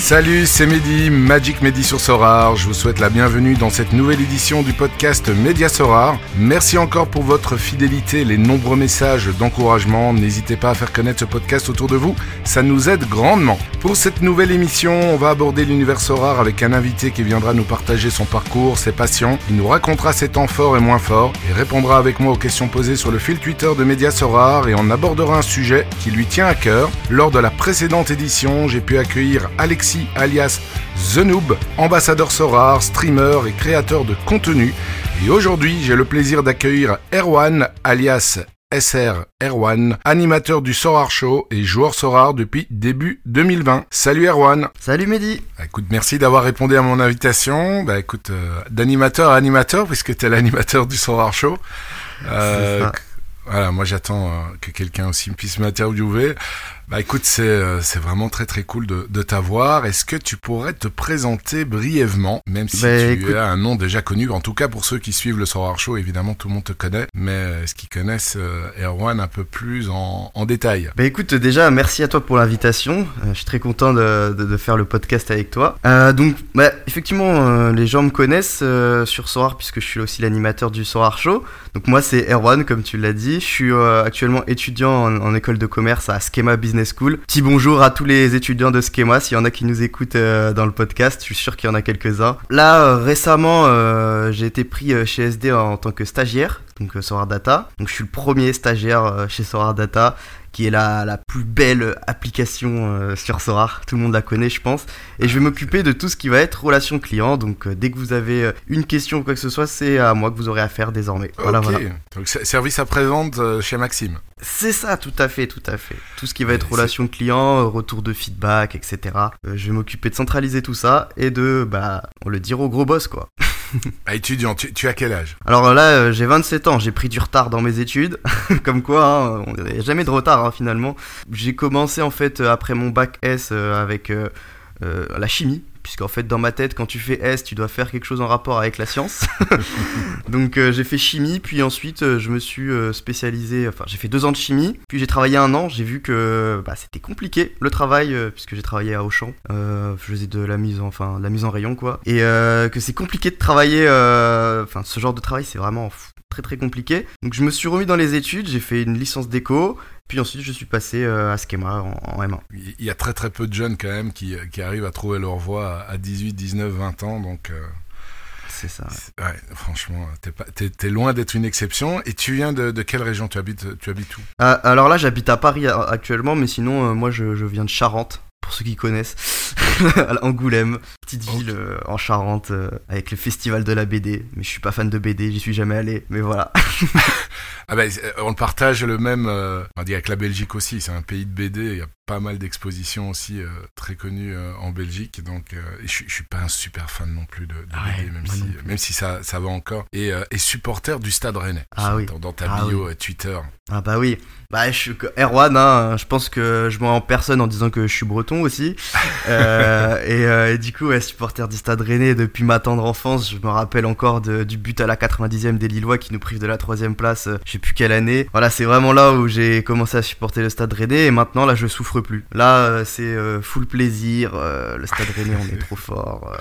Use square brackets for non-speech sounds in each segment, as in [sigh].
Salut, c'est Mehdi, Magic Mehdi sur Sorar. Je vous souhaite la bienvenue dans cette nouvelle édition du podcast Média Sorar. Merci encore pour votre fidélité, les nombreux messages d'encouragement. N'hésitez pas à faire connaître ce podcast autour de vous, ça nous aide grandement. Pour cette nouvelle émission, on va aborder l'univers Sorar avec un invité qui viendra nous partager son parcours, ses passions. Il nous racontera ses temps forts et moins forts et répondra avec moi aux questions posées sur le fil Twitter de Média Sorar et on abordera un sujet qui lui tient à cœur. Lors de la précédente édition, j'ai pu accueillir Alexis alias The Noob, ambassadeur Sorar, streamer et créateur de contenu. Et aujourd'hui, j'ai le plaisir d'accueillir Erwan alias SR Erwan, animateur du Sorar Show et joueur Sorar depuis début 2020. Salut Erwan. Salut Mehdi. Bah, écoute, merci d'avoir répondu à mon invitation. Bah écoute, euh, d'animateur à animateur, puisque tu es l'animateur du Sorar Show. Euh, voilà, moi j'attends euh, que quelqu'un aussi puisse m'interviewer. Bah écoute, c'est euh, c'est vraiment très très cool de, de t'avoir. Est-ce que tu pourrais te présenter brièvement, même si Bah, tu écoute- as un nom déjà connu, en tout cas pour ceux qui suivent le Sorar Show, évidemment tout le monde te connaît, mais est-ce qu'ils connaissent euh, Erwan un peu plus en, en détail Bah écoute, déjà, merci à toi pour l'invitation. Euh, je suis très content de, de- de faire le podcast avec toi. Euh, donc, bah, effectivement, euh, les gens me connaissent euh, sur Sorar puisque je suis aussi l'animateur du Sorar Show. Donc moi, c'est Erwan, comme tu l'as dit. Je suis euh, actuellement étudiant en, en école de commerce à Schema Business School. Petit bonjour à tous les étudiants de Schema. S'il y en a qui nous écoutent euh, dans le podcast, je suis sûr qu'il y en a quelques-uns. Là, euh, récemment, euh, j'ai été pris chez SD en, tant que stagiaire, donc Sorar Data. Donc je suis le premier stagiaire chez Sorar Data qui est la, la plus belle application euh, sur Sorar. Tout le monde la connaît, je pense. Et je vais m'occuper de tout ce qui va être relation client. Donc, euh, dès que vous avez euh, une question ou quoi que ce soit, c'est à moi que vous aurez à faire désormais. Voilà, Ok. voilà. Donc service à présente euh, chez Maxime. C'est ça, tout à fait, tout à fait. Tout ce qui va être relation client, retour de feedback, etc. Je vais m'occuper de centraliser tout ça et de, bah, on le dire au gros boss, quoi. [laughs] [laughs] Ah, étudiant, tu, as quel âge? Alors là, euh, j'ai 27 ans, j'ai pris du retard dans mes études, [laughs] comme quoi, hein, jamais de retard hein, finalement. J'ai commencé en fait euh, après mon bac S euh, avec euh, euh, la chimie, puisqu'en fait dans ma tête, quand tu fais S, tu dois faire quelque chose en rapport avec la science. [laughs] Donc euh, j'ai fait chimie, puis ensuite euh, je me suis euh, spécialisé, enfin j'ai fait deux ans de chimie, puis j'ai travaillé un an, j'ai vu que bah, c'était compliqué le travail, puisque j'ai travaillé à Auchan, je faisais de la mise en, enfin, de la mise en rayon quoi, et que c'est compliqué de travailler, enfin ce genre de travail c'est vraiment très très compliqué. Donc je me suis remis dans les études, j'ai fait une licence d'éco, puis ensuite je suis passé euh, à Schema en, en M1. Il y a très très peu de jeunes quand même qui, qui arrivent à trouver leur voie à 18, 19, 20 ans, donc... euh, C'est ça. c'est- Ouais, franchement, t'es loin d'être une exception. Et tu viens de, de quelle région? Tu habites Tu habites où? Euh, alors là, j'habite à Paris actuellement, mais sinon, euh, moi, je, je viens de Charente, pour ceux qui connaissent. [laughs] À Angoulême, petite ville euh, en Charente, euh, avec le festival de la BD. Mais je suis pas fan de BD, j'y suis jamais allé, mais voilà. [laughs] Ah ben, euh, on le partage le même. euh, on dit avec la Belgique aussi. C'est un pays de BD. Il y a pas mal d'expositions aussi euh, très connues euh, en Belgique. Donc, euh, je, suis- je suis pas un super fan non plus de, de Ah ouais, BD, même si, même si ça, ça va encore. Et, et supporter du Stade Rennais. Ah oui. Dans, dans ta Ah bio Twitter. Ah bah oui. Bah, je suis Erwan, hein, je pense que je mens en personne en disant que je suis breton aussi. [laughs] Et, et du coup, ouais, supporter du Stade Rennais depuis ma tendre enfance, je me rappelle encore de- du but à la 90e des Lillois qui nous prive de la troisième place, je sais plus quelle année. Voilà, c'est vraiment là où j'ai commencé à supporter le Stade Rennais et maintenant là, je souffre plus. Là, euh, c'est euh, full plaisir. euh, le Stade [laughs] Rennais, on est trop fort.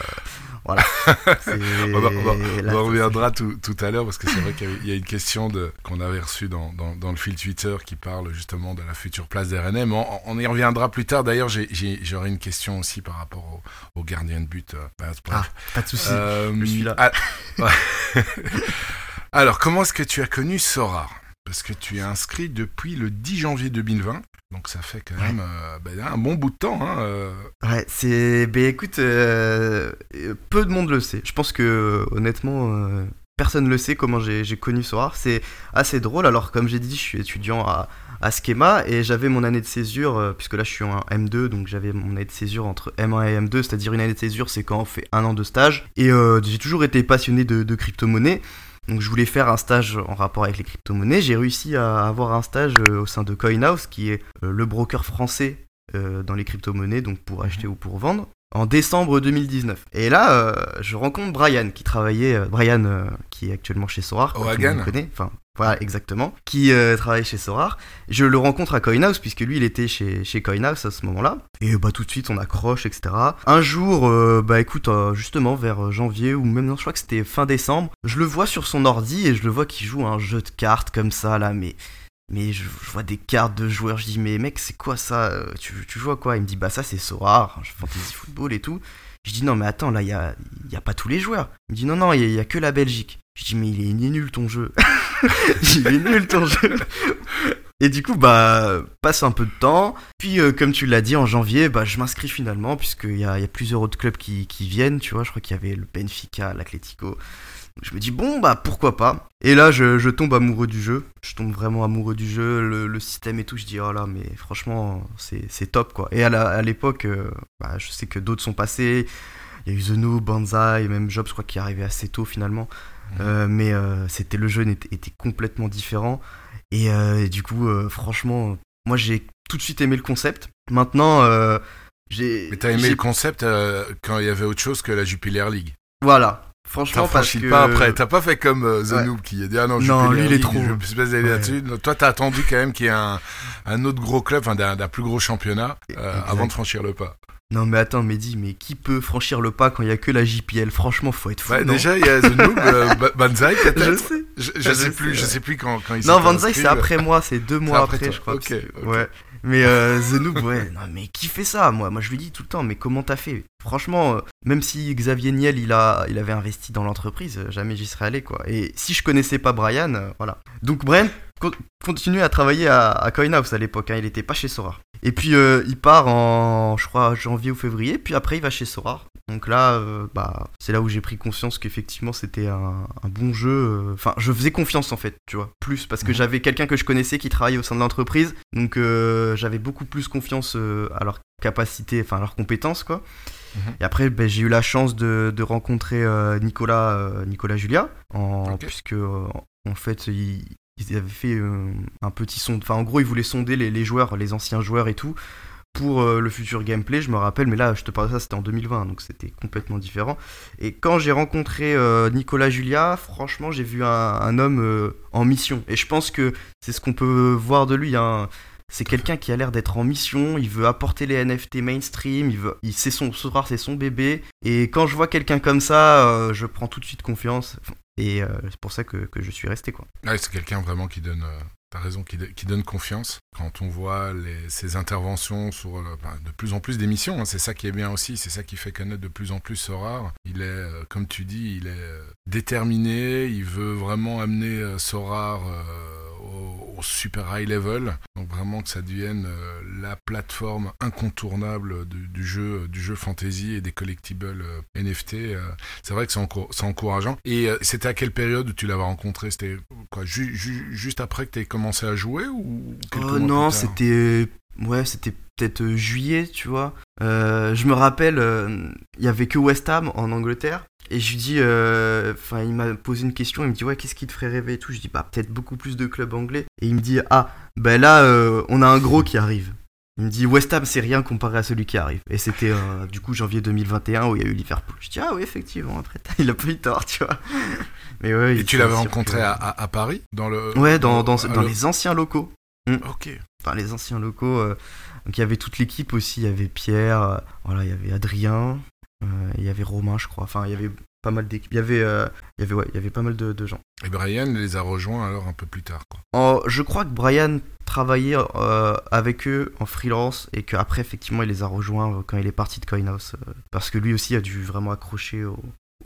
voilà. [laughs] On, va- on va- on là, en reviendra tout, tout à l'heure parce que c'est vrai qu'il y a une question de, qu'on avait reçue dans, dans, dans le fil Twitter qui parle justement de la future place des Rennais. Mais on, on y reviendra plus tard. D'ailleurs, j'ai- j'ai- j'aurais une question aussi par rapport au, au gardien de but. bref, Ah, pas de souci. Euh, je suis là. ah, [laughs] ouais. Alors, comment est-ce que tu as connu Sora? Parce que tu es inscrit depuis le 10 janvier 2020. Donc ça fait quand même euh, ben, un bon bout de temps. Hein, euh. Ouais, c'est. Ben écoute, euh, peu de monde le sait. Je pense que, honnêtement, personne le sait comment j'ai connu Sorar. C'est assez drôle. Alors, comme j'ai dit, je suis étudiant à, à Schema et j'avais mon année de césure, puisque là je suis en M2, donc j'avais mon année de césure entre M1 et M2, c'est-à-dire une année de césure, c'est quand on fait un an de stage. Et j'ai toujours été passionné de, de crypto-monnaie. Donc je voulais faire un stage en rapport avec les crypto-monnaies. J'ai réussi à avoir un stage euh, au sein de CoinHouse, qui est euh, le broker français euh, dans les crypto-monnaies, donc pour acheter ou pour vendre. En décembre 2019. Et là, euh, je rencontre Brian, qui travaillait, euh, Brian, euh, qui est actuellement chez Sorar, Au que connaît, enfin, voilà, exactement, qui travaille chez Sorar. Je le rencontre à Coinhouse, puisque lui, il était chez, chez Coinhouse à ce moment-là. Et bah, tout de suite, on accroche, etc. Un jour, bah, écoute, justement, vers janvier, ou même, non, je crois que c'était fin décembre, je le vois sur son ordi, et je le vois qu'il joue à un jeu de cartes comme ça, là, mais... Mais je, vois des cartes de joueurs, je dis mais mec c'est quoi ça Euh, tu, tu joues à quoi? Il me dit bah ça c'est Sorar, fantasy football et tout. Je dis non mais attends là il y a, pas tous les joueurs. Il me dit non non il y, a- que la Belgique. Je dis mais il est, il est nul ton jeu. [laughs] il est nul ton jeu. Et du coup bah passe un peu de temps. Puis euh, comme tu l'as dit en janvier bah je m'inscris finalement puisqu'il y a, y a plusieurs autres clubs qui, qui viennent. Tu vois je crois qu'il y avait le Benfica, l'Atlético. Je me dis bon bah pourquoi pas. Et là je, je tombe amoureux du jeu. Je tombe vraiment amoureux du jeu, le, le système et tout. Je dis oh là mais franchement c'est top quoi. Et à l'époque euh, bah, je sais que d'autres sont passés. Il y a eu The Noob, Banzai, même Job je crois qui est arrivé assez tôt finalement. Euh, mais euh, c'était le jeu était, était complètement différent. Et, et du coup franchement moi j'ai tout de suite aimé le concept. Maintenant j'ai Mais t'as aimé le concept quand il y avait autre chose que la Jupiler League. voilà. T'as Franchement parce que pas après. T'as pas fait comme euh, The Ouais. Noob qui a dit ah non, Non, Jupiler lui, il est trop. Je suis pas allé Ouais. là-dessus. Toi t'as attendu quand même qu'il y ait un, un autre gros club, enfin d'un plus gros championnat euh, avant de franchir le pas. Non mais attends, Mehdi, mais qui peut franchir le pas quand il y a que la JPL Franchement, faut être fou. Bah, non? déjà il y a The Noob, euh, [laughs] Ba- Banzai je peut-être. sais. Je, je Je sais sais, plus, je sais plus quand quand ils Non, inscrits, c'est après moi, c'est deux mois après je crois. Ok. Ouais. Mais euh, The ouais. Non, mais qui fait ça Moi, moi, je lui dis tout le temps, mais comment t'as fait? Franchement, euh, même si Xavier Niel, il a, il avait investi dans l'entreprise, euh, jamais j'y serais allé, quoi. Et si je connaissais pas Brian, euh, voilà. Donc Brian con- continue à travailler à, à Coinhouse à l'époque. hein, il était pas chez Sora. Et puis euh, il part en, je crois, janvier ou février. Puis après, il va chez Sora. Donc là, euh, bah, c'est là où j'ai pris conscience qu'effectivement c'était un, un bon jeu. euh, Enfin, je faisais confiance en fait, tu vois, plus parce que j'avais quelqu'un que je connaissais qui travaillait au sein de l'entreprise. Donc euh, j'avais beaucoup plus confiance à leur capacité, enfin à leurs compétences, quoi. Mhm. Et après, ben, j'ai eu la chance de, de rencontrer Nicolas, Nicolas Julia, en, puisque en fait, ils, ils avaient fait euh, un petit son. Enfin, en gros, ils voulaient sonder les, joueurs, les anciens joueurs et tout, pour euh, le futur gameplay. Je me rappelle, mais là, je te parle de ça, c'était en 2020, donc c'était complètement différent. Et quand j'ai rencontré euh, Nicolas Julia, franchement, j'ai vu un, homme en mission. Et je pense que c'est ce qu'on peut voir de lui. hein. C'est quelqu'un qui a l'air d'être en mission, il veut apporter les NFT mainstream, il veut, sait son, ce c'est son bébé. Et quand je vois quelqu'un comme ça, je prends tout de suite confiance. Et euh, c'est pour ça que, je suis resté quoi. Ouais, c'est quelqu'un vraiment qui donne, euh, t'as raison, qui, do- qui donne confiance. Quand on voit ses interventions sur euh, ben, de plus en plus d'émissions, hein, c'est ça qui est bien aussi, c'est ça qui fait connaître de plus en plus Sorar. Il est, comme tu dis, il est déterminé, il veut vraiment amener Sorar au, super high level. Donc vraiment que ça devienne euh, la plateforme incontournable du, du jeu, du jeu fantasy et des collectibles euh, NFT. euh, c'est vrai que c'est c'est encourageant. Et euh, c'était à quelle période tu l'avais rencontré? C'était quoi ju- ju- Juste après que tu aies commencé à jouer ou non, c'était. Ouais, c'était peut-être euh, juillet, tu vois. Euh, je me rappelle, euh, il y avait que West Ham en Angleterre. Et je lui dis, euh, enfin, il m'a posé une question. Il me dit, ouais, qu'est-ce qui te ferait rêver et tout? Je dis, bah, peut-être beaucoup plus de clubs anglais. Et il me dit, ah, ben là, euh, on a un gros qui arrive. Il me dit, West Ham, c'est rien comparé à celui qui arrive. Et c'était, euh, du coup, janvier 2021 où il y a eu Liverpool. Je dis, ah oui, effectivement, après, il a pas eu tort, tu vois. [laughs] Mais ouais, Et tu l'avais rencontré que- à, Paris dans le Ouais, dans, dans, dans le- les anciens locaux. Ok. enfin les anciens locaux. euh, donc il y avait toute l'équipe aussi, il y avait Pierre, euh, voilà, il y avait Adrien, euh, il y avait Romain, je crois. Enfin, il y avait pas mal d'équipes. Il y avait, euh, il y avait, ouais, il y avait pas mal de, de gens. Et Brian les a rejoints alors un peu plus tard. Quoi. En- je crois que Brian travaillait euh, avec eux en freelance et qu'après, effectivement, il les a rejoints euh, quand il est parti de Coinhouse. euh, parce que lui aussi a dû vraiment accrocher au,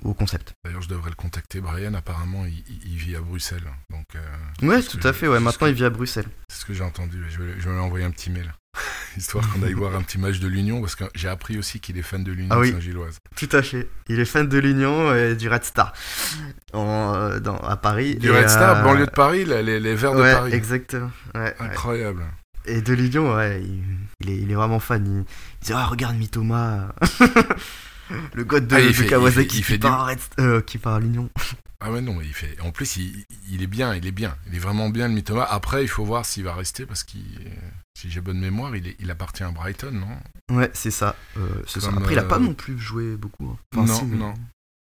au concept. D'ailleurs, je devrais le contacter. Brian, apparemment, il, vit à Bruxelles. Donc, Ouais, tout à fait, ouais. Maintenant, que- il vit à Bruxelles. C'est ce que j'ai entendu. Je vais, je vais lui envoyer un petit mail. [laughs] Histoire qu'on aille [laughs] voir un petit match de l'Union. Parce que j'ai appris aussi qu'il est fan de l'Union Ah oui. Saint-Gilloise. Tout à fait. Il est fan de l'Union et du Red Star en, euh, dans, à Paris. Du Et, Red Star, euh, banlieue de Paris, là, les, les Verts de Paris. exactement. Ouais, ouais. Incroyable. Et de l'Union, ouais, il, il est, il est vraiment fan. Il, il dit Ah, regarde Mitoma, [laughs] le god de, Ah, de fait- il Kawasaki fait- il qui, fait du- part à Red- euh, qui part à l'Union. Ah ouais, non, mais il fait. En plus, il, il est bien, il est bien. Il est vraiment bien, le Mitoma. Après, il faut voir s'il va rester parce qu'il. si j'ai bonne mémoire, il, est, il appartient à Brighton, non? Ouais, c'est ça. euh, ça. Après, il a euh, pas non plus joué beaucoup. hein. Enfin, Non, si, mais- non.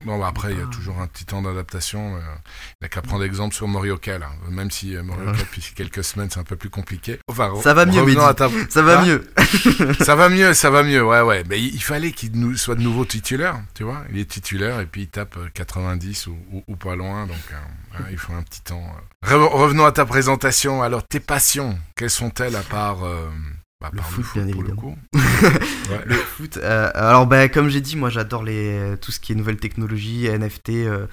Bon, bah, après, il y a Ah. toujours un petit temps d'adaptation. euh, il n'a qu'à prendre exemple sur Morioka, là. Même si euh, Morioka, Ouais. depuis quelques semaines, c'est un peu plus compliqué. Enfin, Ça va mieux, Mehdi. ta- Ça va Hein mieux. [laughs] ça va mieux, ça va mieux, ouais, ouais. Mais il, fallait qu'il nous soit de nouveau titulaire, tu vois. Il est titulaire et puis il tape euh, 90 ou, ou- ou pas loin, donc euh, hein, il faut un petit temps. euh. Re- revenons à ta présentation. Alors, tes passions, quelles sont-elles à part, euh, bah, Le foot, bien le évidemment. [laughs] Ouais. Le foot. euh, alors, bah, comme j'ai dit, moi, j'adore les tout ce qui est nouvelles technologies, NFT. euh,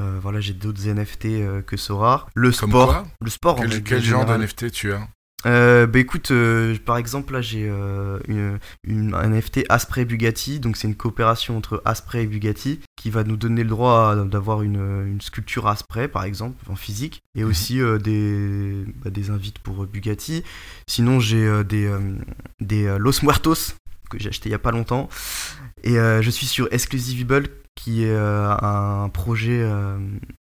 euh, voilà, j'ai d'autres NFT euh, que Sora. Le Comme sport. quoi le sport. en Quel, règle quel genre générale. de NFT tu as? Euh, bah écoute, euh, par exemple là j'ai euh, une, une- un NFT Asprey Bugatti, donc c'est une coopération entre Asprey et Bugatti qui va nous donner le droit d'avoir une, une sculpture Asprey par exemple en physique. Et aussi euh, des, bah, des invites pour Bugatti. Sinon j'ai des, des Los Muertos que j'ai acheté il y a pas longtemps. Et je suis sur Exclusivable qui est un projet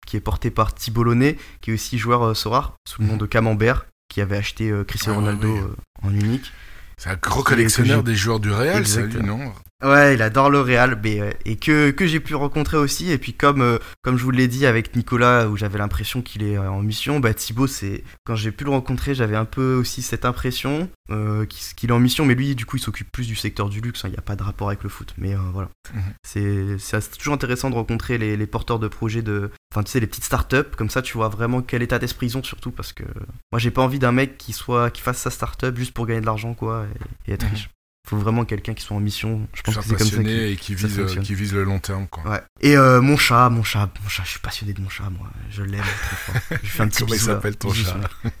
qui est porté par Thibault Launay, qui est aussi joueur Sorare sous le nom de Camembert qui avait acheté euh, Cristiano Ah Ronaldo oui. euh, en unique. C'est un gros collectionneur j'ai- des joueurs du Real, ça, lui, non Ouais, il adore le Real, mais, euh, et que, que j'ai pu rencontrer aussi. Et puis comme, euh, comme je vous l'ai dit avec Nicolas, où j'avais l'impression qu'il est euh, en mission, bah Thibaut, c'est quand j'ai pu le rencontrer, j'avais un peu aussi cette impression euh, qu'il est en mission, mais lui, du coup, il s'occupe plus du secteur du luxe. hein, Il n'y a pas de rapport avec le foot, mais voilà. Mhm. C'est c'est toujours intéressant de rencontrer les, les porteurs de projets de, enfin tu sais, les petites startups. Comme ça, tu vois vraiment quel état d'esprit ils ont, surtout parce que moi, j'ai pas envie d'un mec qui soit, qui fasse sa startup juste pour gagner de l'argent, quoi, et, et être Mhm. riche. Faut vraiment quelqu'un qui soit en mission. Je pense que c'est comme ça. passionné et qui vise, qui vise le long terme, quoi. Ouais. Et euh, mon chat, mon chat, mon chat, je suis passionné de mon chat, moi. Je l'aime très fort. Je fais un petit Comment il s'appelle ton chat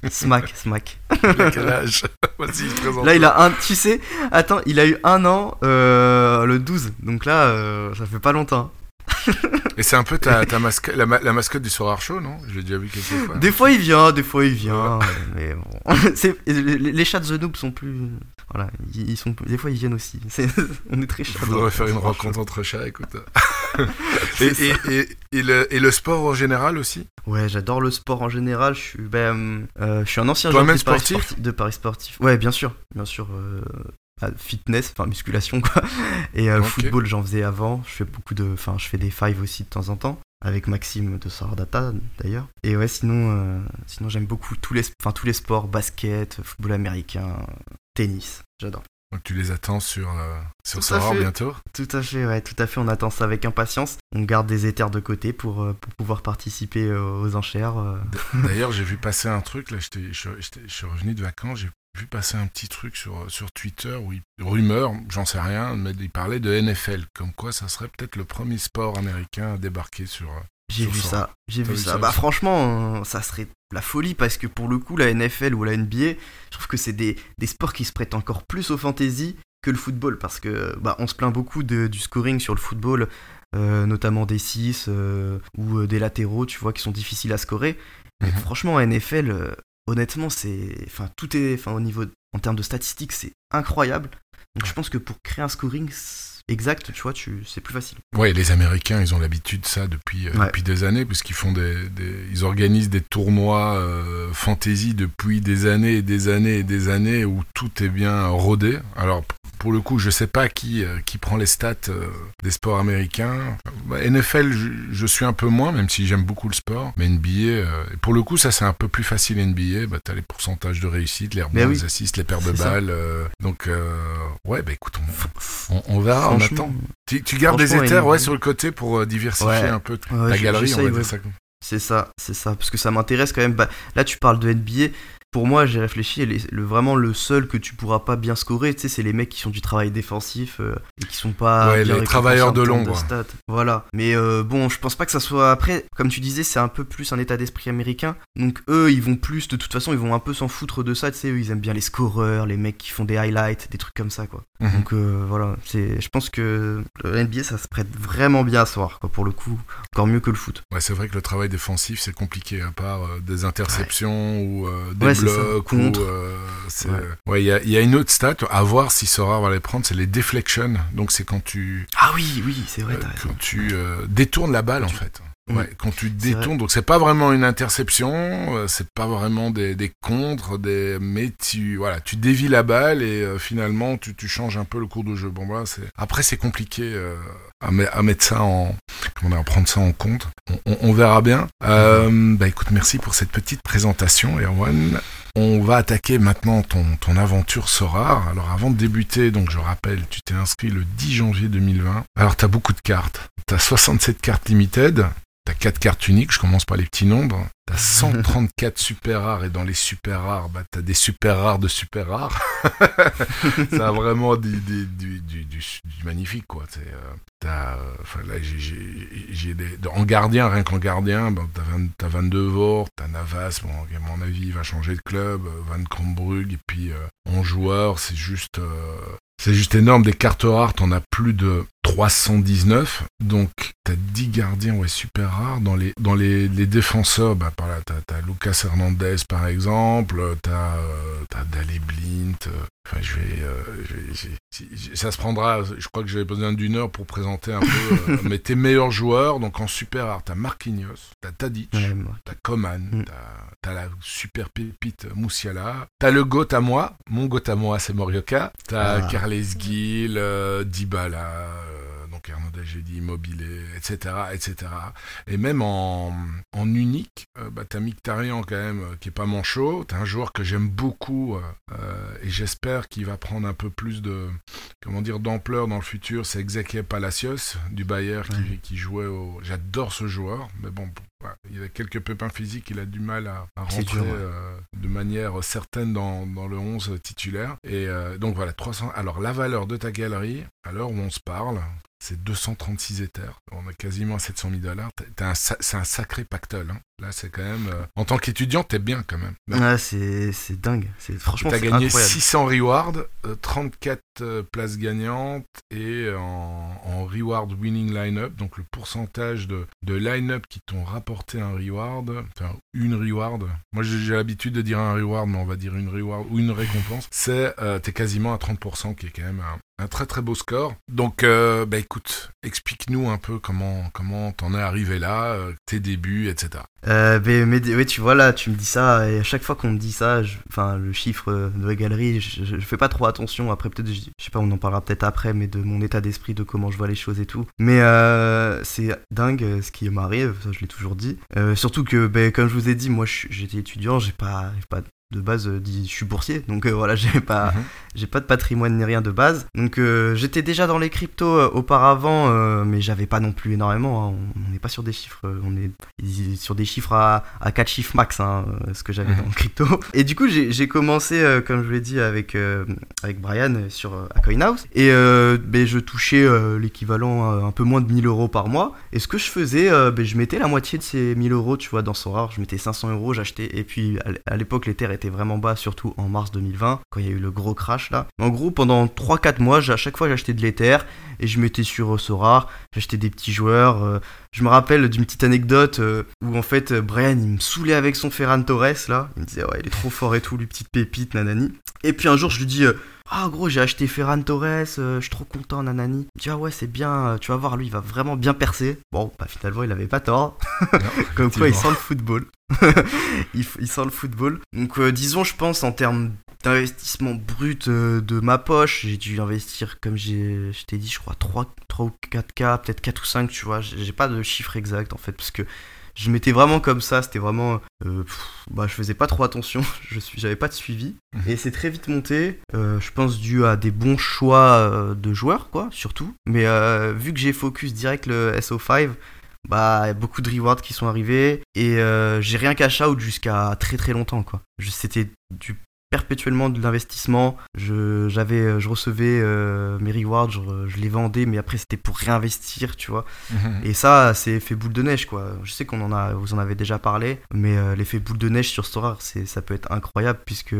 Smack, Smack. Il a quel âge [laughs] Vas-y, présente. Là, il a un, tu sais, attends, il a eu un an euh, le 12. Donc là, euh, ça fait pas longtemps. [laughs] Et c'est un peu ta, ta mascotte, la, ma- la mascotte du Sorar Show, non? Je l'ai déjà vu quelques fois. Des fois, il vient, des fois, il vient. mais bon. [laughs] Les, les chats de The Noob sont plus. Voilà, ils sont, des fois, ils viennent aussi. [laughs] On est très chats. Il faudrait faire une rencontre entre chats, écoute. [laughs] et, et, et, et le, et le sport en général aussi Ouais, j'adore le sport en général. Je suis, ben, euh, je suis un ancien joueur de Paris sportif sportif- de Paris sportif. Ouais, bien sûr, bien sûr. euh, ah, fitness, enfin musculation quoi. [laughs] Et euh, football, j'en faisais avant. Je fais beaucoup de, enfin, je fais des fives aussi de temps en temps avec Maxime de Sordata d'ailleurs. Et ouais, sinon, euh, sinon j'aime beaucoup tous les, enfin tous les sports, basket, football américain, tennis. J'adore. Donc tu les attends sur, euh, sur bientôt Tout à fait, ouais, tout à fait. On attend ça avec impatience. On garde des éthers de côté pour, euh, pour pouvoir participer euh, aux enchères. euh. [laughs] D'ailleurs, j'ai vu [laughs] passer un truc, là, je suis revenu de vacances, j'ai vu passer un petit truc sur, sur Twitter, où il, rumeur, j'en sais rien, mais il parlait de NFL, comme quoi ça serait peut-être le premier sport américain à débarquer sur... euh, J'ai vu ça, j'ai vu ça. Bah franchement, euh, ça serait la folie parce que pour le coup, la NFL ou la NBA, je trouve que c'est des, des sports qui se prêtent encore plus aux fantasy que le football parce que bah on se plaint beaucoup de- du scoring sur le football, euh, notamment des 6 ou euh, des latéraux, tu vois, qui sont difficiles à scorer. Mais Mhm. franchement, en NFL, euh, honnêtement, c'est, enfin tout est, enfin au niveau en termes de statistiques, c'est incroyable. Donc je pense que pour créer un scoring exact, tu vois, tu, c'est plus facile. Ouais, les Américains, ils ont l'habitude de ça depuis, euh, Ouais. depuis des années, puisqu'ils font des, des- ils organisent des tournois euh, fantasy depuis des années et des années et des années où tout est bien rodé. Alors pour le coup, je sais pas qui euh, qui prend les stats euh, des sports américains. Bah, NFL, je, je suis un peu moins, même si j'aime beaucoup le sport. Mais NBA, euh, pour le coup, ça c'est un peu plus facile NBA. Bah, t'as les pourcentages de réussite, les rebonds, oui. les assists, les paires de balles. donc ouais, bah écoute, on, on, on verra, attend. Tu, tu gardes des éthers ouais, sur le côté pour euh, diversifier Ouais. un peu ta galerie, on va j'essaye, dire ouais. ça comme C'est ça, c'est ça, parce que ça m'intéresse quand même. Bah, là, tu parles de NBA. Pour moi, j'ai réfléchi, et les- le, vraiment le seul que tu pourras pas bien scorer, tu sais, c'est les mecs qui font du travail défensif euh, et qui sont pas. Ouais, bien les travailleurs de l'ombre. Voilà. Mais euh, bon, je pense pas que ça soit. Après, comme tu disais, c'est un peu plus un état d'esprit américain. Donc eux, ils vont plus, de toute façon, ils vont un peu s'en foutre de ça, tu sais, eux, ils aiment bien les scoreurs, les mecs qui font des highlights, des trucs comme ça, quoi. Mhm. Donc euh, voilà, c'est, je pense que le NBA, ça se prête vraiment bien à soir, quoi, pour le coup. Encore mieux que le foot. Ouais, c'est vrai que le travail défensif, c'est compliqué, à part des interceptions ou des Ouais. Blocs. Contre. Ou, euh, Ouais. il y, a, il y a une autre stat, à voir si Sora va les prendre, c'est les deflections. Donc c'est quand tu, Ah oui, oui, c'est vrai, euh, quand tu euh, détournes la balle, en fait. Ouais, quand tu détournes, donc c'est pas vraiment une interception, euh, c'est pas vraiment des, des contres, des, mais tu, voilà, tu dévis la balle et euh, finalement tu, tu changes un peu le cours de jeu. Bon, voilà, c'est, après c'est compliqué euh, à, à, mettre ça en, comment dire, à prendre ça en compte. On, on, on verra bien. Euh, bah écoute, merci pour cette petite présentation, Erwan. On va attaquer maintenant ton, ton aventure Sora. Alors avant de débuter, donc je rappelle, tu t'es inscrit le 10 janvier 2020. Alors tu as beaucoup de cartes. Tu as 67 cartes limited. T'as 4 cartes uniques, je commence par les petits nombres. T'as 134 [laughs] super rares et dans les super rares, bah, t'as des super rares de super rares. [laughs] ça a vraiment du, du, magnifique, quoi. Euh, t'as, euh, j'ai, des, en gardien, rien qu'en gardien, bah, t'as, 20, t'as 22 Vort, t'as Navas, bon, à mon avis, il va changer de club, euh, Van Krombrug, et puis en joueur, c'est juste, c'est juste énorme. Des cartes rares, t'en as plus de 319. Donc, t'as 10 gardiens, ouais, super rares. Dans les, dans les, les défenseurs, bah, par là, t'as, t'as Lucas Hernandez, par exemple. T'as, euh, t'as Daley Blint. Euh, enfin, je vais, euh, je vais ça se prendra. Je crois que j'avais besoin d'une heure pour présenter un peu. euh, [laughs] mais tes meilleurs joueurs, donc en super rare, t'as Marquinhos, t'as Tadic. Ouais. T'as Coman, Mm. t'as, la super pépite Moussiala, t'as le GOAT à moi, mon GOAT à moi c'est Morioka, t'as Ah. Carles Gil, euh, Dybala, euh, donc Hernandez j'ai dit Immobilier, etc., etc. Et même en, en unique, euh, bah, t'as Mkhitaryan quand même, euh, qui est pas manchot, t'as un joueur que j'aime beaucoup, et j'espère qu'il va prendre un peu plus de, comment dire, d'ampleur dans le futur, c'est Ezequiel Palacios, du Bayern, qui, Ouais. qui jouait au... J'adore ce joueur, mais bon, il a quelques pépins physiques, il a du mal à, rentrer dur, ouais. euh, de manière certaine dans, dans le 11 titulaire. Et euh, donc voilà, 300. Alors la valeur de ta galerie, à l'heure où on se parle, c'est 236 éthers. On a quasiment 700 000 dollars. C'est un sacré pactole. hein. Là, c'est quand même. euh, en tant qu'étudiant, t'es bien quand même. Ouais, c'est, c'est dingue. C'est, franchement, T'as gagné incroyable. 600 rewards, euh, 34 euh, places gagnantes et en, en reward winning line-up, donc le pourcentage de, de line-up qui t'ont rapporté un reward, enfin une reward. Moi j'ai l'habitude de dire un reward, mais on va dire une reward ou une récompense. C'est euh, t'es quasiment à 30%, qui est quand même un, un très très beau score. Donc euh, bah écoute, explique-nous un peu comment comment t'en es arrivé là, euh, tes débuts, etc. Euh, mais, oui, tu vois là, tu me dis ça, et à chaque fois qu'on me dit ça, enfin le chiffre de la galerie, je, je- fais pas trop attention. Après, peut-être, je, sais pas, on en parlera peut-être après, mais de mon état d'esprit, de comment je vois les choses et tout. Mais euh, c'est dingue ce qui m'arrive, ça je l'ai toujours dit. Surtout que, ben, comme je vous ai dit, moi j'étais étudiant, j'ai pas, pas de base euh, dit je suis boursier, donc euh, voilà, [laughs] j'ai pas, Mhm. j'ai pas de patrimoine ni rien de base. Donc euh, j'étais déjà dans les cryptos euh, auparavant, mais j'avais pas non plus énormément. hein. On- n'est pas sur des chiffres, on est sur des chiffres à, à 4 chiffres max, hein, ce que j'avais Mhm. dans le [laughs] crypto. Et du coup j'ai commencé, comme je vous l'ai dit, avec, avec Brian sur à CoinHouse. Et ben, je touchais l'équivalent un peu moins de 1000 euros par mois. Et ce que je faisais, ben, je mettais la moitié de ces 1000 euros, tu vois, dans Sorare. Je mettais 500 euros, j'achetais. Et puis à l'époque, les terres étaient vraiment bas, surtout en mars 2020, quand il y a eu le gros crash là. En gros, pendant 3-4 mois, à chaque fois, j'achetais de l'Ether et je mettais sur euh, Sorare. J'achetais des petits joueurs. euh, je me rappelle d'une petite anecdote euh, où en fait, Brian, il me saoulait avec son Ferran Torres là. Il me disait, ouais, il est trop fort et tout, lui, petite pépite, nanani. Et puis un jour, je lui dis. Ah gros j'ai acheté Ferran Torres, euh, je suis trop content nanani. Dit ah ouais c'est bien, euh, tu vas voir lui il va vraiment bien percer. Bon bah finalement il avait pas tort. [laughs] [laughs] Comme quoi il sent le football. [laughs] il, sent le football. Donc euh, disons je pense en termes d'investissement brut de ma poche, j'ai dû investir comme je t'ai dit je crois 3, 3 ou 4K, peut-être 4 ou 5 tu vois, j'ai pas de chiffre exact en fait parce que je m'étais vraiment comme ça, c'était vraiment euh, pff, bah je faisais pas trop attention, [laughs] je suis j'avais pas de suivi Mhm. et c'est très vite monté, euh, je pense dû à des bons choix euh, de joueurs quoi, surtout. Mais euh, vu que j'ai focus direct le SO5 bah y a beaucoup de rewards qui sont arrivés et j'ai rien cash out jusqu'à très très longtemps quoi. Je- C'était du perpétuellement de l'investissement. Je j'avais euh, je recevais euh, mes rewards, je, je les vendais mais après c'était pour réinvestir, tu vois. Et ça c'est effet boule de neige quoi. Je sais qu'on en a vous en avez déjà parlé mais euh, l'effet boule de neige sur Storar c'est ça peut être incroyable puisque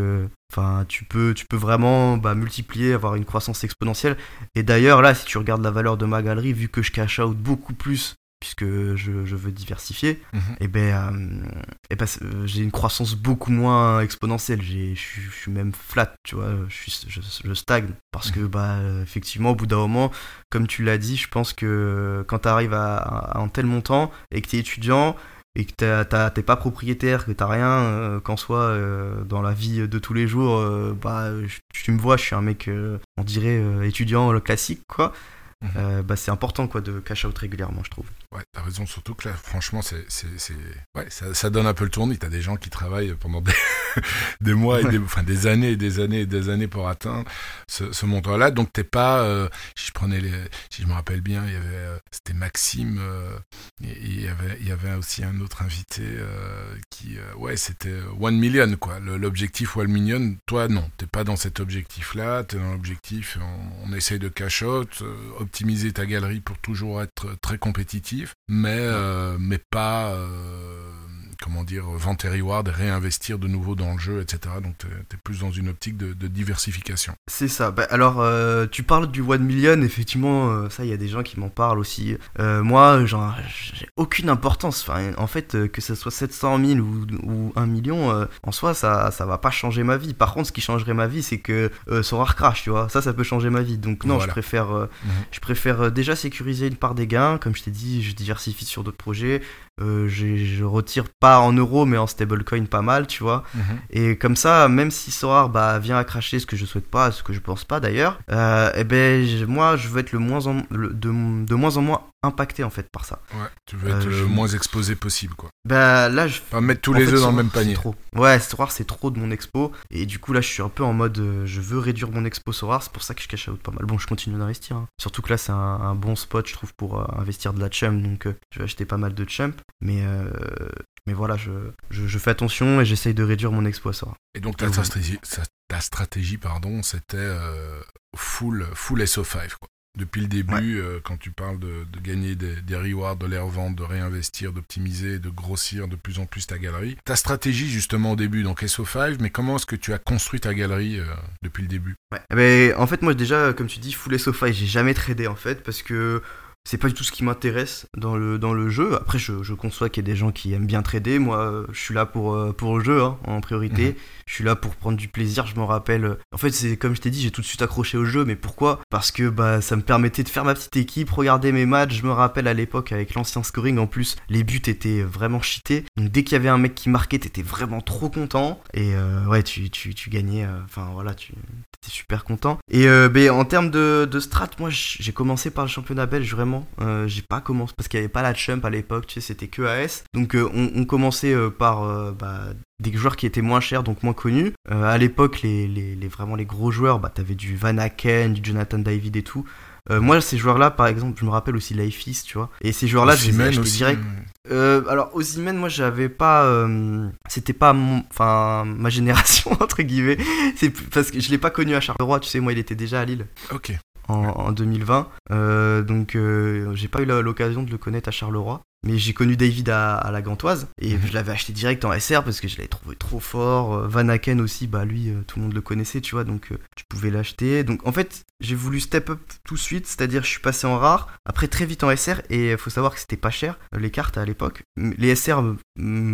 enfin tu peux tu peux vraiment bah, multiplier avoir une croissance exponentielle et d'ailleurs là si tu regardes la valeur de ma galerie vu que je cash out beaucoup plus puisque je, je veux diversifier, Mhm. et ben, euh, eh ben, euh, j'ai une croissance beaucoup moins exponentielle. Je suis- même flat, tu vois. Je, stagne parce que, bah, euh, effectivement, au bout d'un moment, comme tu l'as dit, je pense que quand tu arrives à, à un tel montant et que tu es étudiant et que t'es pas propriétaire, que t'as rien euh, qu'en soit euh, dans la vie de tous les jours, euh, bah, tu me vois, je suis un mec, on dirait étudiant classique, quoi. Mhm. Bah, c'est important quoi de cash out régulièrement, je trouve. Ouais, t'as raison, surtout que là, franchement, c'est, Ouais, ça, donne un peu le tournis. T'as des gens qui travaillent pendant des, [laughs] des mois, et des, enfin des années et des années et des années pour atteindre ce, montant-là. Donc t'es pas, euh, si je prenais les, si je me rappelle bien, il y avait, euh, c'était Maxime, euh, et, il y avait, y avait aussi un autre invité qui, ouais, c'était One Million quoi. L'objectif One Million. Toi, non, t'es pas dans cet objectif-là. T'es dans l'objectif, on, essaye de cash optimiser ta galerie pour toujours être très compétitif mais, euh, mais pas, euh, comment dire, vente et reward, réinvestir de nouveau dans le jeu, etc. Donc tu es, plus dans une optique de, de diversification. C'est ça. Bah, alors, euh, tu parles du One Million, effectivement, euh, ça, il y a des gens qui m'en parlent aussi. Euh, moi, genre, j'ai aucune importance. Enfin, en fait, que ce soit 700 000 ou, ou 1 million, en soi, ça, ça va pas changer ma vie. Par contre, ce qui changerait ma vie, c'est que euh, Sora crash, tu vois. Ça, ça peut changer ma vie. Donc, non, Voilà. je préfère, Mhm. je préfère déjà sécuriser une part des gains. Comme je t'ai dit, je diversifie sur d'autres projets. Euh, je retire pas en euros, mais en stablecoin pas mal, tu vois. Et comme ça, même si Sorar bah, vient à cracher, ce que je souhaite pas, ce que je pense pas d'ailleurs, euh, eh ben, moi je veux être le moins en, le- de, de moins en moins impacté en fait par ça. Ouais, tu veux Euh, être le je- moins exposé possible, quoi. Bah là, je. Pas mettre tous en les fait, œufs dans le même panier. trop. Ouais, Sorar c'est trop de mon expo. Et du coup là, je suis un peu en mode, euh, je veux réduire mon expo Sorar, c'est pour ça que je cache out pas mal. Bon, je continue d'investir. hein. Surtout que là, c'est un, un bon spot, je trouve, pour investir de la chump. Donc je vais acheter pas mal de chump. Mais, euh, mais voilà, je, je, je fais attention et j'essaye de réduire mon expo Sorar. Et donc ta Ouais. stratégie, ta stratégie pardon, c'était euh, full, full SO5, quoi. Depuis le début, euh, quand tu parles de, de gagner des, des rewards, de les revendre, de réinvestir, d'optimiser, de grossir de plus en plus ta galerie. Ta stratégie justement au début, donc SO5, mais comment est-ce que tu as construit ta galerie euh, depuis le début? Ouais. Eh ben, en fait, moi déjà, comme tu dis, full SOFI, j'ai jamais tradé en fait parce que c'est pas du tout ce qui m'intéresse dans le, dans le jeu. Après, je, je conçois qu'il y a des gens qui aiment bien trader. Moi, euh, je suis là pour, euh, pour le jeu hein, en priorité. Mhm. Je suis là pour prendre du plaisir. Je me rappelle. En fait, c'est comme je t'ai dit, j'ai tout de suite accroché au jeu. Mais pourquoi? Parce que bah, ça me permettait de faire ma petite équipe, regarder mes matchs. Je me rappelle à l'époque avec l'ancien scoring, en plus, les buts étaient vraiment cheatés. Donc dès qu'il y avait un mec qui marquait, t'étais vraiment trop content. Et euh, ouais, tu, tu, tu gagnais. euh, Enfin voilà, tu étais super content. Et euh, ben, en termes de, de strat, moi j'ai commencé par le championnat belge vraiment. Euh, j'ai pas commencé parce qu'il y avait pas la chump à l'époque, tu sais, c'était que AS. Donc euh, on, on commençait euh, par bah, des joueurs qui étaient moins chers, donc moins connus. À l'époque, les, les, les- vraiment les gros joueurs, bah, t'avais du Van Aken, du Jonathan David et tout. Moi, ces joueurs-là, par exemple, je me rappelle aussi Leifis, tu vois. Et ces joueurs-là, je les ai achetés direct. Euh, alors Osimhen, moi j'avais pas, euh, c'était pas mon, enfin ma [laughs] génération entre guillemets. C'est parce que je l'ai pas connu à Charleroi, tu sais, moi il était déjà à Lille Ok. En, en 2020, Euh, donc euh, j'ai pas eu l'occasion de le connaître à Charleroi. Mais j'ai connu David à, à la Gantoise et Mhm. je l'avais acheté direct en SR parce que je l'avais trouvé trop fort. Euh, Van Aken aussi, bah lui, euh, tout le monde le connaissait, tu vois, donc euh, tu pouvais l'acheter. Donc en fait, j'ai voulu step up tout de suite, c'est-à-dire je suis passé en rare, après très vite en SR et il faut savoir que c'était pas cher euh, les cartes à l'époque. Les SR,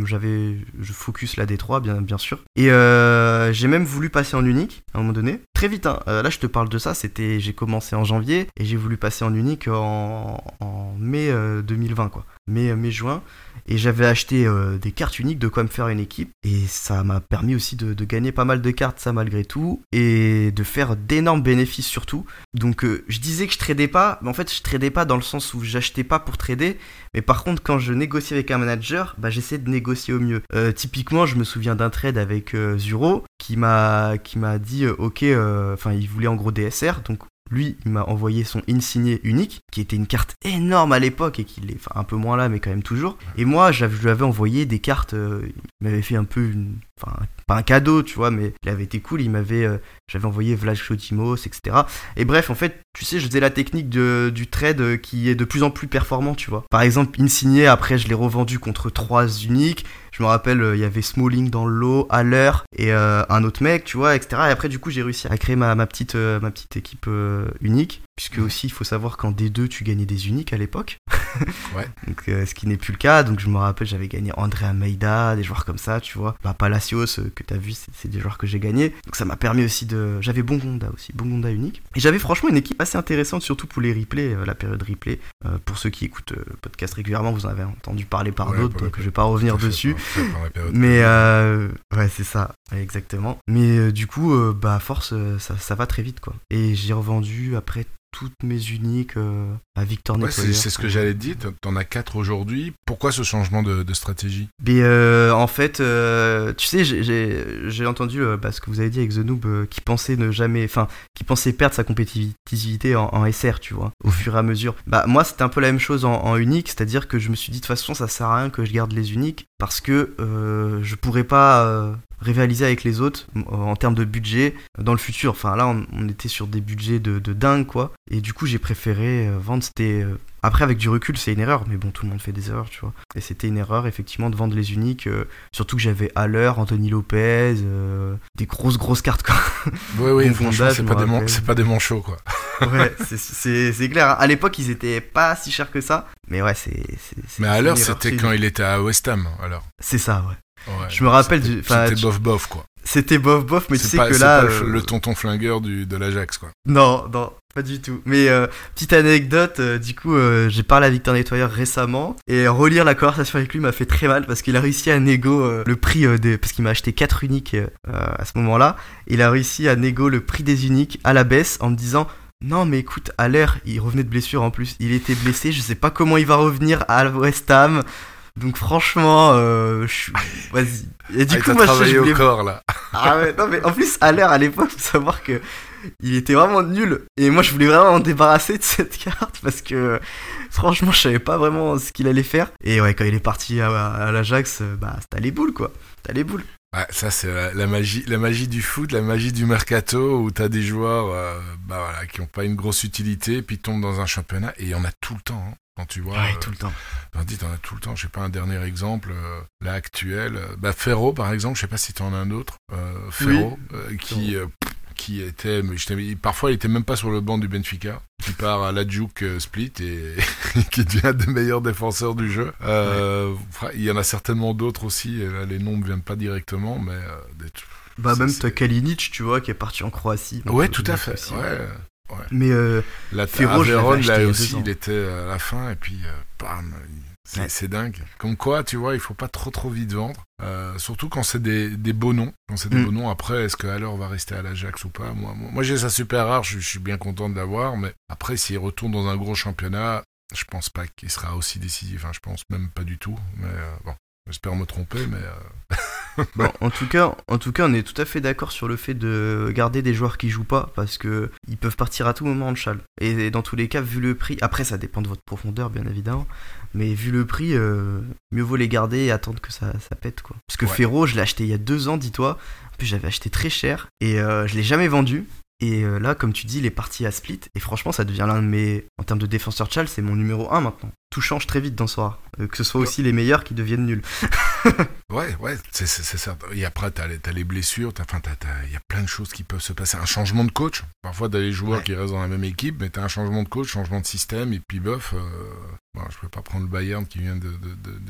j'avais, je focus la D3 bien, bien sûr. Et euh, j'ai même voulu passer en unique à un moment donné. Très vite, hein. Euh, là je te parle de ça, c'était, j'ai commencé en janvier et j'ai voulu passer en unique en, en mai euh, 2020 quoi mai, mai juin. Et j'avais acheté euh, des cartes uniques de quoi me faire une équipe. Et ça m'a permis aussi de, gagner pas mal de cartes ça malgré tout. Et de faire d'énormes bénéfices surtout. Donc euh, je disais que je tradais pas mais en fait je tradais pas dans le sens où j'achetais pas pour trader. Mais par contre quand je négociais avec un manager bah j'essayais de négocier au mieux. Euh, typiquement je me souviens d'un trade avec Zuro qui m'a qui m'a dit ok enfin il voulait en gros DSR donc lui, il m'a envoyé son insigné unique, qui était une carte énorme à l'époque et qui l'est, enfin un peu moins là, mais quand même toujours. Et moi, je lui avais envoyé des cartes. euh, il m'avait fait un peu, une, enfin pas un cadeau, tu vois, mais il avait été cool. Il m'avait, euh, j'avais envoyé Vlad Chotimos, etc. Et bref, en fait, tu sais, je faisais la technique du trade euh, qui est de plus en plus performant, tu vois. Par exemple, insigné, après, je l'ai revendu contre trois uniques. Je me rappelle, euh, il y avait Smalling dans le lot, Haller et euh, un autre mec, tu vois, etc. Et après, du coup, j'ai réussi à créer ma, ma, petite, euh, ma petite équipe unique. Puisque aussi, il faut savoir qu'en D2, tu gagnais des uniques à l'époque. [laughs] Ouais. donc, euh, ce qui n'est plus le cas. Donc je me rappelle, j'avais gagné André Almeida, des joueurs comme ça, tu vois. Bah, Palacios, euh, que t'as vu, c'est des joueurs que j'ai gagnés. Donc ça m'a permis aussi de. J'avais Bongonda aussi, Bongonda unique. Et j'avais franchement une équipe assez intéressante, surtout pour les replays, euh, la période replay. Pour ceux qui écoutent le podcast régulièrement, vous en avez entendu parler par Ouais, d'autres, donc je vais pas revenir dessus. Mais ouais, c'est ça, exactement. Mais du coup, bah force, ça, ça va très vite quoi. Et j'ai revendu après toutes mes uniques euh, à Victor Ouais, Nettoyer. c'est ce que j'allais te dire. T'en- as quatre aujourd'hui. Pourquoi ce changement de, de stratégie? Mais euh, en fait, euh, tu sais, j'ai- entendu euh, bah, ce que vous avez dit avec The Noob, qui pensait ne jamais, enfin, qui pensait perdre sa compétitivité en, en SR, tu vois, au fur et à mesure. Bah moi, c'était un peu la même chose en, en unique, c'est-à-dire que je me suis dit de toute façon, ça sert à rien que je garde les uniques parce que je pourrais pas rivaliser avec les autres euh, en termes de budget dans le futur. Enfin là, on, on était sur des budgets de, de dingue, quoi. Et du coup, j'ai préféré euh, vendre. C'était euh, après avec du recul, c'est une erreur, mais bon, tout le monde fait des erreurs, tu vois. Et c'était une erreur, effectivement, de vendre les uniques. euh, surtout que j'avais Haller, Anthony Lopez, euh, des grosses grosses cartes, quoi. [laughs] Oui, oui, Bon c'est pas, pas des manchots, quoi. ouais, [laughs] c'est- c'est c'est clair. hein. À l'époque, ils étaient pas si chers que ça, mais ouais, c'est. c'est- c'est- Mais erreur c'était quand il était à West Ham, alors. C'est ça, ouais. Ouais. Je me rappelle C'était- du- C'était tu- bof bof, quoi. C'était bof bof, mais tu C'est sais pas, que là. pas euh, le tonton flingueur du, de l'Ajax, quoi. Non, non, pas du tout. Mais euh, petite anecdote, euh, du coup, j'ai parlé à Victor Nettoyer récemment et relire la conversation avec lui m'a fait très mal parce qu'il a réussi à négo le prix des parce qu'il m'a acheté 4 uniques à ce moment-là. Il a réussi à négo le prix des uniques à la baisse en me disant non mais écoute, à l'air, il revenait de blessure en plus, il était blessé, je sais pas comment il va revenir à West Ham. Donc franchement, euh, je suis- [laughs] vas-y. Et du ah, coup, moi je- travaillé je voulais au corps, là. ah ouais, non mais en plus, à l'heure, à l'époque, faut savoir que il était vraiment nul. Et moi, je voulais vraiment m'en débarrasser de cette [laughs] carte parce que franchement, je savais pas vraiment ce qu'il allait faire. Et ouais, quand il est parti à, à l'Ajax, euh, bah, t'as les boules quoi. T'as les boules. Ouais, ça c'est la, la magie, la magie du foot, la magie du mercato où t'as des joueurs euh, bah voilà, qui ont pas une grosse utilité, puis tombent dans un championnat et il y en a tout le temps. hein. Quand tu vois, Ouais, euh, tout le temps. t'en dis, t'en as tout le temps. Je sais pas un dernier exemple, euh, là actuel, euh, bah Ferro par exemple, je sais pas si t'en as un autre, Ferro, qui qui était, mais je t'avais- parfois il était même pas sur le banc du Benfica, qui part à la Juke euh, Split et [laughs] qui devient un des meilleurs défenseurs du jeu. Euh, Il y en a certainement d'autres aussi. et là, les noms ne viennent pas directement, mais euh, des- Bah, même t'as Kalinic, tu vois, qui est parti en Croatie. Ouais, tout à fait. aussi. Ouais. Mais euh, La Ferro, je Vérone, acheté là aussi, il était à la fin, et puis, euh, bam, c'est Ouais. dingue. Comme quoi, tu vois, il faut pas trop trop vite vendre. Euh, surtout quand c'est des, des beaux noms. Quand c'est des Mm. beaux noms, après, est-ce que alors va rester à l'Ajax ou pas? Moi, moi, moi, j'ai ça super rare, je, je suis bien content de l'avoir, mais après, s'il retourne dans un gros championnat, je pense pas qu'il sera aussi décisif. Enfin, je pense même pas du tout. Mais euh, bon, j'espère me tromper, mais euh, [laughs] [laughs] Bon, en tout cas, en tout cas, on est tout à fait d'accord sur le fait de garder des joueurs qui jouent pas parce que ils peuvent partir à tout moment en châle. Et dans tous les cas, vu le prix, après ça dépend de votre profondeur bien évidemment, mais vu le prix, euh, mieux vaut les garder et attendre que ça, ça pète quoi. Parce que Ouais. Ferro, je l'ai acheté il y a deux ans, dis-toi. En plus, j'avais acheté très cher et euh, je l'ai jamais vendu. Et euh, là, comme tu dis, il est parti à Split. Et franchement, ça devient l'un de mes. En termes de défenseur châle, c'est mon numéro 1 maintenant. Tout change très vite dans ce soir. Euh, que ce soit aussi les meilleurs qui deviennent nuls. [laughs] Ouais, ouais, c'est certain. Et après, t'as les, t'as les blessures, t'as- enfin, t'as- t'as- il y a plein de choses qui peuvent se passer. Un changement de coach. Parfois, t'as les joueurs Ouais. qui restent dans la même équipe, mais t'as un changement de coach, changement de système, et puis bof. euh, je peux pas prendre le Bayern qui vient de,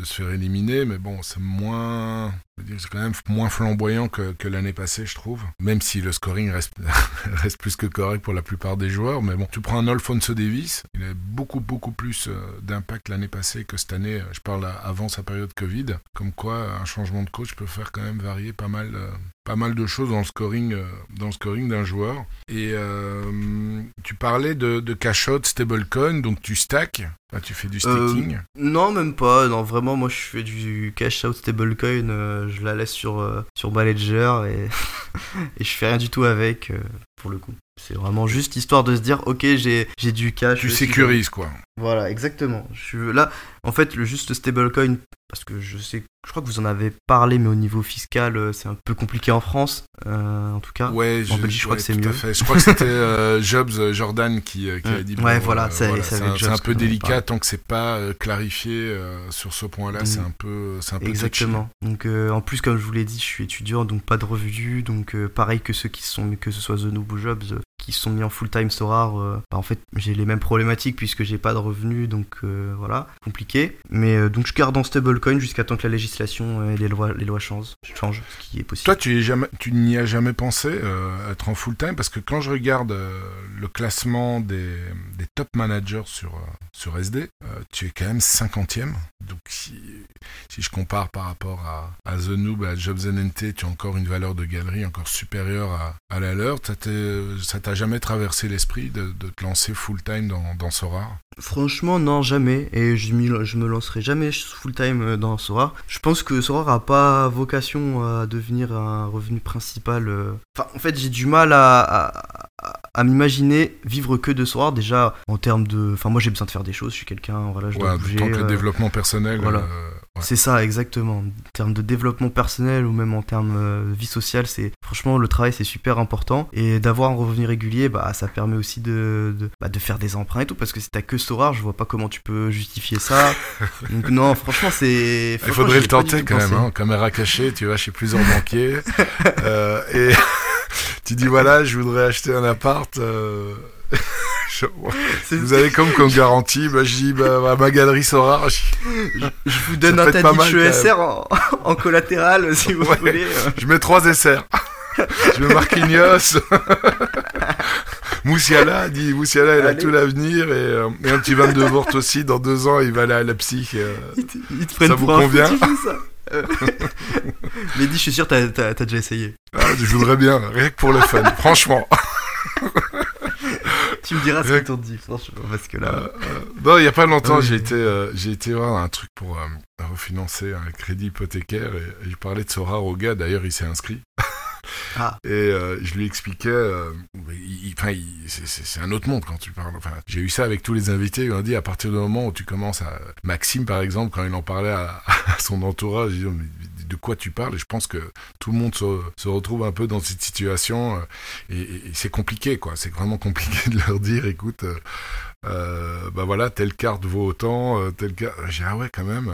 se faire éliminer, mais bon, c'est moins. C'est quand même moins flamboyant que, l'année passée, je trouve. Même si le scoring reste, [laughs] reste plus que correct pour la plupart des joueurs. Mais bon, tu prends un Alfonso Davis, il a beaucoup, beaucoup plus euh, d'impact l'année passée que cette année. Je parle avant sa période Covid. Comme quoi, un changement de coach peut faire quand même varier pas mal, euh, pas mal de choses dans le scoring, euh, dans le scoring d'un joueur. Et euh, tu parlais de, de cash out stablecoin, donc tu stacks, Enfin, tu fais du Euh, staking. Non, même pas. Non, vraiment, moi je fais du cash out stablecoin. euh, je la laisse sur, sur Ledger et, [laughs] et je fais rien du tout avec pour le coup. C'est vraiment juste histoire de se dire, ok, j'ai du cash. tu sécurises quoi. Voilà, exactement. Je suis là, en fait, le juste stablecoin, parce que je sais, je crois que vous en avez parlé, mais au niveau fiscal, euh, c'est un peu compliqué en France, euh, en tout cas. Ouais, En Belgique, je crois que c'est mieux. fait. Je crois que c'était [laughs] euh, Jobs euh, Jordan qui, qui a Mm. dit. Ouais, voilà, c'est- un, peu délicat tant que c'est pas clarifié euh, sur ce point-là. Mm. C'est un peu, c'est un peu touchy. Exactement. Donc euh, en plus, comme je vous l'ai dit, je suis étudiant, donc pas de revue, donc euh, pareil que ceux qui sont, que ce soit The Noob ou Jobs, qui sont mis en full-time Sorar, euh, bah, en fait, j'ai les mêmes problématiques puisque j'ai pas de revenus, donc euh, voilà, compliqué. Mais euh, donc je garde en stablecoin jusqu'à temps que la législation et les lois, les lois changent, changent, ce qui est possible. Toi, tu jamais, tu n'y as jamais pensé euh, être en full time parce que quand je regarde euh, le classement des, des top managers sur euh, sur SD, euh, tu es quand même 50e. Donc si, si je compare par rapport à, à The Noob, à Jobs NNT, tu as encore une valeur de galerie encore supérieure à, à la leur. Ça t'a jamais traversé l'esprit de, de te lancer full time dans, dans Sora Franchement, non, jamais. Et je, me lancerai jamais full-time euh, dans Sora. Je pense que Sora a pas vocation à devenir un revenu principal. euh. Enfin, en fait, j'ai du mal à, à, à- à m'imaginer vivre que de Sora. Déjà, en termes de. Enfin, moi, j'ai besoin de faire des choses. Je suis quelqu'un, voilà, je dois Ouais, bouger. tant que le euh, développement personnel. voilà. euh. C'est ça, exactement. En termes de développement personnel ou même en termes euh, vie sociale, c'est franchement le travail c'est super important. Et d'avoir un revenu régulier, bah ça permet aussi de, de, bah, de faire des emprunts et tout. Parce que si t'as que Sora, je vois pas comment tu peux justifier ça. [laughs] Donc non, franchement c'est. Il faudrait le tenter quand même, hein, caméra cachée, tu vas chez plusieurs banquiers euh, et [laughs] tu dis voilà, je voudrais acheter un appart. euh, Vous avez comme comme garantie, bah, je dis bah, bah, ma galerie Sora. je, Je vous donne un tas mal, SR en, en collatéral si vous Ouais. voulez. je mets trois SR. Je mets Marquinhos. Moussiala, dit Moussiala, il a tout l'avenir et, euh, et un petit 22 volts aussi. Dans deux ans, il va aller à la psy. euh. Ils te, ils te prennent Ça vous convient. Mais dis, je suis sûr t'as t'as- t'as déjà essayé. Ah, je voudrais bien, rien que pour le fun, franchement. Tu me diras ce qu'ils t'ont dit, franchement, parce que là. Euh, euh, non, il y a pas longtemps, Ah oui. j'ai été, euh, j'ai été voir un truc pour refinancer un crédit hypothécaire et, et je parlais de Sora au gars. D'ailleurs, il s'est inscrit. [laughs] Ah. Et je lui expliquais, enfin, c'est- un autre monde quand tu parles. Enfin, j'ai eu ça avec tous les invités. Ils m'ont dit à partir du moment où tu commences à Maxime, par exemple, quand il en parlait à, [laughs] à son entourage, il dit mais de quoi tu parles Et je pense que tout le monde se, retrouve un peu dans cette situation euh, et, c'est compliqué, quoi. C'est vraiment [laughs] compliqué de leur dire, écoute. euh, euh, bah voilà, telle carte vaut autant, telle carte. J'ai ah ouais, quand même.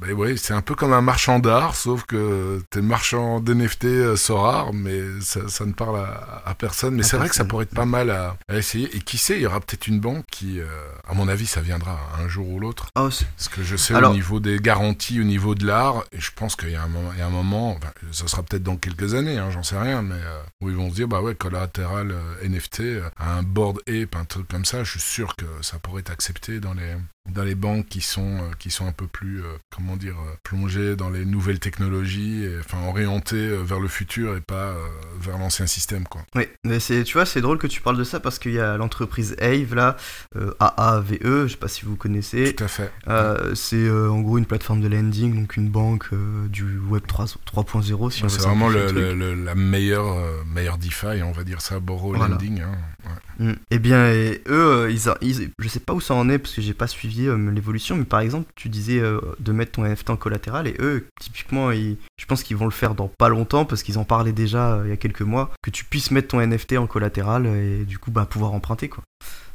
Bah ouais, c'est un peu comme un marchand d'art, sauf que t'es marchand d'NFT euh, Sorar, mais ça, ça ne parle à, à personne. Mais c'est vrai que ça pourrait être pas mal à, à essayer. Et qui sait, il y aura peut-être une banque qui, euh, à mon avis, ça viendra un jour ou l'autre. Oh, Parce que je sais Alors- au niveau des garanties, au niveau de l'art, et je pense qu'il y a un moment, il y a un moment enfin, ça sera peut-être dans quelques années, hein, j'en sais rien, mais euh, où ils vont se dire, bah ouais, collatéral euh, NFT, euh, un board ape, un truc comme ça, je suis sûr que ça pourrait être accepté dans les dans les banques qui sont euh, qui sont un peu plus euh, comment dire euh, plongées dans les nouvelles technologies et, enfin orientées vers le futur et pas vers l'ancien système quoi. Oui, mais c'est, tu vois, c'est drôle que tu parles de ça parce qu'il y a l'entreprise Ave là, euh, AAVE, je sais pas si vous connaissez. Tout à fait. Euh, c'est euh, en gros une plateforme de lending, donc une banque du web 3 3.0 si on Ouais, c'est vraiment le, le la meilleure meilleure DeFi, on va dire ça, borrow Voilà. lending. hein. Ouais. Mm. Eh bien, et eux, euh, ils, je sais pas où ça en est parce que j'ai pas suivi euh, l'évolution, mais par exemple, tu disais euh, de mettre ton NFT en collatéral et eux, typiquement, ils- je pense qu'ils vont le faire dans pas longtemps parce qu'ils en parlaient déjà euh, il y a quelques mois, que tu puisses mettre ton NFT en collatéral et du coup, bah, pouvoir emprunter quoi.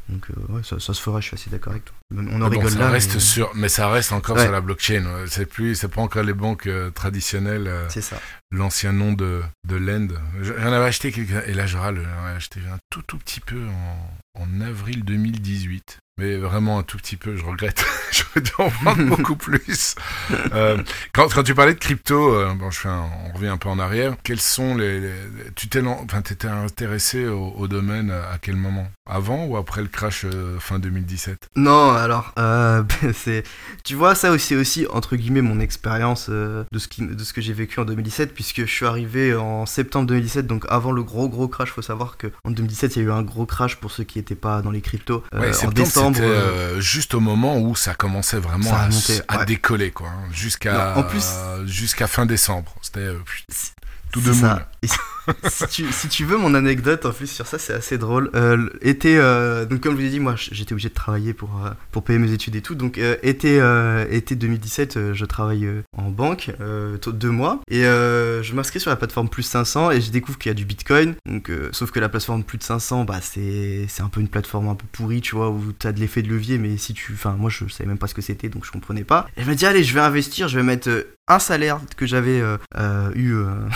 Donc, ouais, ça, ça se fera, je suis assez d'accord avec toi. On en bon, rigole ça là. reste mais sur, mais ça reste encore Ouais. sur la blockchain. C'est plus, c'est pas encore les banques traditionnelles. C'est ça. L'ancien nom de de Lend. Je- J'en avais acheté quelques, et là je râle. J'en avais acheté un tout tout petit peu en, en avril 2018. Mais vraiment un tout petit peu, je regrette. [laughs] J'aurais dû en prendre [laughs] beaucoup plus. Euh, quand, quand tu parlais de crypto, euh, bon, je fais un- on revient un peu en arrière. Quels sont les, tu t'es, enfin, t'étais intéressé au, au domaine à quel moment? Avant ou après le crash euh, fin 2017 Non, alors, [laughs] c'est, tu vois, ça aussi, aussi entre guillemets mon expérience de ce qui, de ce que j'ai vécu en 2017, puisque je suis arrivé en septembre 2017, donc avant le gros gros crash. Faut savoir que en 2017, il y a eu un gros crash pour ceux qui n'étaient pas dans les cryptos. Euh, Ouais, en décembre, euh, euh, juste au moment où ça commençait vraiment Ça à, monté, s- à ouais. décoller, quoi. hein, Jusqu'à fin décembre. C'était tout de ça. [laughs] si, tu, veux mon anecdote en plus sur ça, c'est assez drôle. Euh, été, euh, donc comme je vous ai dit, moi j'étais obligé de travailler pour, euh, pour payer mes études et tout. Donc euh, été, euh, été 2017, euh, je travaille en banque, deux mois. Et je m'inscris sur la plateforme Plus 500 et je découvre qu'il y a du Bitcoin. Donc, sauf que la plateforme Plus de 500, bah, c'est un peu une plateforme un peu pourrie, tu vois, où tu as de l'effet de levier. Mais si tu. Enfin, moi je savais même pas ce que c'était, donc je comprenais pas. Et je me dis, allez, je vais investir, je vais mettre un salaire que j'avais euh, eu. euh,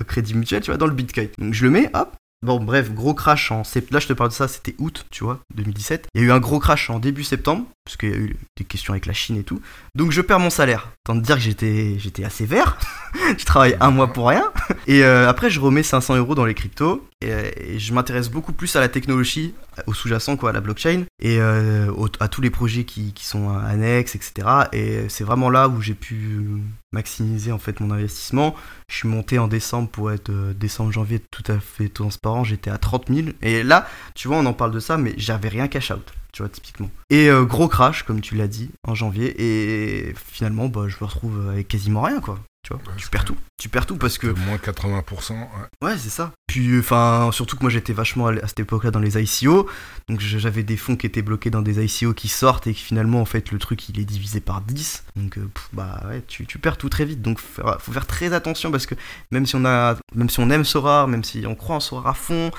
au crédit mutuel, tu vois, dans le Bitcoin. Donc je le mets, hop, Bon, bref, gros crash en septembre. Là, je te parle de ça, c'était août, tu vois, 2017. Il y a eu un gros crash en début septembre, parce qu'il y a eu des questions avec la Chine et tout. Donc, je perds mon salaire. Tant de dire que j'étais, assez vert. [laughs] je travaille un mois pour rien. Et euh, après, je remets 500 euros dans les cryptos. Et, euh, et je m'intéresse beaucoup plus à la technologie, au sous-jacent, quoi, à la blockchain. Et euh, à tous les projets qui, qui sont annexes, etc. Et c'est vraiment là où j'ai pu maximiser, en fait, mon investissement. Je suis monté en décembre pour être euh, décembre-janvier tout à fait transparent. J'étais à 30 000. Et là, tu vois, on en parle de ça, mais j'avais rien cash out. Tu vois, typiquement. Et euh, gros crash, comme tu l'as dit, en janvier. Et finalement, bah, je me retrouve avec quasiment rien, quoi. Tu vois, Ouais, tu perds tout. Tu perds tout parce que. Moins 80%. ouais. Ouais, c'est ça. Puis, enfin, surtout que moi j'étais vachement à à cette époque-là dans les ICO. Donc j'avais des fonds qui étaient bloqués dans des ICO qui sortent et que finalement, en fait, le truc il est divisé par 10. Donc, euh, pff, bah ouais, tu, tu perds tout très vite. Donc, faut faut faire très attention parce que même si on, a, même si on aime Sora, même si on croit en Sora à fond,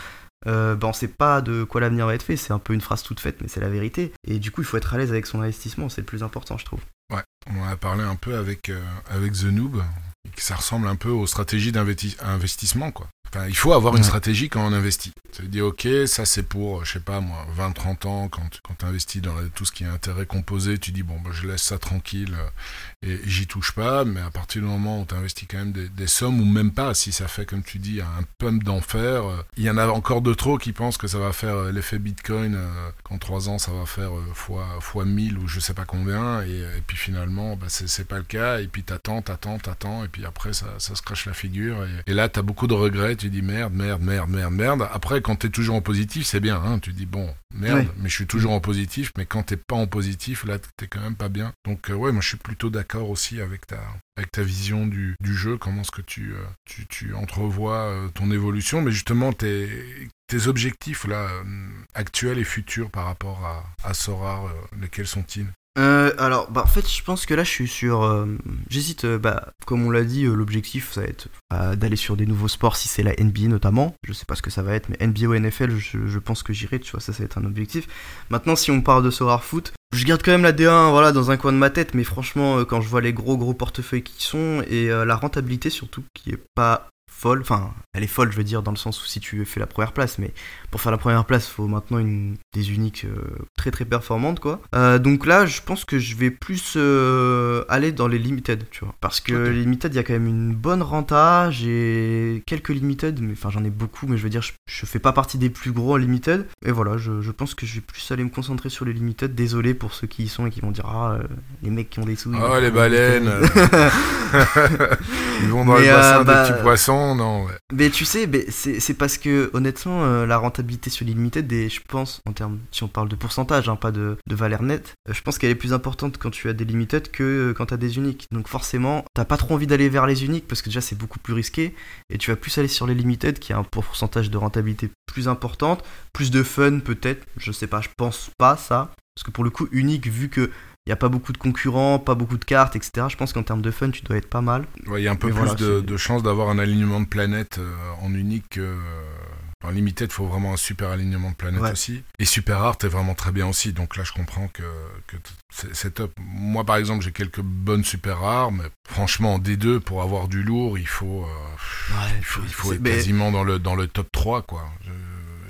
euh, bah, on sait pas de quoi l'avenir va être fait. C'est un peu une phrase toute faite, mais c'est la vérité. Et du coup, il faut être à l'aise avec son investissement. C'est le plus important, je trouve. On en a parlé un peu avec, euh, avec The Noob, ça ressemble un peu aux stratégies d'investissement, quoi. Enfin, il faut avoir une stratégie quand on investit. Dis, ok, ça c'est pour, je sais pas moi, 20-30 ans, quand, quand tu investis dans tout ce qui est intérêt composé, tu dis, bon, bah, je laisse ça tranquille euh, et j'y touche pas, mais à partir du moment où tu investis quand même des, des sommes, ou même pas, si ça fait, comme tu dis, un pump d'enfer, euh, il y en a encore de trop qui pensent que ça va faire euh, l'effet Bitcoin, qu'en 3 ans ça va faire fois, fois 1000 ou je sais pas combien, et, et puis finalement, c'est c'est pas le cas, et puis t'attends, t'attends, t'attends, et puis après ça, ça se crache la figure, et, et là t'as beaucoup de regrets, tu dis merde, merde, merde, merde, merde. Après, quand t'es toujours en positif, c'est bien, hein, tu dis bon, merde, mais je suis toujours en positif, mais quand t'es pas en positif, là t'es quand même pas bien. Donc euh, ouais, moi je suis plutôt d'accord aussi avec ta, avec ta vision du, du jeu, comment est-ce que tu, euh, tu, tu entrevois euh, ton évolution, mais justement tes, tes objectifs là, actuels et futurs par rapport à, à Sora, lesquels sont-ils? Euh, alors, bah, en fait, je pense que là, je suis sur. euh, J'hésite, euh, bah, comme on l'a dit, l'objectif, ça va être euh, d'aller sur des nouveaux sports, si c'est la NBA notamment. Je sais pas ce que ça va être, mais NBA ou NFL, je, pense que j'irai, tu vois, ça, ça va être un objectif. Maintenant, si on parle de Sorar Foot, je garde quand même la D1, voilà, dans un coin de ma tête, mais franchement, quand je vois les gros, gros portefeuilles qui sont, et la rentabilité surtout, qui est pas folle, enfin, elle est folle, je veux dire, dans le sens où si tu fais la première place, mais pour faire la première place, il faut maintenant une, des uniques euh, très très performantes, quoi. Euh, donc là, je pense que je vais plus euh, aller dans les limited, tu vois. Parce que les limited, il y a quand même une bonne renta. J'ai quelques limited, mais enfin, j'en ai beaucoup, mais je veux dire, je, je fais pas partie des plus gros en limited. Et voilà, je, je pense que je vais plus aller me concentrer sur les limited. Désolé pour ceux qui y sont et qui vont dire, ah, les mecs qui ont des sous. Oh, les baleines. [laughs] [laughs] Ils vont dans Mais, le bassin bah, des petits poissons, non ouais. Mais tu sais, c'est parce que honnêtement, euh, la rentabilité sur l'illimité, je pense, en termes, si on parle de pourcentage, hein, pas de, de valeur nette, euh, je pense qu'elle est plus importante quand tu as des limited que euh, quand tu as des uniques. Donc forcément, t'as pas trop envie d'aller vers les uniques parce que déjà c'est beaucoup plus risqué et tu vas plus aller sur les limited qui a un pourcentage de rentabilité plus importante, plus de fun peut-être, je sais pas, je pense pas ça. Parce que pour le coup, unique, vu que il y a pas beaucoup de concurrents, pas beaucoup de cartes, etc. Je pense qu'en termes de fun, tu dois être pas mal. Ouais, Il y a un peu Mais plus voilà, de, chances d'avoir un alignement de planètes euh, en unique que. euh, En limited, il faut vraiment un super alignement de planètes Ouais. aussi. Et super rare, t'es vraiment très bien aussi. Donc là, je comprends que, que c'est top. Moi, par exemple, j'ai quelques bonnes super rares, mais franchement, en D2, pour avoir du lourd, il faut, euh, il faut, il faut être mais- quasiment dans le, dans le top 3, quoi. Je-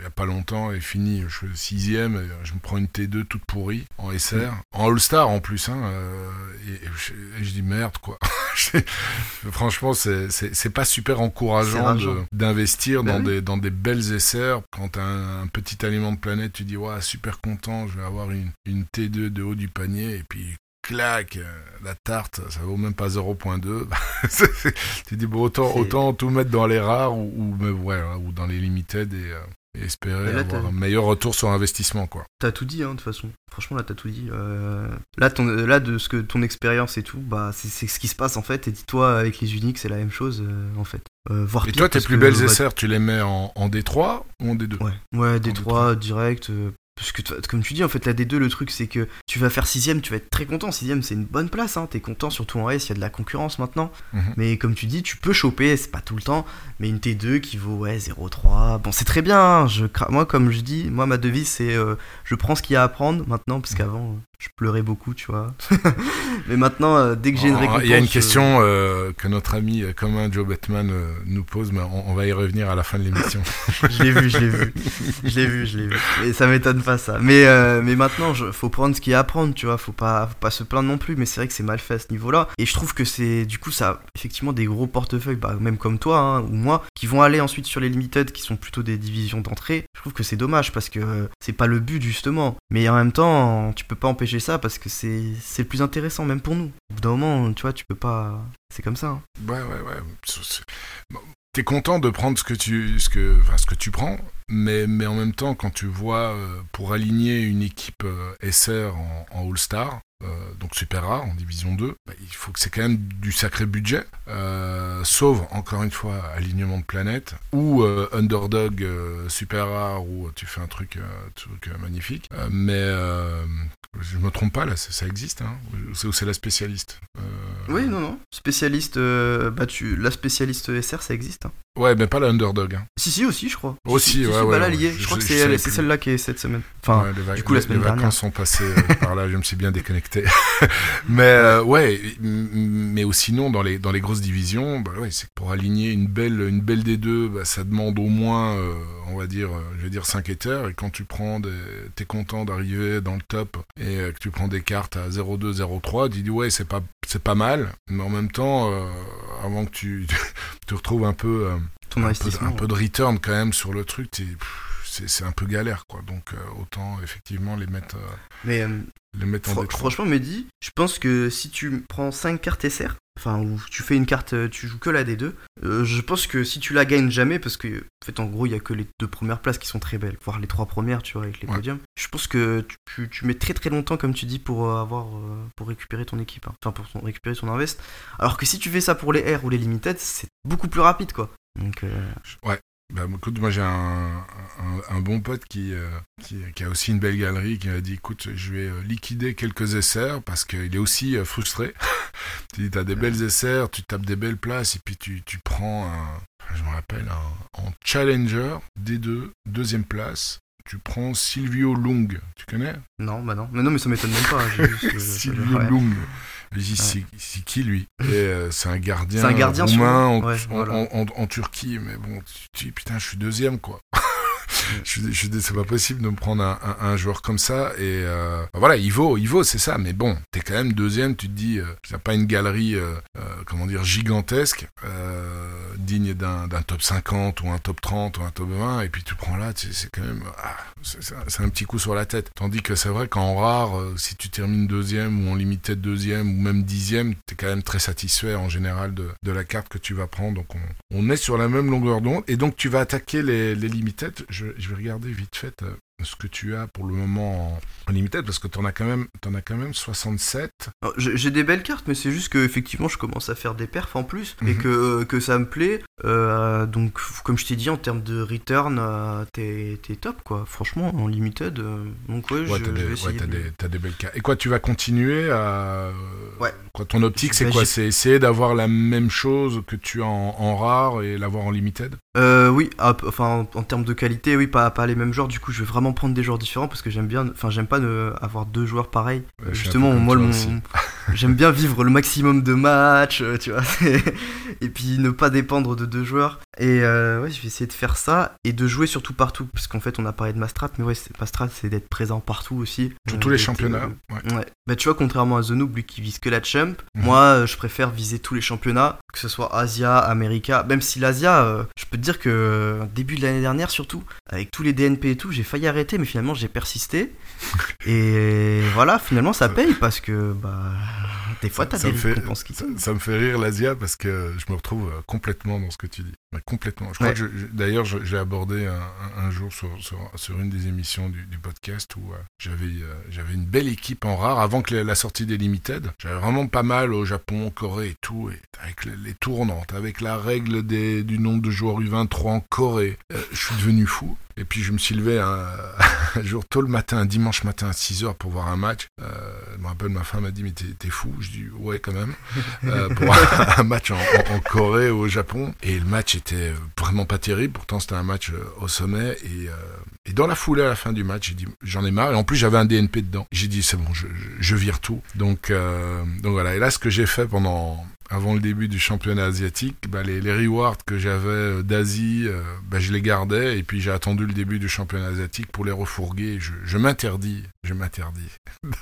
a pas longtemps, et fini, je suis sixième, et je me prends une T2 toute pourrie, en SR, en All-Star en plus, hein, euh, et, et je, et je dis merde, quoi. [laughs] Franchement, c'est- pas super encourageant d'investir Bah dans, oui. des, dans des belles SR. Quand t'as un, un petit aliment de planète, tu dis, ouais, super content, je vais avoir une, une T2 de haut du panier, et puis clac, euh, la tarte, ça vaut même pas 0.2. [laughs] C'est- c'est- tu dis, bon, autant, autant tout mettre dans les rares ou, ou, ouais, voilà, ou dans les limited et, euh, et espérer là, avoir un meilleur retour sur investissement, quoi. T'as tout dit, hein, de toute façon. Franchement, là, t'as tout dit. Euh, Là, ton... là, de ce que ton expérience et tout, bah, c'est ce qui se passe en fait. Et dis-toi, avec les uniques, c'est la même chose euh, en fait. Euh, voire Et pire, toi, tes plus belles bah, SR, tu les mets en, en D3 ou en D2 Ouais, ouais, D3. D3 direct. Parce que, comme tu dis, en fait, la D2, le truc, c'est que tu vas faire sixième, tu vas être très content. Sixième, c'est une bonne place, hein. T'es content, surtout en S, il y a de la concurrence maintenant. Mhm. Mais comme tu dis, tu peux choper, c'est pas tout le temps, mais une T2 qui vaut, ouais, 0,3. Bon, c'est très bien. hein, Je, moi, comme je dis, moi, ma devise, c'est euh, je prends ce qu'il y a à prendre maintenant, parce qu'avant, euh, je pleurais beaucoup, tu vois. [laughs] mais maintenant, euh, dès que j'ai une récompense. Il y a une je- question euh, que notre ami euh, commun Joe Batman euh, nous pose, mais on, on va y revenir à la fin de l'émission. [laughs] Je l'ai vu, je l'ai vu. Je l'ai vu, je l'ai vu. Et ça m'étonne pas ça. Mais, euh, mais maintenant, je, faut prendre ce qu'il y a à prendre, tu vois. Faut pas, faut pas se plaindre non plus. Mais c'est vrai que c'est mal fait à ce niveau-là. Et je trouve que c'est, du coup, ça a effectivement des gros portefeuilles, bah, même comme toi hein, ou moi, qui vont aller ensuite sur les limited, qui sont plutôt des divisions d'entrée. Je trouve que c'est dommage parce que euh, c'est pas le but justement. Mais en même temps, tu peux pas empêcher ça parce que c'est, le plus intéressant, même pour nous. Au bout d'un moment, tu vois, tu peux pas. C'est comme ça. hein. Ouais, ouais, ouais. T'es content de prendre ce que tu, ce que, enfin, ce que tu prends, mais, mais en même temps, quand tu vois, euh, pour aligner une équipe euh, SR en, All-Star, euh, donc super rare en Division 2, bah, il faut que c'est quand même du sacré budget, euh, sauf, encore une fois, alignement de planète, ou Underdog super rare, où tu fais un truc, truc magnifique. Mais je me trompe pas, là, ça, existe, hein, c'est c'est la spécialiste. Euh, Oui, non, non. Spécialiste, euh, bah, la spécialiste SR, ça existe. hein. Ouais, mais pas la underdog. Hein. Si, si, aussi, je crois. Aussi, Si, si, ouais, ouais, ouais. lié. Je- Je crois que c'est celle-là qui est cette semaine. Enfin, les du coup, la les- semaine les dernière. vacances sont passées euh, par là, je me suis bien déconnecté. [laughs] mais euh, ouais, mais aussi sinon dans les dans les grosses divisions, bah c'est pour aligner une belle une belle des deux, bah, ça demande au moins, euh, on va dire, euh, je vais dire 5 éthers. Et quand tu prends, des... t'es content d'arriver dans le top et que tu prends des cartes à 0,2, 0,3, tu dis ouais, c'est pas c'est pas mal, mais en même temps, avant que tu [laughs] tu retrouves un peu ton un peu, un peu de return quand même sur le truc, c'est un peu galère quoi. Donc euh, autant effectivement les mettre euh, Mais euh, les mettre en décroc. franchement, Mehdi, je pense que si tu prends 5 cartes SR, enfin, ou tu fais une carte, tu joues que la D2, euh, je pense que si tu la gagnes jamais, parce que, en fait, en gros, il y a que les deux premières places qui sont très belles, voire les trois premières, tu vois, avec les Ouais. podiums, je pense que tu, mets très très longtemps, comme tu dis, pour avoir, pour récupérer ton équipe, hein. enfin, pour ton- récupérer ton invest. Alors que si tu fais ça pour les R ou les limited, c'est beaucoup plus rapide, quoi. Donc, euh, Bah, écoute, moi j'ai un, un, un bon pote qui, euh, qui, qui a aussi une belle galerie qui m'a dit écoute, je vais euh, liquider quelques essais parce qu'il est aussi frustré. [laughs] tu dis, t'as des belles essais, tu tapes des belles places et puis tu, tu prends un, je me rappelle, un, en Challenger D2, deuxième place. Tu prends Silvio Lung, tu connais? Non, bah non. Mais non, mais ça m'étonne même pas. [laughs] juste, euh, Silvio ouais. Lung. Dis, c'est qui lui? Euh, c'est un gardien, C'est un gardien roumain en, sûrement. Ouais, en- voilà. en- en- en Turquie. Mais bon, tu putain, je suis deuxième, quoi. Je je c'est pas possible de me prendre un, un- un joueur comme ça. Et euh, bah voilà, il vaut, il vaut, c'est ça. Mais bon, t'es quand même deuxième. Tu te dis, euh, pas une galerie, euh, euh, comment dire, gigantesque, euh, digne d'un top 50 ou un top 30 ou un top 20. Et puis tu prends là, c'est quand même, ah, c'est un- petit coup sur la tête. Tandis que c'est vrai qu'en rare, euh, si tu termines deuxième ou en limited deuxième ou même dixième, t'es quand même très satisfait en général de, la carte que tu vas prendre. Donc on, est sur la même longueur d'onde. Et donc tu vas attaquer les, les je vais regarder vite fait euh, ce que tu as pour le moment en, en limited parce que t'en as quand même, as quand même 67. Alors, J'ai des belles cartes, mais c'est juste que effectivement, je commence à faire des perfs en plus et Mhm. que, euh, que ça me plaît. Euh, donc, comme je t'ai dit, en termes de return, euh, t'es top quoi. Franchement, en limited. euh, donc, ouais, Ouais, je, je des, ouais, de- des, belles cartes. Et quoi, tu vas continuer à. Ouais. Quoi, ton optique, c'est quoi? C'est essayer d'avoir la même chose que tu as en, en rare et l'avoir en limited? Euh, oui, enfin, en, en termes de qualité, oui, pas, pas les mêmes joueurs. Du coup, je vais vraiment prendre des joueurs différents parce que j'aime bien. Enfin, j'aime pas ne- avoir deux joueurs pareils. Ouais, Euh, justement, moi, mon-. [laughs] j'aime bien vivre le maximum de matchs, euh, tu vois. [laughs] et puis ne pas dépendre de deux joueurs. Et euh, ouais, je vais essayer de faire ça et de jouer surtout partout. Parce qu'en fait, on a parlé de ma strat, mais ouais, c'est- ma strat, c'est d'être présent partout aussi. Sur Euh, tous les d'être, championnats euh, ouais. Ouais. Bah tu vois, contrairement à The Noob, lui qui vise que la champ, Mhm. moi euh, je préfère viser tous les championnats, que ce soit Asia, America, même si l'Asia, euh, je peux te dire que euh, début de l'année dernière surtout, avec tous les DNP et tout, j'ai failli arrêter, mais finalement j'ai persisté. [laughs] et voilà, finalement ça paye parce que bah des fois t'as Ça des me fait- récompenses qui Ça, me fait rire l'Asia parce que je me retrouve euh, complètement dans ce que tu dis. Mais complètement. Je crois que d'ailleurs, j'ai abordé un, un- jour sur, sur, sur une des émissions du, du podcast où euh, j'avais euh, j'avais une belle équipe en rare avant que la, la sortie des Limited. J'avais vraiment pas mal au Japon, en Corée et tout, et avec les, les tournantes, avec la règle des, du nombre de joueurs U23 en Corée. Euh, je suis devenu fou. Et puis je me suis levé [laughs] un, jour tôt le matin, un dimanche matin à 6h pour voir un match. Euh, je me rappelle, ma femme m'a dit Mais t'es fou Je dis Ouais, quand même. Euh, pour un, [laughs] un match en, en- en Corée ou au Japon. Et le match était était vraiment pas terrible. Pourtant, c'était un match euh, au sommet. Et, euh, et, dans la foulée, à la fin du match, j'ai dit j'en ai marre. Et en plus, j'avais un DNP dedans. J'ai dit c'est bon, je, je, vire tout. Donc, euh, donc voilà. Et là, ce que j'ai fait pendant avant le début du championnat asiatique, bah, les, les, rewards que j'avais euh, d'Asie, euh, bah, je les gardais et puis j'ai attendu le début du championnat asiatique pour les refourguer. Je, m'interdis, je m'interdis [laughs] [laughs]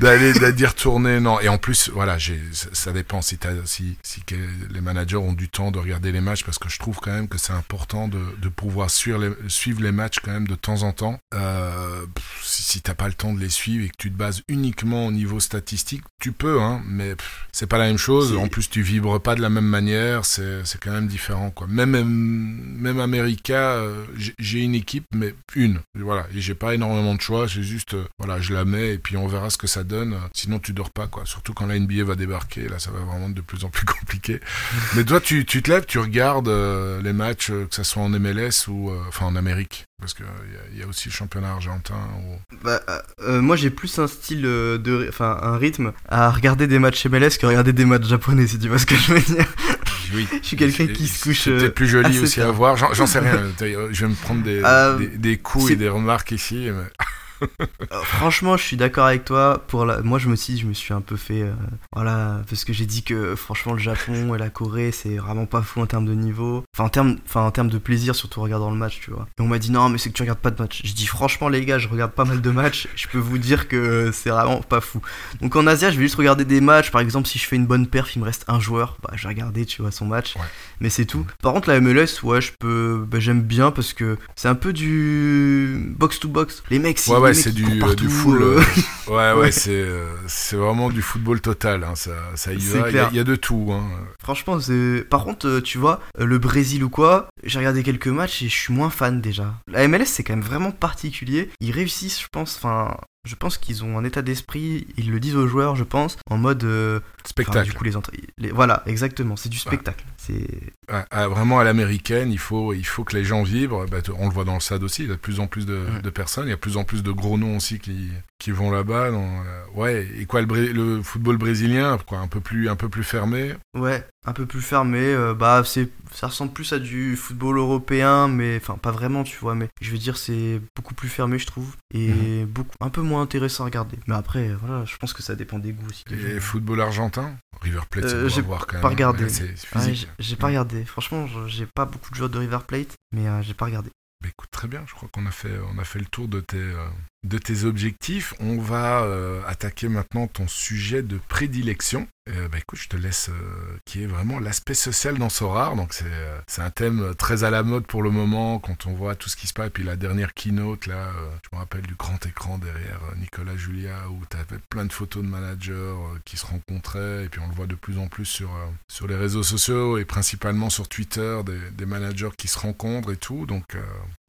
d'aller d'y retourner. Non, et en plus, voilà, ça, dépend si, si, si les managers ont du temps de regarder les matchs parce que je trouve quand même que c'est important de, de pouvoir suivre les, suivre les matchs quand même de temps en temps. Euh, si, si t'as pas le temps de les suivre et que tu te bases uniquement au niveau statistique, tu peux, hein, mais c'est pas la même chose. En plus, tu vibres pas de la même manière. C'est quand même différent, quoi. Même, même America, euh, j'ai une équipe, mais une. Voilà. Et j'ai pas énormément de choix. J'ai juste, euh, voilà, je la mets et puis on verra ce que ça donne. Sinon, tu dors pas, quoi. Surtout quand la NBA va débarquer. Là, ça va vraiment être de plus en plus [laughs] compliqué. mais toi, tu, tu te lèves, tu regardes euh, les matchs, que ça soit en MLS ou, enfin, en Amérique? Parce qu'il y, y, a aussi le championnat argentin. Bah, moi, j'ai plus un style de, enfin, un rythme à regarder des matchs MLS que regarder des matchs japonais, si tu vois ce que je veux dire. Oui. [laughs] je suis quelqu'un qui se couche. C'est plus joli aussi à voir. J'en sais rien. Je vais me prendre des, euh, des, des, coups et des remarques ici. Mais... [laughs] Euh, franchement, je suis d'accord avec toi. Pour la... Moi, je me suis, je me suis un peu fait, euh, voilà, parce que j'ai dit que franchement, le Japon et la Corée, c'est vraiment pas fou en termes de niveau, enfin en termes, enfin en termes de plaisir, surtout en regardant le match, tu vois. Et on m'a dit non, mais c'est que tu regardes pas de match. Je dis franchement, les gars, je regarde pas mal de matchs. Je peux vous dire que c'est vraiment pas fou. Donc en Asie, je vais juste regarder des matchs. Par exemple, si je fais une bonne perf, il me reste un joueur, bah je vais regarder, tu vois, son match. Mais c'est tout. Par contre, la MLS, ouais, je peux, bah, j'aime bien parce que c'est un peu du box to box. Les mecs, ouais, c'est du, euh, du full. Euh, [laughs] ouais, ouais, c'est euh, c'est vraiment du football total. Hein, ça, ça y va. Il y, a de tout. Hein. Franchement, c'est. Par contre, tu vois, le Brésil ou quoi, j'ai regardé quelques matchs et je suis moins fan déjà. La MLS, c'est quand même vraiment particulier. Ils réussissent, je pense. Enfin, je pense qu'ils ont un état d'esprit, ils le disent aux joueurs, je pense, en mode euh, spectacle. du coup, les, entrées, voilà, exactement, c'est du spectacle. C'est vraiment à l'américaine, il faut, il faut que les gens vibrent. Bah, on le voit dans le SAD aussi, il y a de plus en plus de, de personnes, il y a de plus en plus de gros noms aussi qui, qui vont là-bas. Euh, ouais, et quoi, le, le, football brésilien, quoi, un peu plus, un peu plus fermé? Ouais, un peu plus fermé. Euh, bah, c'est, ça ressemble plus à du football européen, mais enfin pas vraiment, tu vois. Mais je veux dire, c'est beaucoup plus fermé, je trouve, et mhm. beaucoup, un peu moins intéressant à regarder. Mais après, voilà, je pense que ça dépend des goûts aussi. Et football argentin, River Plate, euh, j'ai pas même. regardé. j'ai pas regardé. Franchement, j'ai pas beaucoup de joueurs de River Plate, mais euh, j'ai pas regardé. Bah, écoute, très bien. Je crois qu'on a fait, on a fait le tour de tes, de tes objectifs. On va euh, attaquer maintenant ton sujet de prédilection. Euh, bah, écoute, je te laisse, euh, qui est vraiment l'aspect social dans Sorar. Donc c'est, c'est un thème très à la mode pour le moment quand on voit tout ce qui se passe. Et puis la dernière keynote, là, je me rappelle du grand écran derrière Nicolas Julia où tu avais plein de photos de managers qui se rencontraient. Et puis on le voit de plus en plus sur, sur les réseaux sociaux et principalement sur Twitter, des, des managers qui se rencontrent et tout. Donc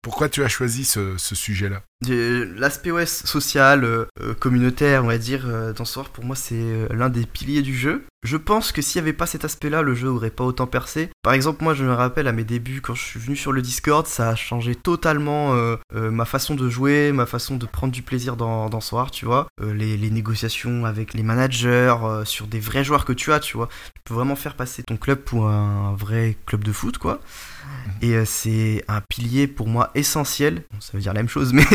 pourquoi tu as choisi ce, sujet-là L'aspect social, euh, euh, communautaire, on va dire, euh, dans ce pour moi, c'est l'un des piliers du jeu. Je pense que s'il n'y avait pas cet aspect-là, le jeu aurait pas autant percé. Par exemple, moi, je me rappelle à mes débuts, quand je suis venu sur le Discord, ça a changé totalement ma façon de jouer, ma façon de prendre du plaisir dans, dans Soir, tu vois. Les, les, négociations avec les managers, sur des vrais joueurs que tu as, tu vois. Tu peux vraiment faire passer ton club pour un vrai club de foot, quoi. Et euh, c'est un pilier pour moi essentiel. ça veut dire la même chose, [laughs] mais,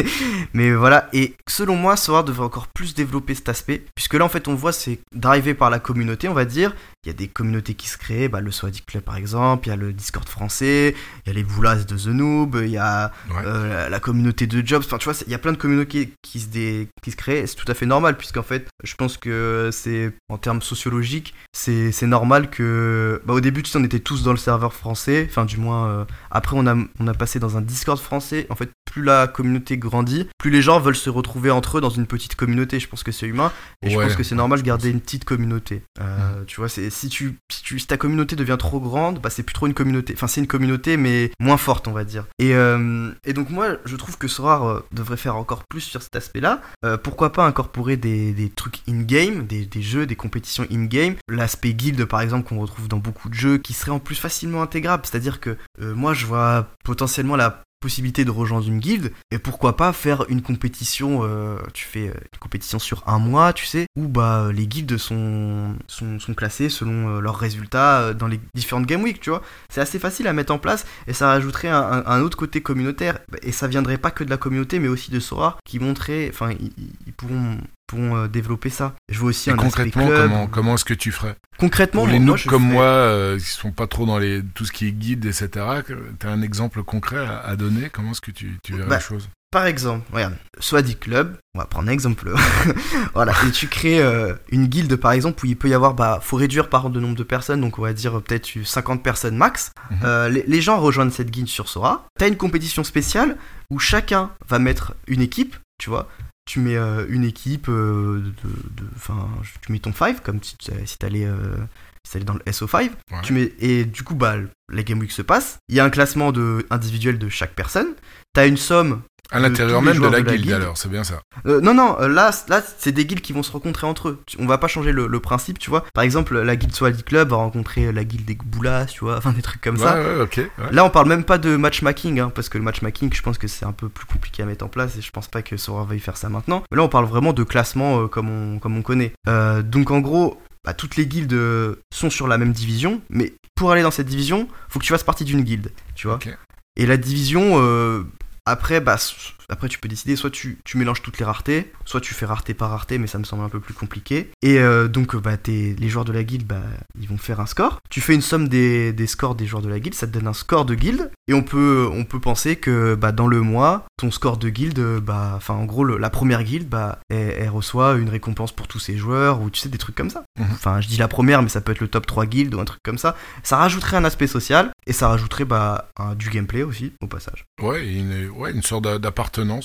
mais voilà. Et selon moi, Sora devrait encore plus développer cet aspect. Puisque là, en fait, on voit, c'est drivé par la communauté, dire. Il y a des communautés qui se créent, bah, le Swadic Club par exemple, il y a le Discord français, il y a les Boulas de The Noob, il y a euh, la communauté de Jobs. Enfin, tu vois, il y a plein de communautés qui se, qui se créent. C'est tout à fait normal, puisqu'en fait, je pense que c'est, en termes sociologiques, c'est normal que. Bah, au début, tu sais, on était tous dans le serveur français, enfin, du moins euh, après, on a, on a passé dans un Discord français. En fait, plus la communauté grandit, plus les gens veulent se retrouver entre eux dans une petite communauté. Je pense que c'est humain. Et je pense que c'est normal de garder une petite communauté. Euh, tu vois, si tu, si tu, ta communauté devient trop grande, bah, c'est plus trop une communauté. Enfin, c'est une communauté, mais moins forte, on va dire. Et, euh, et donc, moi, je trouve que Sorar devrait faire encore plus sur cet aspect-là. pourquoi pas incorporer des, des trucs in-game, des, des, jeux, des compétitions in-game. L'aspect guild, par exemple, qu'on retrouve dans beaucoup de jeux, qui serait en plus facilement intégrable. C'est-à-dire que euh, moi, je vois potentiellement la possibilité de rejoindre une guilde et pourquoi pas faire une compétition euh, tu fais euh, une compétition sur un mois tu sais où bah les guildes sont sont, sont selon euh, leurs résultats euh, dans les différentes game week tu vois. C'est assez facile à mettre en place et ça rajouterait un, autre côté communautaire. Et ça viendrait pas que de la communauté mais aussi de Sora qui montrait enfin ils pourront pourront euh, développer ça je vois aussi Et un concrètement, club. comment, comment est-ce que tu ferais? Concrètement Pour les noobs comme ferais- moi, euh, qui sont pas trop dans les, tout ce qui est guide, etc., tu as un exemple concret à, à donner? Comment est-ce que tu, tu verrais Bah, la chose Par exemple, regarde, soit dit club, on va prendre un exemple. [laughs] voilà, et tu crées euh, une guilde par exemple où il peut y avoir, bah, faut réduire par le nombre de personnes, donc on va dire euh, peut-être 50 personnes max. Mhm. Euh, les, les gens rejoignent cette guilde sur Sora. T'as une compétition spéciale où chacun va mettre une équipe, tu vois. Tu mets euh, une équipe, euh, de, enfin, tu mets ton 5 comme si, tu- si t'allais euh, si t'allais dans le SO5. Ouais. Tu mets, et du coup, bah, la Game Week se passe. Il y a un classement de, individuel de chaque personne. T'as une somme À de l'intérieur même de la de la guilde, guilde. alors, c'est bien ça. euh, non, non, euh, là, là c'est des guildes qui vont se rencontrer entre eux. On va pas changer le, le principe, tu vois. Par exemple, la guilde Swally Club va rencontrer la guilde des Boulas, tu vois, [laughs] enfin des trucs comme ouais, ça. ouais, ok. ouais. Là, on parle même pas de matchmaking, hein, parce que le matchmaking, je pense que c'est un peu plus compliqué à mettre en place et je pense pas que Sora va y faire ça maintenant. Mais là, on parle vraiment de classement euh, comme, on, comme on connaît. Euh, donc, en gros, bah, toutes les guildes euh, sont sur la même division, mais pour aller dans cette division, faut que tu fasses partie d'une guilde, tu vois. Et la division, euh, après, bah, après, tu peux décider, soit tu, tu mélanges toutes les raretés, soit tu fais rareté par rareté, mais ça me semble un peu plus compliqué. Et euh, donc, euh, bah, t'es- les joueurs de la guilde, bah, ils vont faire un score. Tu fais une somme des, des scores des joueurs de la guilde, ça te donne un score de guilde. Et on peut, on peut penser que bah, dans le mois, ton score de guilde, bah, enfin, en gros, le- la première guilde, bah, elle, elle reçoit une récompense pour tous ses joueurs, ou tu sais, des trucs comme ça. Mhm. Enfin, je dis la première, mais ça peut être le top 3 guild ou un truc comme ça. Ça rajouterait un aspect social, et ça rajouterait bah, un- du gameplay aussi, au passage. Ouais, une, ouais, une sorte d'a-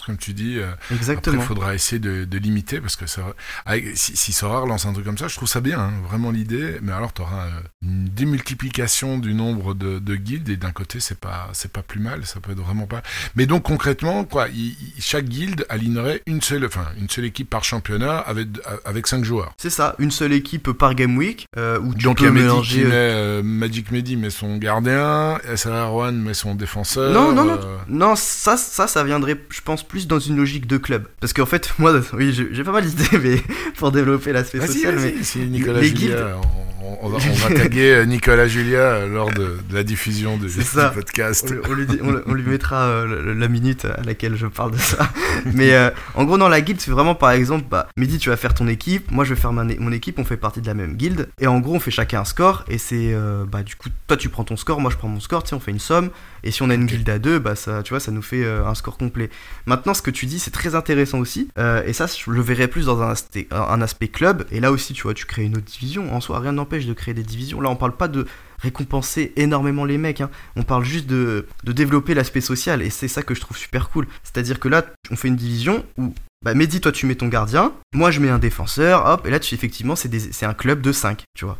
comme tu dis. euh, Exactement. Après, il faudra essayer de, de limiter parce que ça, avec- si, si Sora relance un truc comme ça, je trouve ça bien, hein, vraiment l'idée. Mais alors, tu auras une démultiplication du nombre de, de guildes et d'un côté, c'est pas, c'est pas plus mal, ça peut être vraiment pas. Mais donc concrètement, quoi, il- chaque guilde alignerait une seule, enfin, une seule équipe par championnat avec avec cinq joueurs. C'est ça, une seule équipe par game week euh, où tu donc il y peux a mélanger. met euh, euh, Magic Mehdi met son gardien, SR1 met son défenseur. Non, non, non. euh, Non, ça, ça, ça viendrait, je pense, plus dans une logique de club. Parce qu'en fait, [laughs] moi, oui, j'ai pas mal d'idées, [laughs] mais pour développer l'aspect social. mais si Nicolas les Julia, guildes- on, on va, on va taguer euh, Nicolas Julia euh, lors de, de la diffusion du, C'est ça. du podcast. on, lui- on mettra euh, la minute à laquelle je parle de ça. [laughs] Mais euh, en gros, dans la guilde, c'est vraiment par exemple, bah, Mehdi, tu vas faire ton équipe, moi je vais faire ma- mon équipe, on fait partie de la même guilde. Et en gros, on fait chacun un score. Et c'est, euh, bah, du coup, toi tu prends ton score, moi je prends mon score, tu sais, on fait une somme. Et si on a une guilde à deux, bah, ça, tu vois, ça nous fait euh, un score complet. Maintenant, ce que tu dis, c'est très intéressant aussi. Euh, et ça, je le verrais plus dans un aspect, un aspect club. Et là aussi, tu vois, tu crées une autre division. En soi, rien n'empêche de créer des divisions. Là, on parle pas de récompenser énormément les mecs. hein. On parle juste de, de développer l'aspect social. Et c'est ça que je trouve super cool. C'est-à-dire que là, on fait une division où. Bah, Mehdi, toi, tu mets ton gardien. Moi, je mets un défenseur. Hop. Et là, tu, effectivement, c'est un club de 5. Tu vois.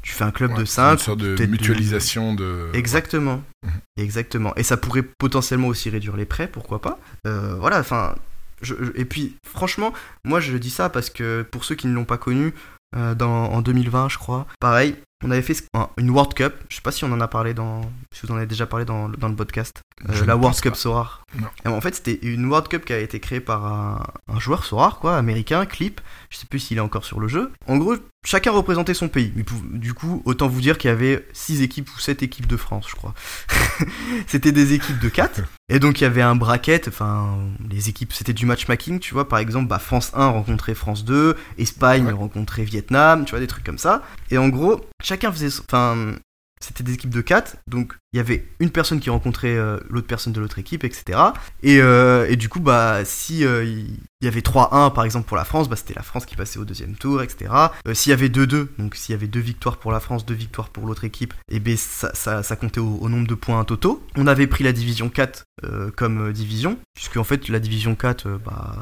Tu fais un club Ouais, de c'est 5. Une sorte de mutualisation de. Exactement. Mhm. Exactement. Et ça pourrait potentiellement aussi réduire les prêts, pourquoi pas. Euh, voilà, enfin. je- je- et puis, franchement, moi je dis ça parce que pour ceux qui ne l'ont pas connu, euh, dans, en 2020, je crois, pareil, on avait fait une World Cup. Je sais pas si on en a parlé dans. Si vous en avez déjà parlé dans, dans le podcast. Euh, la World Cup pas. Sorar. Et en fait, c'était une World Cup qui a été créée par un, un joueur Sorar, quoi, américain, Clip. Je sais plus s'il est encore sur le jeu. En gros, chacun représentait son pays. Du coup, autant vous dire qu'il y avait 6 équipes ou 7 équipes de France, je crois. [laughs] c'était des équipes de 4. Et donc, il y avait un bracket. Enfin, les équipes, c'était du matchmaking, tu vois. Par exemple, bah, France 1 rencontrait France 2, Espagne Ouais. rencontrait Vietnam, tu vois, des trucs comme ça. Et en gros, chacun faisait. son- Enfin, c'était des équipes de 4, donc il y avait une personne qui rencontrait euh, l'autre personne de l'autre équipe, etc. Et, euh, et du coup, bah, si euh, il y avait 3-1 par exemple pour la France, bah, c'était la France qui passait au deuxième tour, etc. S'il y avait 2-2, donc s'il y avait deux victoires pour la France, deux victoires pour l'autre équipe, et ben ça, ça, ça comptait au, au nombre de points totaux. On avait pris la division 4 euh, comme euh, division, puisque en fait la division 4, euh, bah,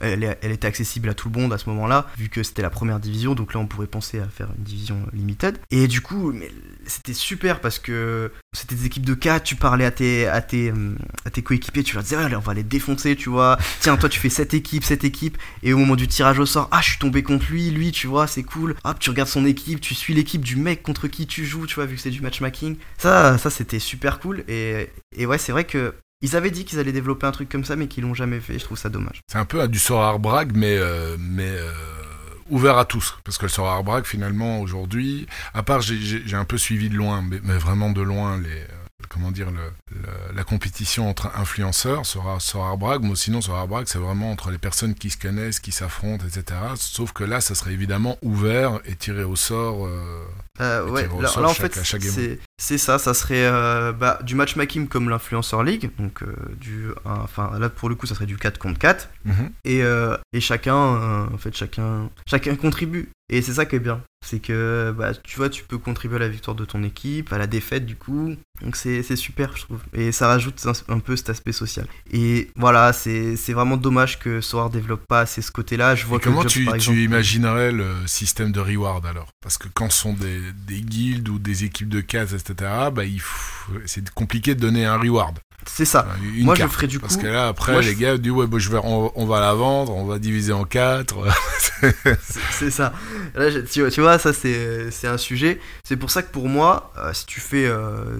elle, elle était accessible à tout le monde à ce moment-là, vu que c'était la première division, donc là on pourrait penser à faire une division limited. Et du coup, c'était super parce que c'était des équipes de 4, tu parlais à tes, à tes, à tes coéquipiers, tu leur disais, allez, on va les défoncer, tu vois. Tiens, toi, tu fais cette équipe, cette équipe, et au moment du tirage au sort, ah, je suis tombé contre lui, lui, tu vois, c'est cool. Hop, tu regardes son équipe, tu suis l'équipe du mec contre qui tu joues, tu vois, vu que c'est du matchmaking. Ça, ça c'était super cool, et, et ouais, c'est vrai que Ils avaient dit qu'ils allaient développer un truc comme ça, mais qu'ils l'ont jamais fait. Je trouve ça dommage. C'est un peu du Sorar Bragg, mais, euh, mais euh, ouvert à tous. Parce que le Sorar Bragg, finalement, aujourd'hui, à part, j'ai un peu suivi de loin, mais, vraiment de loin, les comment dire, le, la compétition entre influenceurs sera, sera Bragg, mais sinon sera Bragg, c'est vraiment entre les personnes qui se connaissent, qui s'affrontent, etc. Sauf que là, ça serait évidemment ouvert et tiré au sort. Euh, euh ouais, là, en fait, c'est ça, ça serait euh, bah, du matchmaking comme l'influenceur league, donc euh, du, enfin là pour le coup, ça serait du 4 contre 4, mhm. et, et chacun, en fait, chacun, chacun contribue. Et c'est ça qui est bien. C'est que bah, tu vois, tu peux contribuer à la victoire de ton équipe, à la défaite du coup. Donc c'est super, je trouve. Et ça rajoute un, peu cet aspect social. Et voilà, c'est vraiment dommage que Soar développe pas assez ce côté-là. Je vois comment tu, tu imaginerais le système de reward alors? Parce que quand ce sont des, des guildes ou des équipes de cases, etc., bah, c'est compliqué de donner un reward. C'est ça. Moi, je ferais du coup. Parce que là, après, les gars disent ouais, je vais, on, va la vendre, on va diviser en quatre. [laughs] c'est ça. Là, tu, vois, ça, c'est un sujet. C'est pour ça que pour moi, euh, si tu fais euh,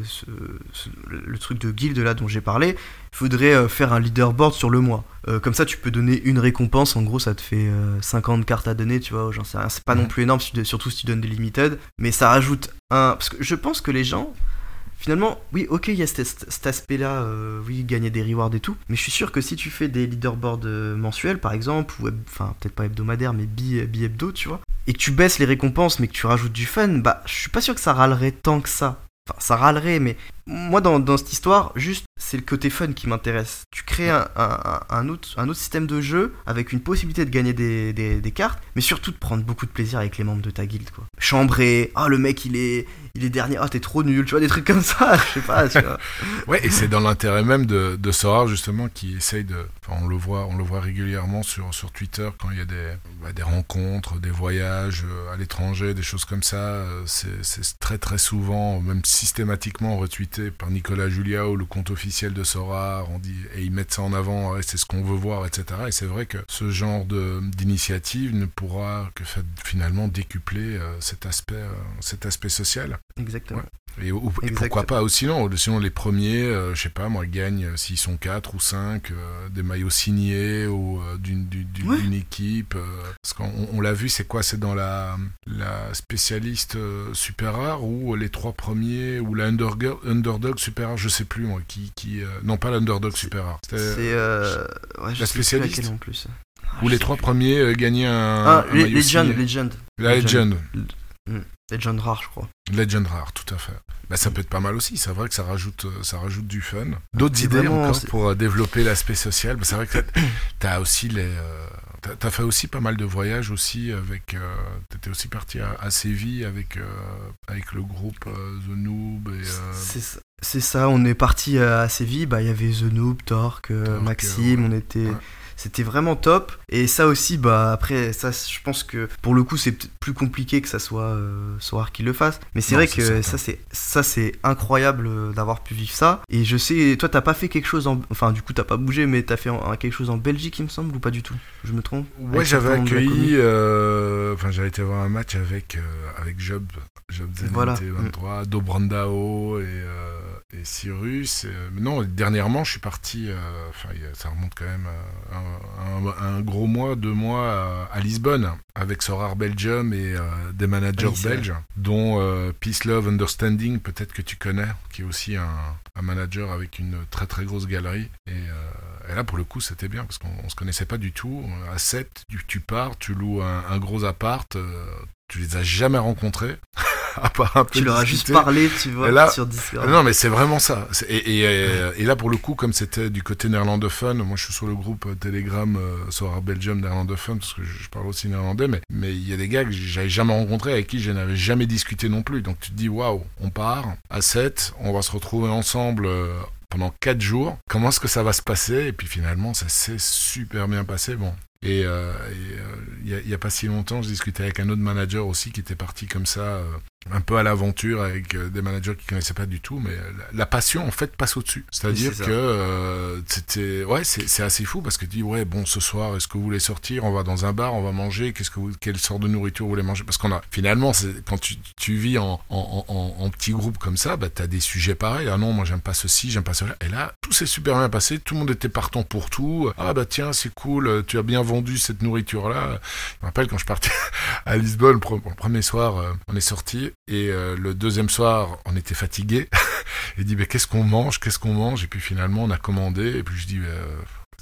le truc de guild là dont j'ai parlé, il faudrait euh, faire un leaderboard sur le mois. comme ça, tu peux donner une récompense. En gros, ça te fait 50 cartes à donner, tu vois. C'est pas non plus énorme, surtout si tu donnes des limited. Mais ça rajoute un. Parce que je pense que les gens finalement, oui, ok, il y a cet, aspect-là, euh, oui, gagner des rewards et tout, mais je suis sûr que si tu fais des leaderboards euh, mensuels, par exemple, ou enfin, peut-être pas hebdomadaires, mais bi-hebdo, tu vois, et que tu baisses les récompenses, mais que tu rajoutes du fun, bah, je suis pas sûr que ça râlerait tant que ça. Enfin, ça râlerait, mais moi, dans, dans cette histoire, juste, c'est le côté fun qui m'intéresse. Tu crées un, un, autre, un autre système de jeu avec une possibilité de gagner des, des, cartes, mais surtout de prendre beaucoup de plaisir avec les membres de ta guilde, quoi. Chambrer, ah, le mec, il est, il est dernier, ah, t'es trop nul, tu vois, des trucs comme ça, [laughs] je sais pas, [laughs] ouais, et c'est dans l'intérêt même de, de Sora, justement, qui essaye de. On le voit, on le voit régulièrement sur, sur Twitter quand il y a des, bah, des rencontres, des voyages euh, à l'étranger, des choses comme ça. Euh, c'est très, très souvent, même systématiquement retweeté par Nicolas Julia ou le compte officiel de Sora, on dit, et ils mettent ça en avant, c'est ce qu'on veut voir, etc. Et c'est vrai que ce genre d'initiative ne pourra que finalement décupler euh, cet, aspect, euh, cet aspect social. Exactement. Et, pourquoi pas aussi sinon, sinon les premiers, euh, je sais pas, moi, gagnent s'ils sont 4 ou 5, des maillots signés ou d'une équipe. parce qu'on on, l'a vu, c'est quoi C'est dans la, la spécialiste super rare ou les trois premiers ou la undergirl, underdog super rare, je sais plus moi, qui, qui euh, non pas l'underdog super rare. C'est euh, la spécialiste. En plus. Où les trois premiers euh, gagnaient un, ah, Legend, Legend. La Legend. Hmm. Legend. rare, je crois. Legend rare, tout à fait. Bah, ça peut être pas mal aussi. C'est vrai que ça rajoute, ça rajoute du fun. D'autres idées encore pour développer l'aspect social? Bah, c'est vrai que tu as aussi les. T'as fait aussi pas mal de voyages aussi avec. Euh, T'étais aussi parti à, Séville avec euh, avec le groupe euh, The Noob et. C'est ça. On est parti à Séville. Bah il y avait The Noob, Torque, Maxime. On était. C'était vraiment top. Et ça aussi, bah après, ça, je pense que pour le coup, c'est plus compliqué que ça soit euh, Soar qui le fasse. Mais c'est vrai que ça, c'est ça, c'est incroyable euh, d'avoir pu vivre ça. Et je sais, toi, t'as pas fait quelque chose en, enfin, du coup, t'as pas bougé, mais t'as fait quelque chose en Belgique, il me semble, ou pas du tout? Je me trompe? Ouais, j'avais accueilli, euh, enfin, j'avais été voir un match avec avec Job, Job Zen voilà. 23, Dobrandao et et Cyrus. Euh, non, dernièrement, je suis parti, euh, enfin, ça remonte quand même un, un, gros mois, deux mois à, Lisbonne, avec Sorar Belgium et euh, des managers belges, dont Peace Love Understanding, peut-être que tu connais, qui est aussi un, un, manager avec une très très grosse galerie. Et, et là, pour le coup, c'était bien, parce qu'on se connaissait pas du tout. À 7, tu, tu pars, tu loues un, un gros appart, tu les as jamais rencontrés. [laughs] Tu leur as juste parlé, tu vois, sur Discord. Non, mais c'est vraiment ça. Et, et, là, pour le coup, comme c'était du côté néerlandophone, moi je suis sur le groupe euh, Telegram euh, Belgium néerlandophone, parce que je, parle aussi néerlandais, mais mais il y a des gars que j'avais jamais rencontrés, avec qui je n'avais jamais discuté non plus. Donc tu te dis, waouh, on part à 7, on va se retrouver ensemble. Euh, pendant 4 jours, comment est-ce que ça va se passer Et puis finalement, ça s'est super bien passé. Bon, et il n'y a, a, pas si longtemps, je discutais avec un autre manager aussi qui était parti comme ça un peu à l'aventure avec euh, des managers qui connaissaient pas du tout, mais la, passion en fait passe au-dessus. C'est-à-dire que euh, c'était, ouais, c'est c'est assez fou parce que tu dis ouais bon ce soir est-ce que vous voulez sortir, on va dans un bar, on va manger, qu'est-ce que vous, quelle sorte de nourriture vous voulez manger? Parce qu'on a finalement c'est quand tu, tu vis en, en, en, en petit groupe comme ça, bah t'as des sujets pareils. Ah non moi j'aime pas ceci, j'aime pas cela. Et là tout s'est super bien passé, tout le monde était partant pour tout. Ah bah tiens c'est cool, tu as bien vendu cette nourriture là. Je me rappelle quand je partais [laughs] à Lisbonne, le premier soir, euh, on est sorti et euh, le deuxième soir, on était fatigué. et [laughs] dit, mais qu'est-ce qu'on mange, qu'est-ce qu'on mange? Et puis finalement, on a commandé. Et puis je dis, euh,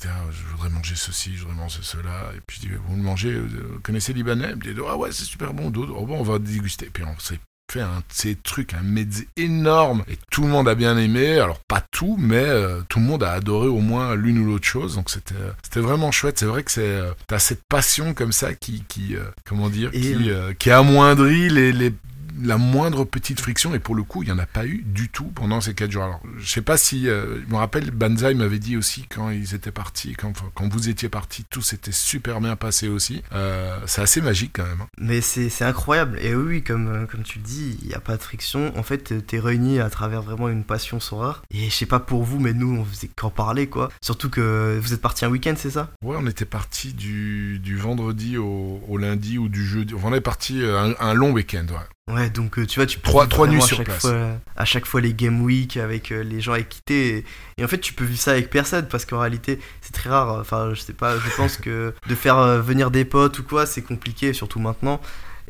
tiens, je voudrais manger ceci, je voudrais manger cela. Et puis je dis, vous le mangez, euh, vous connaissez libanais? Il me dit, ah ouais, c'est super bon. D'autres, oh bon, on va déguster. Et puis on s'est fait un ces trucs, un mezze énorme. Et tout le monde a bien aimé. Alors pas tout, mais euh, tout le monde a adoré au moins l'une ou l'autre chose. Donc c'était euh, c'était vraiment chouette. C'est vrai que c'est euh, t'as cette passion comme ça qui qui comment dire Et, qui qui amoindrit les les la moindre petite friction et pour le coup il n'y en a pas eu du tout pendant ces quatre jours alors je sais pas si euh, je me rappelle Banzai m'avait dit aussi quand ils étaient partis quand, quand vous étiez partis tout s'était super bien passé aussi Euh, c'est assez magique quand même hein. Mais c'est incroyable. Et oui, comme, euh, comme tu le dis, il n'y a pas de friction. En fait, t'es réunis à travers vraiment une passion sans rare. Et je sais pas pour vous, mais nous, on faisait qu'en parler, quoi. Surtout que vous êtes parti un week-end, c'est ça? Ouais, on était parti du, du vendredi au, au lundi ou du jeudi. Enfin, on est parti un, un long week-end, ouais. Ouais, donc euh, tu vois, tu peux Trois- trois nuits à sur chaque place. Fois, à chaque fois les game week avec euh, les gens avec qui t'es. Et, et en fait, tu peux vivre ça avec personne parce qu'en réalité, c'est très rare. Enfin, je sais pas, je pense que de faire euh, venir des potes ou quoi, c'est compliqué, surtout maintenant.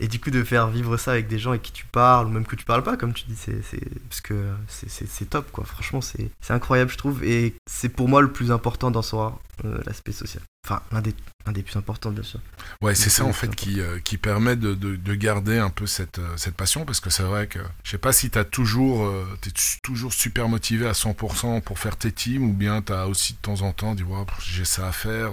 Et du coup, de faire vivre ça avec des gens avec qui tu parles, ou même que tu parles pas, comme tu dis, c'est c'est- parce que c'est- top, quoi. Franchement, c'est incroyable, je trouve. Et c'est pour moi le plus important dans Sora, euh, l'aspect social. Enfin, l'un des, des plus importants, bien sûr. Ouais, c'est ça en fait qui, euh, qui permet de, de, de garder un peu cette, euh, cette passion parce que c'est vrai que je sais pas si t'as toujours euh, t'es toujours super motivé à 100% pour faire tes teams ou bien t'as aussi de temps en temps dit ouais, j'ai ça à faire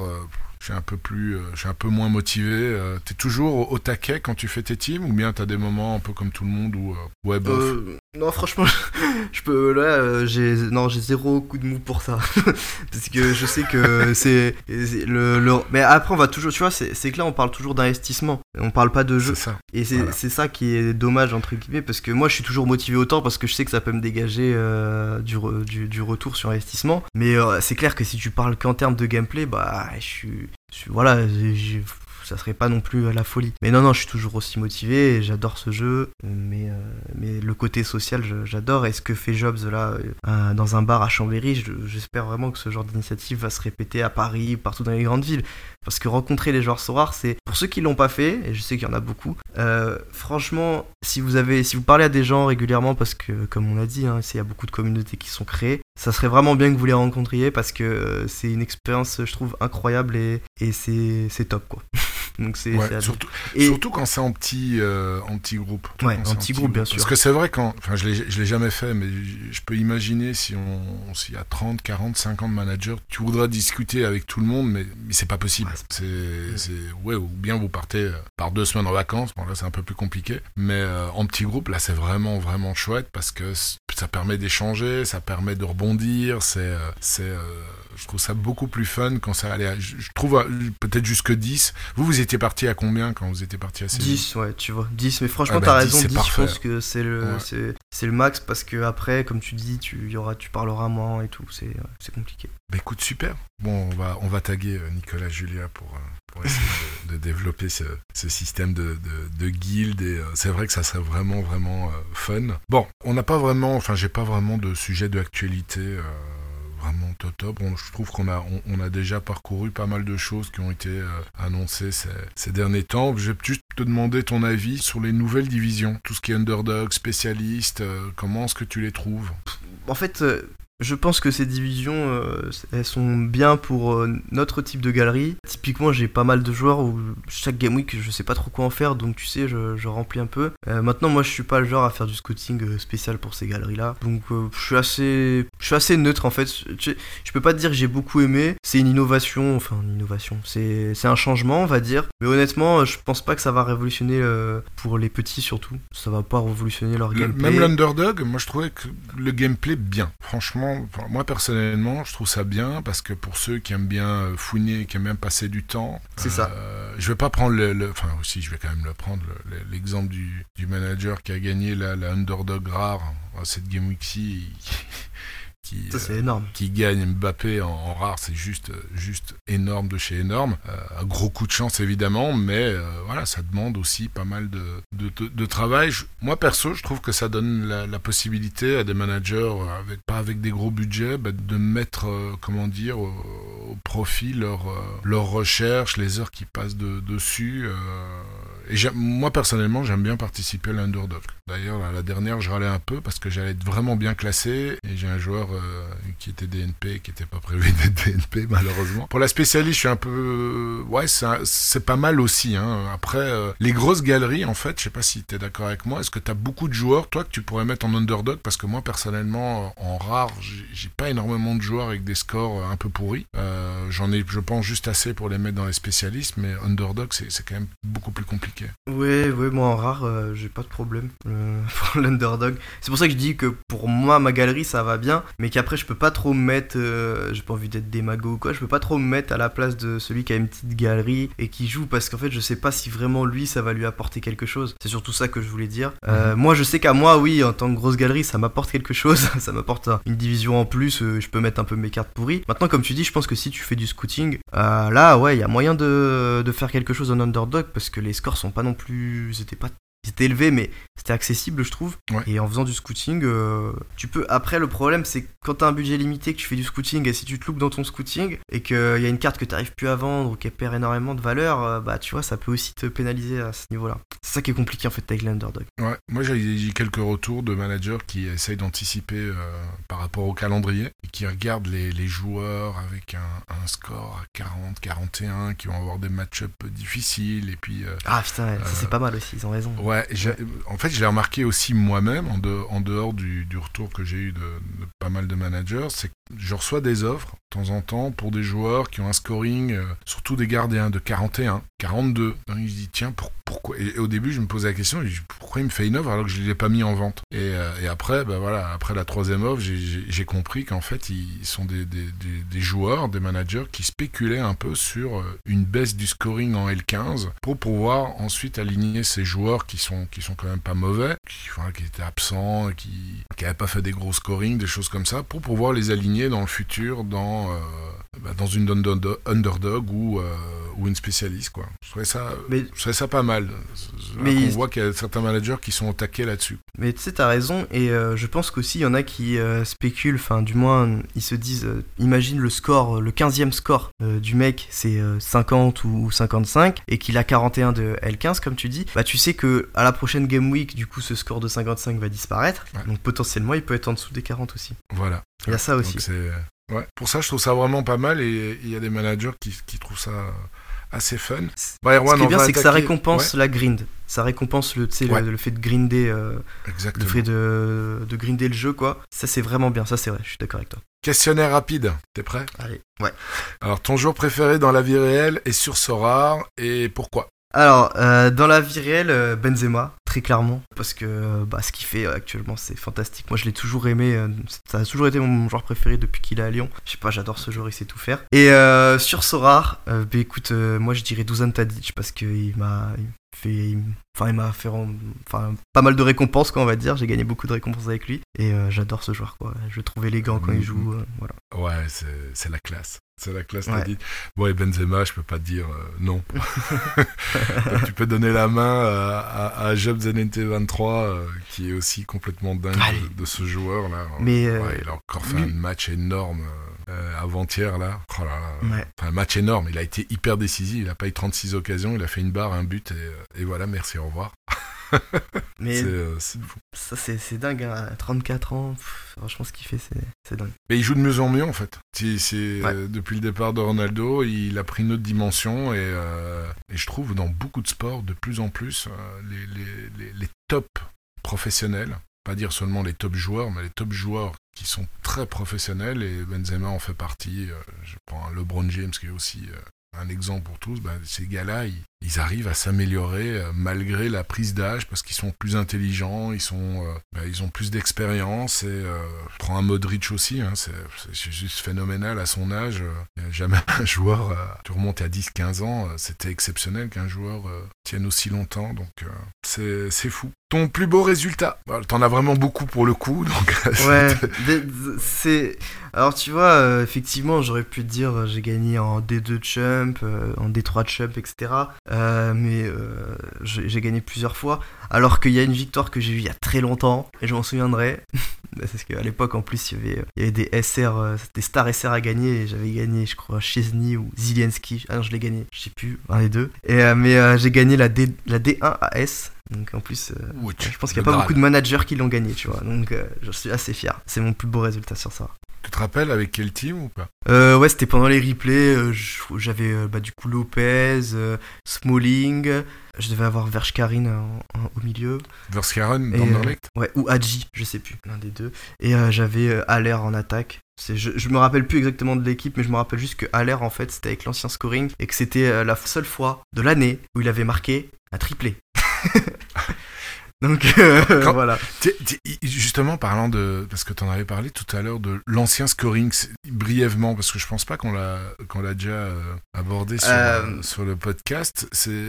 je suis un peu plus euh, je suis un peu moins motivé euh, t'es toujours au, au taquet quand tu fais tes teams ou bien t'as des moments un peu comme tout le monde où euh, ouais bof Euh, non, franchement, [laughs] je peux. Là, euh, j'ai non, j'ai zéro coup de mou pour ça, [laughs] parce que je sais que c'est le, le- Mais après, on va toujours. Tu vois, c'est que là, on parle toujours d'investissement. On parle pas de jeu. ça Et c'est Voilà. ça qui est dommage entre guillemets parce que moi je suis toujours motivé autant parce que je sais que ça peut me dégager euh, du, du, du retour sur investissement. Mais c'est clair que si tu parles qu'en termes de gameplay, bah je suis- voilà, ça serait pas non plus la folie. Mais non non, je suis toujours aussi motivé, j'adore ce jeu, mais euh, mais le côté social j'adore. Et ce que fait Jobs là euh, dans un bar à Chambéry, je- j'espère vraiment que ce genre d'initiative va se répéter à Paris, partout dans les grandes villes. Parce que rencontrer les joueurs rares, c'est pour ceux qui l'ont pas fait, et je sais qu'il y en a beaucoup. euh, franchement, si vous avez, si vous parlez à des gens régulièrement, parce que comme on a dit, hein, il y a beaucoup de communautés qui sont créées, ça serait vraiment bien que vous les rencontriez parce que euh, c'est une expérience, je trouve, incroyable et, et c'est c'est top quoi. [laughs] Donc c'est Ouais, surtout, et Surtout quand c'est en petit, euh, en petit groupe. Ouais, en petit groupe, bien Parce sûr. que c'est vrai quand, enfin, je l'ai, je l'ai jamais fait, mais je peux imaginer si on, s'il y a 30, 40, 50 managers, tu voudras discuter avec tout le monde, mais, mais c'est pas possible. Ouais, c'est, c'est, ouais, ou bien vous partez euh, par deux semaines en vacances, bon là c'est un peu plus compliqué, mais euh, en petit groupe, là c'est vraiment, vraiment chouette parce que ça permet d'échanger, ça permet de rebondir, c'est, euh, c'est, euh, je trouve ça beaucoup plus fun quand ça allait, à- je, trouve euh, peut-être jusque 10. Vous, vous étiez parti à combien quand vous étiez parti à Séville 10, ouais, tu vois. 10, mais franchement, Ah bah, t'as 10, raison, c'est 10, parfait. je pense que c'est le, Ouais. c'est, le max parce que après, comme tu dis, tu, y aura, tu parleras moins et tout, c'est, c'est compliqué. Bah écoute, super. Bon, on va, on va taguer euh, Nicolas Julia pour, euh, pour essayer de, de développer ce, ce système de, de, de guild. Et c'est vrai que ça serait vraiment, vraiment fun. Bon, on n'a pas vraiment, enfin, j'ai pas vraiment de sujet d'actualité. euh, Vraiment top je trouve qu'on a, on, a déjà parcouru pas mal de choses qui ont été euh, annoncées ces, ces derniers temps. Je vais juste te demander ton avis sur les nouvelles divisions, tout ce qui est underdog, spécialiste. euh, comment est-ce que tu les trouves? En fait, euh, je pense que ces divisions, euh, elles sont bien pour euh, notre type de galerie. Typiquement, j'ai pas mal de joueurs où chaque game week, je sais pas trop quoi en faire, donc tu sais, je, je remplis un peu. Euh, maintenant, moi, je suis pas le genre à faire du scouting spécial pour ces galeries-là, donc je suis assez, je suis assez neutre en fait. Je, je peux pas te dire que j'ai beaucoup aimé. c'est une innovation, enfin une innovation, c'est c'est un changement, on va dire. Mais honnêtement, je pense pas que ça va révolutionner pour les petits surtout. Ça va pas révolutionner leur Le- gameplay. même l'underdog, moi je trouvais que le gameplay bien. Franchement, enfin, moi personnellement, je trouve ça bien parce que pour ceux qui aiment bien euh, fouiner, qui aiment bien passer du temps, C'est ça. euh, Je vais pas prendre le, le- enfin aussi, je vais quand même le prendre le- le- l'exemple du, du manager qui a gagné la, la underdog rare à cette game week-ci, qui, Ça euh, énorme. qui gagne Mbappé en, en rare, c'est juste, juste énorme de chez énorme. Euh, un gros coup de chance évidemment, mais euh, voilà, ça demande aussi pas mal de, de, de- de travail. Je- moi perso, je trouve que ça donne la, la possibilité à des managers, avec, pas avec des gros budgets, bah, de mettre, euh, comment dire, au, au profit leur, euh, leur recherche, les heures qui passent de- dessus. euh, et j'aime- moi personnellement, j'aime bien participer à l'underdog. D'ailleurs, la, dernière, je râlais un peu parce que j'allais être vraiment bien classé et j'ai un joueur euh, qui était DNP, qui n'était pas prévu [laughs] d'être DNP malheureusement. Pour la spécialiste, je suis un peu, euh, ouais, c'est pas mal aussi. Hein. Après, euh, les grosses galeries, en fait, je sais pas si tu es d'accord avec moi. Est-ce que tu as beaucoup de joueurs, toi, que tu pourrais mettre en underdog? Parce que moi, personnellement, en rare, j'ai pas énormément de joueurs avec des scores euh, un peu pourris. Euh, J'en ai, je pense, juste assez pour les mettre dans les spécialistes, mais underdog, c'est quand même beaucoup plus compliqué. Ouais, ouais, moi en rare, euh, j'ai pas de problème euh, [laughs] pour l'underdog. C'est pour ça que je dis que pour moi, ma galerie, ça va bien, mais qu'après, je peux pas trop me mettre. euh, j'ai pas envie d'être démago ou quoi, je peux pas trop me mettre à la place de celui qui a une petite galerie et qui joue parce qu'en fait, je sais pas si vraiment lui, ça va lui apporter quelque chose. C'est surtout ça que je voulais dire. Euh, Moi, je sais qu'à moi, oui, en tant que grosse galerie, ça m'apporte quelque chose. [laughs] ça m'apporte un- une division en plus, euh, je peux mettre un peu mes cartes pourries. Maintenant, comme tu dis, je pense que si tu fais du scouting, là, ouais, il y a moyen de, de faire quelque chose en underdog parce que les scores sont pas non plus. C'était pas. C'était élevé, mais c'était accessible, je trouve. Ouais. Et en faisant du scouting, euh, tu peux. Après, le problème, c'est que quand t'as un budget limité, que tu fais du scouting, et si tu te loupes dans ton scouting, et qu'il y a une carte que t'arrives plus à vendre ou qu'elle perd énormément de valeur, euh, bah tu vois, ça peut aussi te pénaliser à ce niveau-là. C'est ça qui est compliqué en fait avec l'underdog. Ouais, moi j'ai quelques retours de managers qui essayent d'anticiper euh, par rapport au calendrier et qui regardent les, les joueurs avec un, un score à 40, 41, qui vont avoir des match-ups difficiles et puis Ah putain, ouais, ça c'est pas mal aussi, ils ont raison. Ouais, en fait, je l'ai remarqué aussi moi-même, en, de- en dehors du, retour que j'ai eu de, pas mal de managers, c'est que je reçois des offres de temps en temps pour des joueurs qui ont un scoring, euh, surtout des gardiens, de 41, 42. Donc, je dis, tiens, pour- pourquoi? Et, et au début, je me posais la question, pourquoi il me fait une offre alors que je ne l'ai pas mis en vente? Et, euh, et après, bah voilà, après la troisième offre, j'ai- compris qu'en fait, ils sont des- des joueurs, des managers qui spéculaient un peu sur euh, une baisse du scoring en L15 pour pouvoir ensuite aligner ces joueurs qui sont, qui sont quand même pas mauvais, qui, voilà, qui étaient absents, qui n'avaient pas fait des gros scoring, des choses comme ça, pour pouvoir les aligner dans le futur dans, euh, bah, dans une underdog, ou, euh, ou une spécialiste. Quoi. Je, trouvais ça, Mais- je trouvais ça pas mal. Mais on voit qu'il y a certains managers qui sont au taquet là-dessus. Mais tu sais, t'as raison, et euh, je pense qu'aussi il y en a qui spéculent, enfin, du moins, ils se disent, imagine le score, le 15e score du mec, c'est euh, 50 ou 55, et qu'il a 41 de L15, comme tu dis, bah tu sais que à la prochaine Game Week, du coup, ce score de 55 va disparaître, Ouais. donc potentiellement il peut être en dessous des 40 aussi. Voilà. Il y a ça aussi. Ouais. Pour ça, je trouve ça vraiment pas mal et il y a des managers qui, qui trouvent ça assez fun. Bah, Ce Erwan, qui est bien, c'est que ça récompense la grind. Ça récompense le, fait de grinder, euh, le fait de, de grinder le jeu, quoi. Ça, c'est vraiment bien. Ça, c'est vrai. Je suis d'accord avec toi. Questionnaire rapide. T'es prêt? Allez. Ouais. Alors, ton joueur préféré dans la vie réelle est sur Sorar et pourquoi? Alors, euh, dans la vie réelle, euh, Benzema, très clairement, parce que euh, bah, ce qu'il fait actuellement, c'est fantastique. Moi, je l'ai toujours aimé, ça a toujours été mon joueur préféré depuis qu'il est à Lyon. Je sais pas, j'adore ce joueur, il sait tout faire. Et euh, sur Sorar, bah, écoute, moi je dirais Dusan Tadic, parce qu'il m'a fait, enfin, il m'a fait enfin, pas mal de récompenses, quoi, on va dire. J'ai gagné beaucoup de récompenses avec lui, et euh, j'adore ce joueur, quoi. Je le trouve élégant quand il joue, euh, voilà. Ouais, c'est la classe. C'est la classe, Ouais. t'as dit. Bon, et Benzema, je peux pas te dire euh, non. [laughs] [laughs] Donc, tu peux donner la main à, à, à Job Zenente 23, euh, qui est aussi complètement dingue de, de ce joueur-là. Mais, euh, il a encore fait lui- un match énorme euh, avant-hier, là. Oh là là. Ouais. Enfin, un match énorme. Il a été hyper décisif. Il a pas eu 36 occasions. Il a fait une barre, un but, et, euh, et voilà, merci, au revoir. [laughs] Mais C'est euh, ça, c'est dingue, hein, à 34 ans, pff, franchement, ce qu'il fait, c'est dingue. Mais il joue de mieux en mieux en fait. C'est, c'est, Ouais. depuis le départ de Ronaldo, il a pris une autre dimension et, euh, et je trouve dans beaucoup de sports, de plus en plus, les, les, les, les top professionnels, pas dire seulement les top joueurs, mais les top joueurs qui sont très professionnels et Benzema en fait partie. Euh, je prends LeBron James qui est aussi euh, un exemple pour tous. Bah, ces gars-là, ils, ils arrivent à s'améliorer euh, malgré la prise d'âge parce qu'ils sont plus intelligents, ils sont, euh, bah, ils ont plus d'expérience et euh, je prends un Modric aussi, hein, c'est juste phénoménal à son âge. euh, il y a jamais [laughs] un joueur, euh, tu remontes à 10-15 ans, c'était exceptionnel qu'un joueur tienne aussi longtemps, donc c'est fou. Ton plus beau résultat? Bah, T'en as vraiment beaucoup pour le coup, donc [laughs] Ouais, c'est. Alors tu vois, euh, effectivement, j'aurais pu te dire euh, j'ai gagné en D2 Chump, euh, en D3 Chump, etc. Mais j'ai gagné plusieurs fois. Alors qu'il y a une victoire que j'ai eue il y a très longtemps, et je m'en souviendrai. [laughs] Parce qu'à l'époque, en plus, il y avait, il y avait des SR, euh, des stars SR à gagner, et j'avais gagné, je crois, Chesney ou Ziliensky. Ah non, je l'ai gagné, je sais plus, un des deux. Et, euh, mais euh, j'ai gagné la, D, la D1 AS. Donc en plus, euh, Ouch, je pense qu'il n'y a pas beaucoup de managers qui l'ont gagné, tu vois. Donc euh, je suis assez fier. C'est mon plus beau résultat sur ça. Tu te rappelles avec quel team ou pas? Euh, ouais, c'était pendant les replays. euh, J'avais euh, bah, du coup Lopez, euh, Smalling. Je devais avoir Vershkarin en- en- au milieu. Verskaren, Et, d'Anderlecht Ouais, ou Hadji, je sais plus, l'un des deux. Et euh, j'avais euh, Haller en attaque. C'est- Je, je me rappelle plus exactement de l'équipe, mais je me rappelle juste que Haller, en fait, c'était avec l'ancien scoring et que c'était euh, la seule fois de l'année où il avait marqué un triplé. [laughs] Donc euh, [laughs] Quand- voilà. Justement, parlant de. Parce que tu en avais parlé tout à l'heure de l'ancien scoring, brièvement, parce que je pense pas qu'on l'a qu'on l'a déjà euh, abordé sur, Euh, euh, sur le podcast. C'est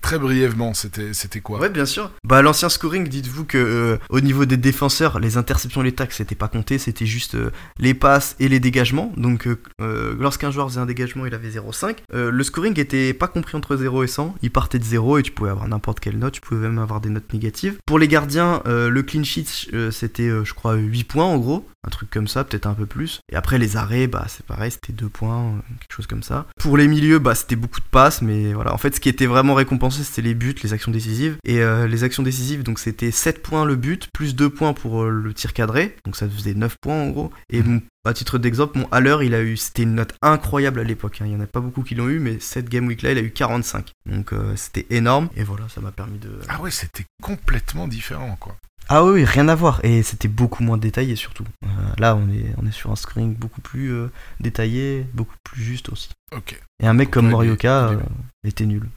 très brièvement, c'était c'était quoi? Ouais, bien sûr. Bah, l'ancien scoring, dites-vous que euh, au niveau des défenseurs, les interceptions, les tacs, c'était pas compté, c'était juste euh, les passes et les dégagements. Donc, lorsqu'un joueur faisait un dégagement, il avait 0,5. Euh, le scoring était pas compris entre 0 et 100. Il partait de 0 et tu pouvais avoir n'importe quelle note, tu pouvais même avoir des notes négatives. Pour les gardiens, euh, le clean sheet, euh, c'était, euh, je crois, 8 points en gros. Un truc comme ça, peut-être un peu plus. Et après, les arrêts, bah, c'est pareil, c'était 2 points, quelque chose comme ça. Pour les milieux, bah, c'était beaucoup de passes, mais voilà. En fait, ce qui était vraiment récompensé, c'était les buts, les actions décisives. Et les actions décisives, donc c'était 7 points le but, plus 2 points pour le tir cadré. Donc ça faisait 9 points en gros. Et bon, à titre d'exemple, mon Haller, il a eu, c'était une note incroyable à l'époque. hein. Il y en a pas beaucoup qui l'ont eu, mais cette game week là, il a eu 45. Donc euh, c'était énorme. Et voilà, ça m'a permis de. Ah ouais, c'était complètement différent, quoi. Ah oui, rien à voir. Et c'était beaucoup moins détaillé surtout. Euh, là, on est, on est sur un scoring beaucoup plus euh, détaillé, beaucoup plus juste aussi. Ok. Et un mec Donc comme Morioka euh, était nul.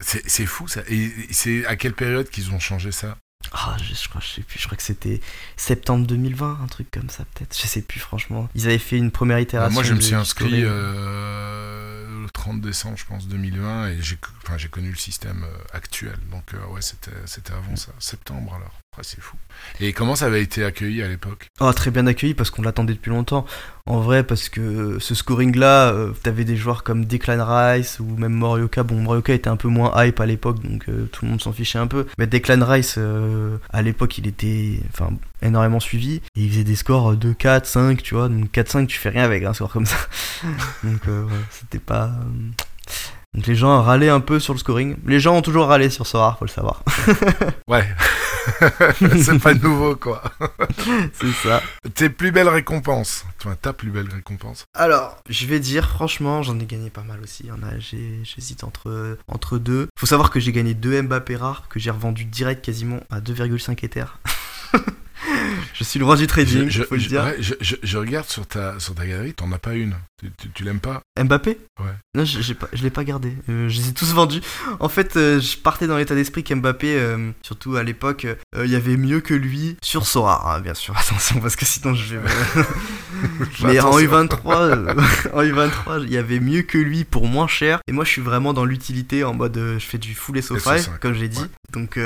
C'est fou ça. Et c'est à quelle période qu'ils ont changé ça? Ah, je, je crois, je sais plus, je crois que c'était septembre 2020, un truc comme ça peut-être. Je sais plus franchement. Ils avaient fait une première Euh, itération. Moi, je me suis inscrit euh, le 30 décembre, je pense, 2020, et j'ai enfin, j'ai connu le système euh, actuel. Donc, euh, ouais, c'était c'était avant ça. Septembre, alors. Ouais, c'est fou. Et comment ça avait été accueilli à l'époque? Oh, très bien accueilli parce qu'on l'attendait depuis longtemps. En vrai, parce que ce scoring-là, euh, t'avais des joueurs comme Declan Rice ou même Morioka. Bon, Morioka était un peu moins hype à l'époque, donc euh, tout le monde s'en fichait un peu. Mais Declan Rice, euh, à l'époque, il était enfin, énormément suivi. Et il faisait des scores de 4, 5, tu vois. Donc 4, 5, tu fais rien avec un score comme ça. [laughs] donc euh, ouais, c'était pas... Donc les gens râlaient un peu sur le scoring. Les gens ont toujours râlé sur Sora, faut le savoir. [laughs] Ouais. [laughs] c'est pas nouveau, quoi. [laughs] C'est ça. Tes plus belles récompenses. Enfin, ta plus belle récompense. Alors, je vais dire, franchement, j'en ai gagné pas mal aussi. Il y en a, j'hésite entre, entre deux. Faut savoir que j'ai gagné deux Mbappé rares que j'ai revendu direct quasiment à 2,5 Ether. Je suis le roi du trading, je, faut le je- dire. ouais, je- regarde sur ta, sur ta galerie, t'en as pas une. Tu, tu- tu l'aimes pas Mbappé Ouais. Non, je, pas, je l'ai pas gardé. Euh, je les ai tous vendus. En fait, euh, je partais dans l'état d'esprit qu'Mbappé, euh, surtout à l'époque, il y avait mieux que lui sur Sora, hein, bien sûr. [laughs] Attention, parce que sinon je vais. [laughs] Mais en Attention. U23, euh, [laughs] en U23, il y avait mieux que lui pour moins cher. Et moi, je suis vraiment dans l'utilité en mode je fais du full SO5, SO5, comme j'ai dit. ouais. Donc,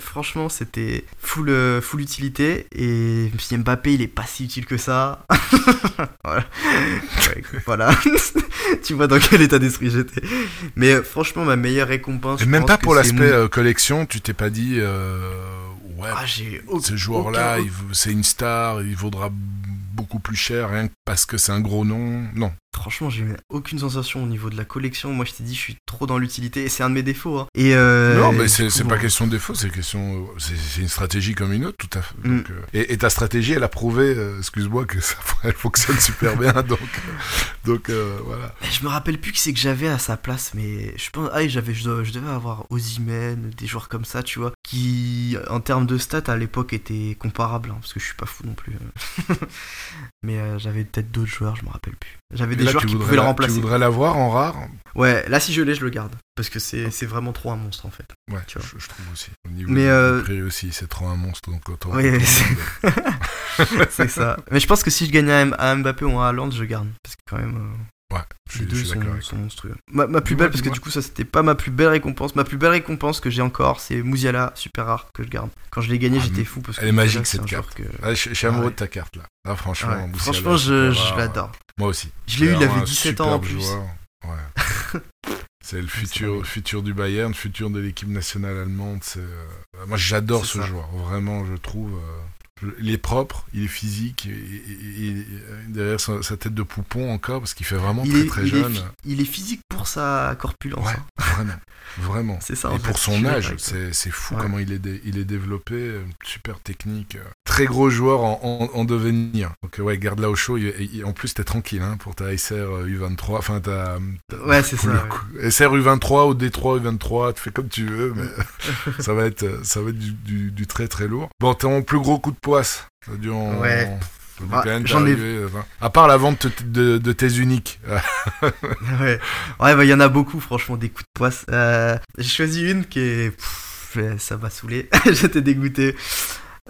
franchement, c'était full, full utilité. Et dit, Mbappé, il est pas si utile que ça. [laughs] voilà. Ouais, voilà. [laughs] tu vois dans quel état d'esprit j'étais. Mais euh, franchement, ma meilleure récompense. Et même pas pour l'aspect mon- euh, collection, tu t'es pas dit, euh, ouais, Ah, ce joueur-là, aucun- c'est une star, il vaudra beaucoup plus cher rien que parce que c'est un gros nom. Non, franchement, j'ai eu aucune sensation au niveau de la collection. Moi, je t'ai dit, je suis trop dans l'utilité et c'est un de mes défauts. hein. Et euh, non, mais c'est pas question de défaut, c'est question, c'est une stratégie comme une autre, tout à fait. Mm. Donc, euh, et, et ta stratégie, elle a prouvé, euh, excuse-moi, que ça, [laughs] elle fonctionne super bien, [laughs] donc, donc voilà. Mais Je me rappelle plus qui c'est que j'avais à sa place, mais je pense, ah, j'avais, je, je devais avoir Ozymen, des joueurs comme ça, tu vois, qui, en termes de stats à l'époque, étaient comparables, hein, parce que je suis pas fou non plus. [laughs] mais j'avais peut-être d'autres joueurs, je me rappelle plus. J'avais des là, joueurs qui pouvaient le la- remplacer. Tu voudrais l'avoir en rare Ouais, là si je l'ai, je le garde, parce que c'est, c'est vraiment trop un monstre en fait. Ouais, Tu vois. je, je trouve aussi. Au niveau Mais, euh, prix aussi, c'est trop un monstre, donc autant. Oui, [laughs] c'est- ça. Mais je pense que si je gagnais à Mbappé ou à Haaland, je garde, parce que quand même. euh, Ouais, je Les je deux suis sont, monstrueux. Ma, ma plus belle, parce que du coup, ça c'était pas ma plus belle récompense. Ma plus belle récompense que j'ai encore, c'est Mouziala, super rare, que je garde. Quand je l'ai gagné, Ah, j'étais fou. Parce que elle est magique, cette un joueur que... Ah, je, je suis amoureux Ouais. de ta carte là. Ah, franchement, Ouais. Franchement, je, l'adore. Moi aussi. Je l'ai eu, il avait vraiment un 17 ans en plus. [laughs] Ouais. c'est le futur, futur du Bayern, le futur de l'équipe nationale allemande. C'est, euh, Moi, j'adore ce ça. joueur. Vraiment, je trouve. euh, Il est propre, il est physique, et, et- et- et derrière sa, sa tête de poupon encore, parce qu'il fait vraiment Il très est, très il, jeune. il est physique pour sa corpulence. Ouais, hein. vraiment, vraiment. [laughs] C'est ça. en Et fait, pour son âge, c'est fou Ouais. comment il est, dé- il est développé, euh, super technique, euh, très gros joueur en, en- en devenir. Donc euh, ouais, garde-la au chaud. En plus, t'es tranquille hein, pour ta SR euh, U23. Enfin, ta, ta- Ouais, c'est ça. ouais. SR U23 ou D3 U23, tu fais comme tu veux, mais [laughs] ça va être, ça va être du, du- du très très lourd. Bon, t'es en plus gros coup de poisse. Ça a dû en- Ouais. Ah, j'en ai- À part la vente de, de tes uniques. [laughs] ouais, ouais, bah il y en a beaucoup, franchement, des coups de poisse. Euh, J'ai choisi une qui est. pff, euh, ça m'a saoulé, [laughs] j'étais dégoûté.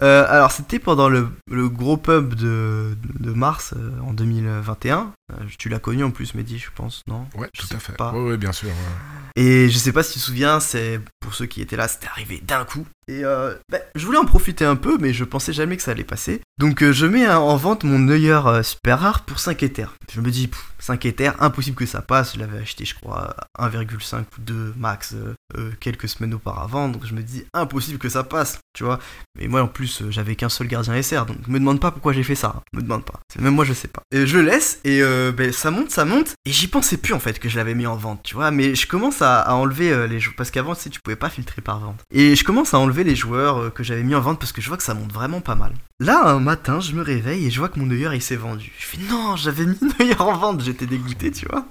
Euh, alors, c'était pendant le, le gros pub de, de mars euh, en 2021. Euh, tu l'as connu en plus, Mehdi, je pense, non? Ouais, Je tout à fait. ouais, bien sûr. ouais. Et je sais pas si tu te souviens, c'est pour ceux qui étaient là, c'était arrivé d'un coup. Et euh, bah, je voulais en profiter un peu, mais je pensais jamais que ça allait passer. Donc euh, je mets en vente mon Neuer euh, super rare pour 5 éthers. Je me dis, pff, 5 éthers, impossible que ça passe. Je l'avais acheté, je crois, à 1,5 ou 2 max euh, quelques semaines auparavant. Donc je me dis, impossible que ça passe, tu vois. Mais moi en plus, j'avais qu'un seul gardien SR, donc me demande pas pourquoi j'ai fait ça. hein. Me demande pas. Même moi je sais pas. Et je laisse et ben, ça monte, ça monte. Et j'y pensais plus en fait que je l'avais mis en vente, tu vois. Mais je commence à, enlever les joueurs parce qu'avant, tu sais, tu pouvais pas filtrer par vente. Et je commence à enlever les joueurs euh, que j'avais mis en vente parce que je vois que ça monte vraiment pas mal. Là, un matin, je me réveille et je vois que mon Neuer il s'est vendu. Je fais non, j'avais mis Neuer en vente, j'étais dégoûté, tu vois.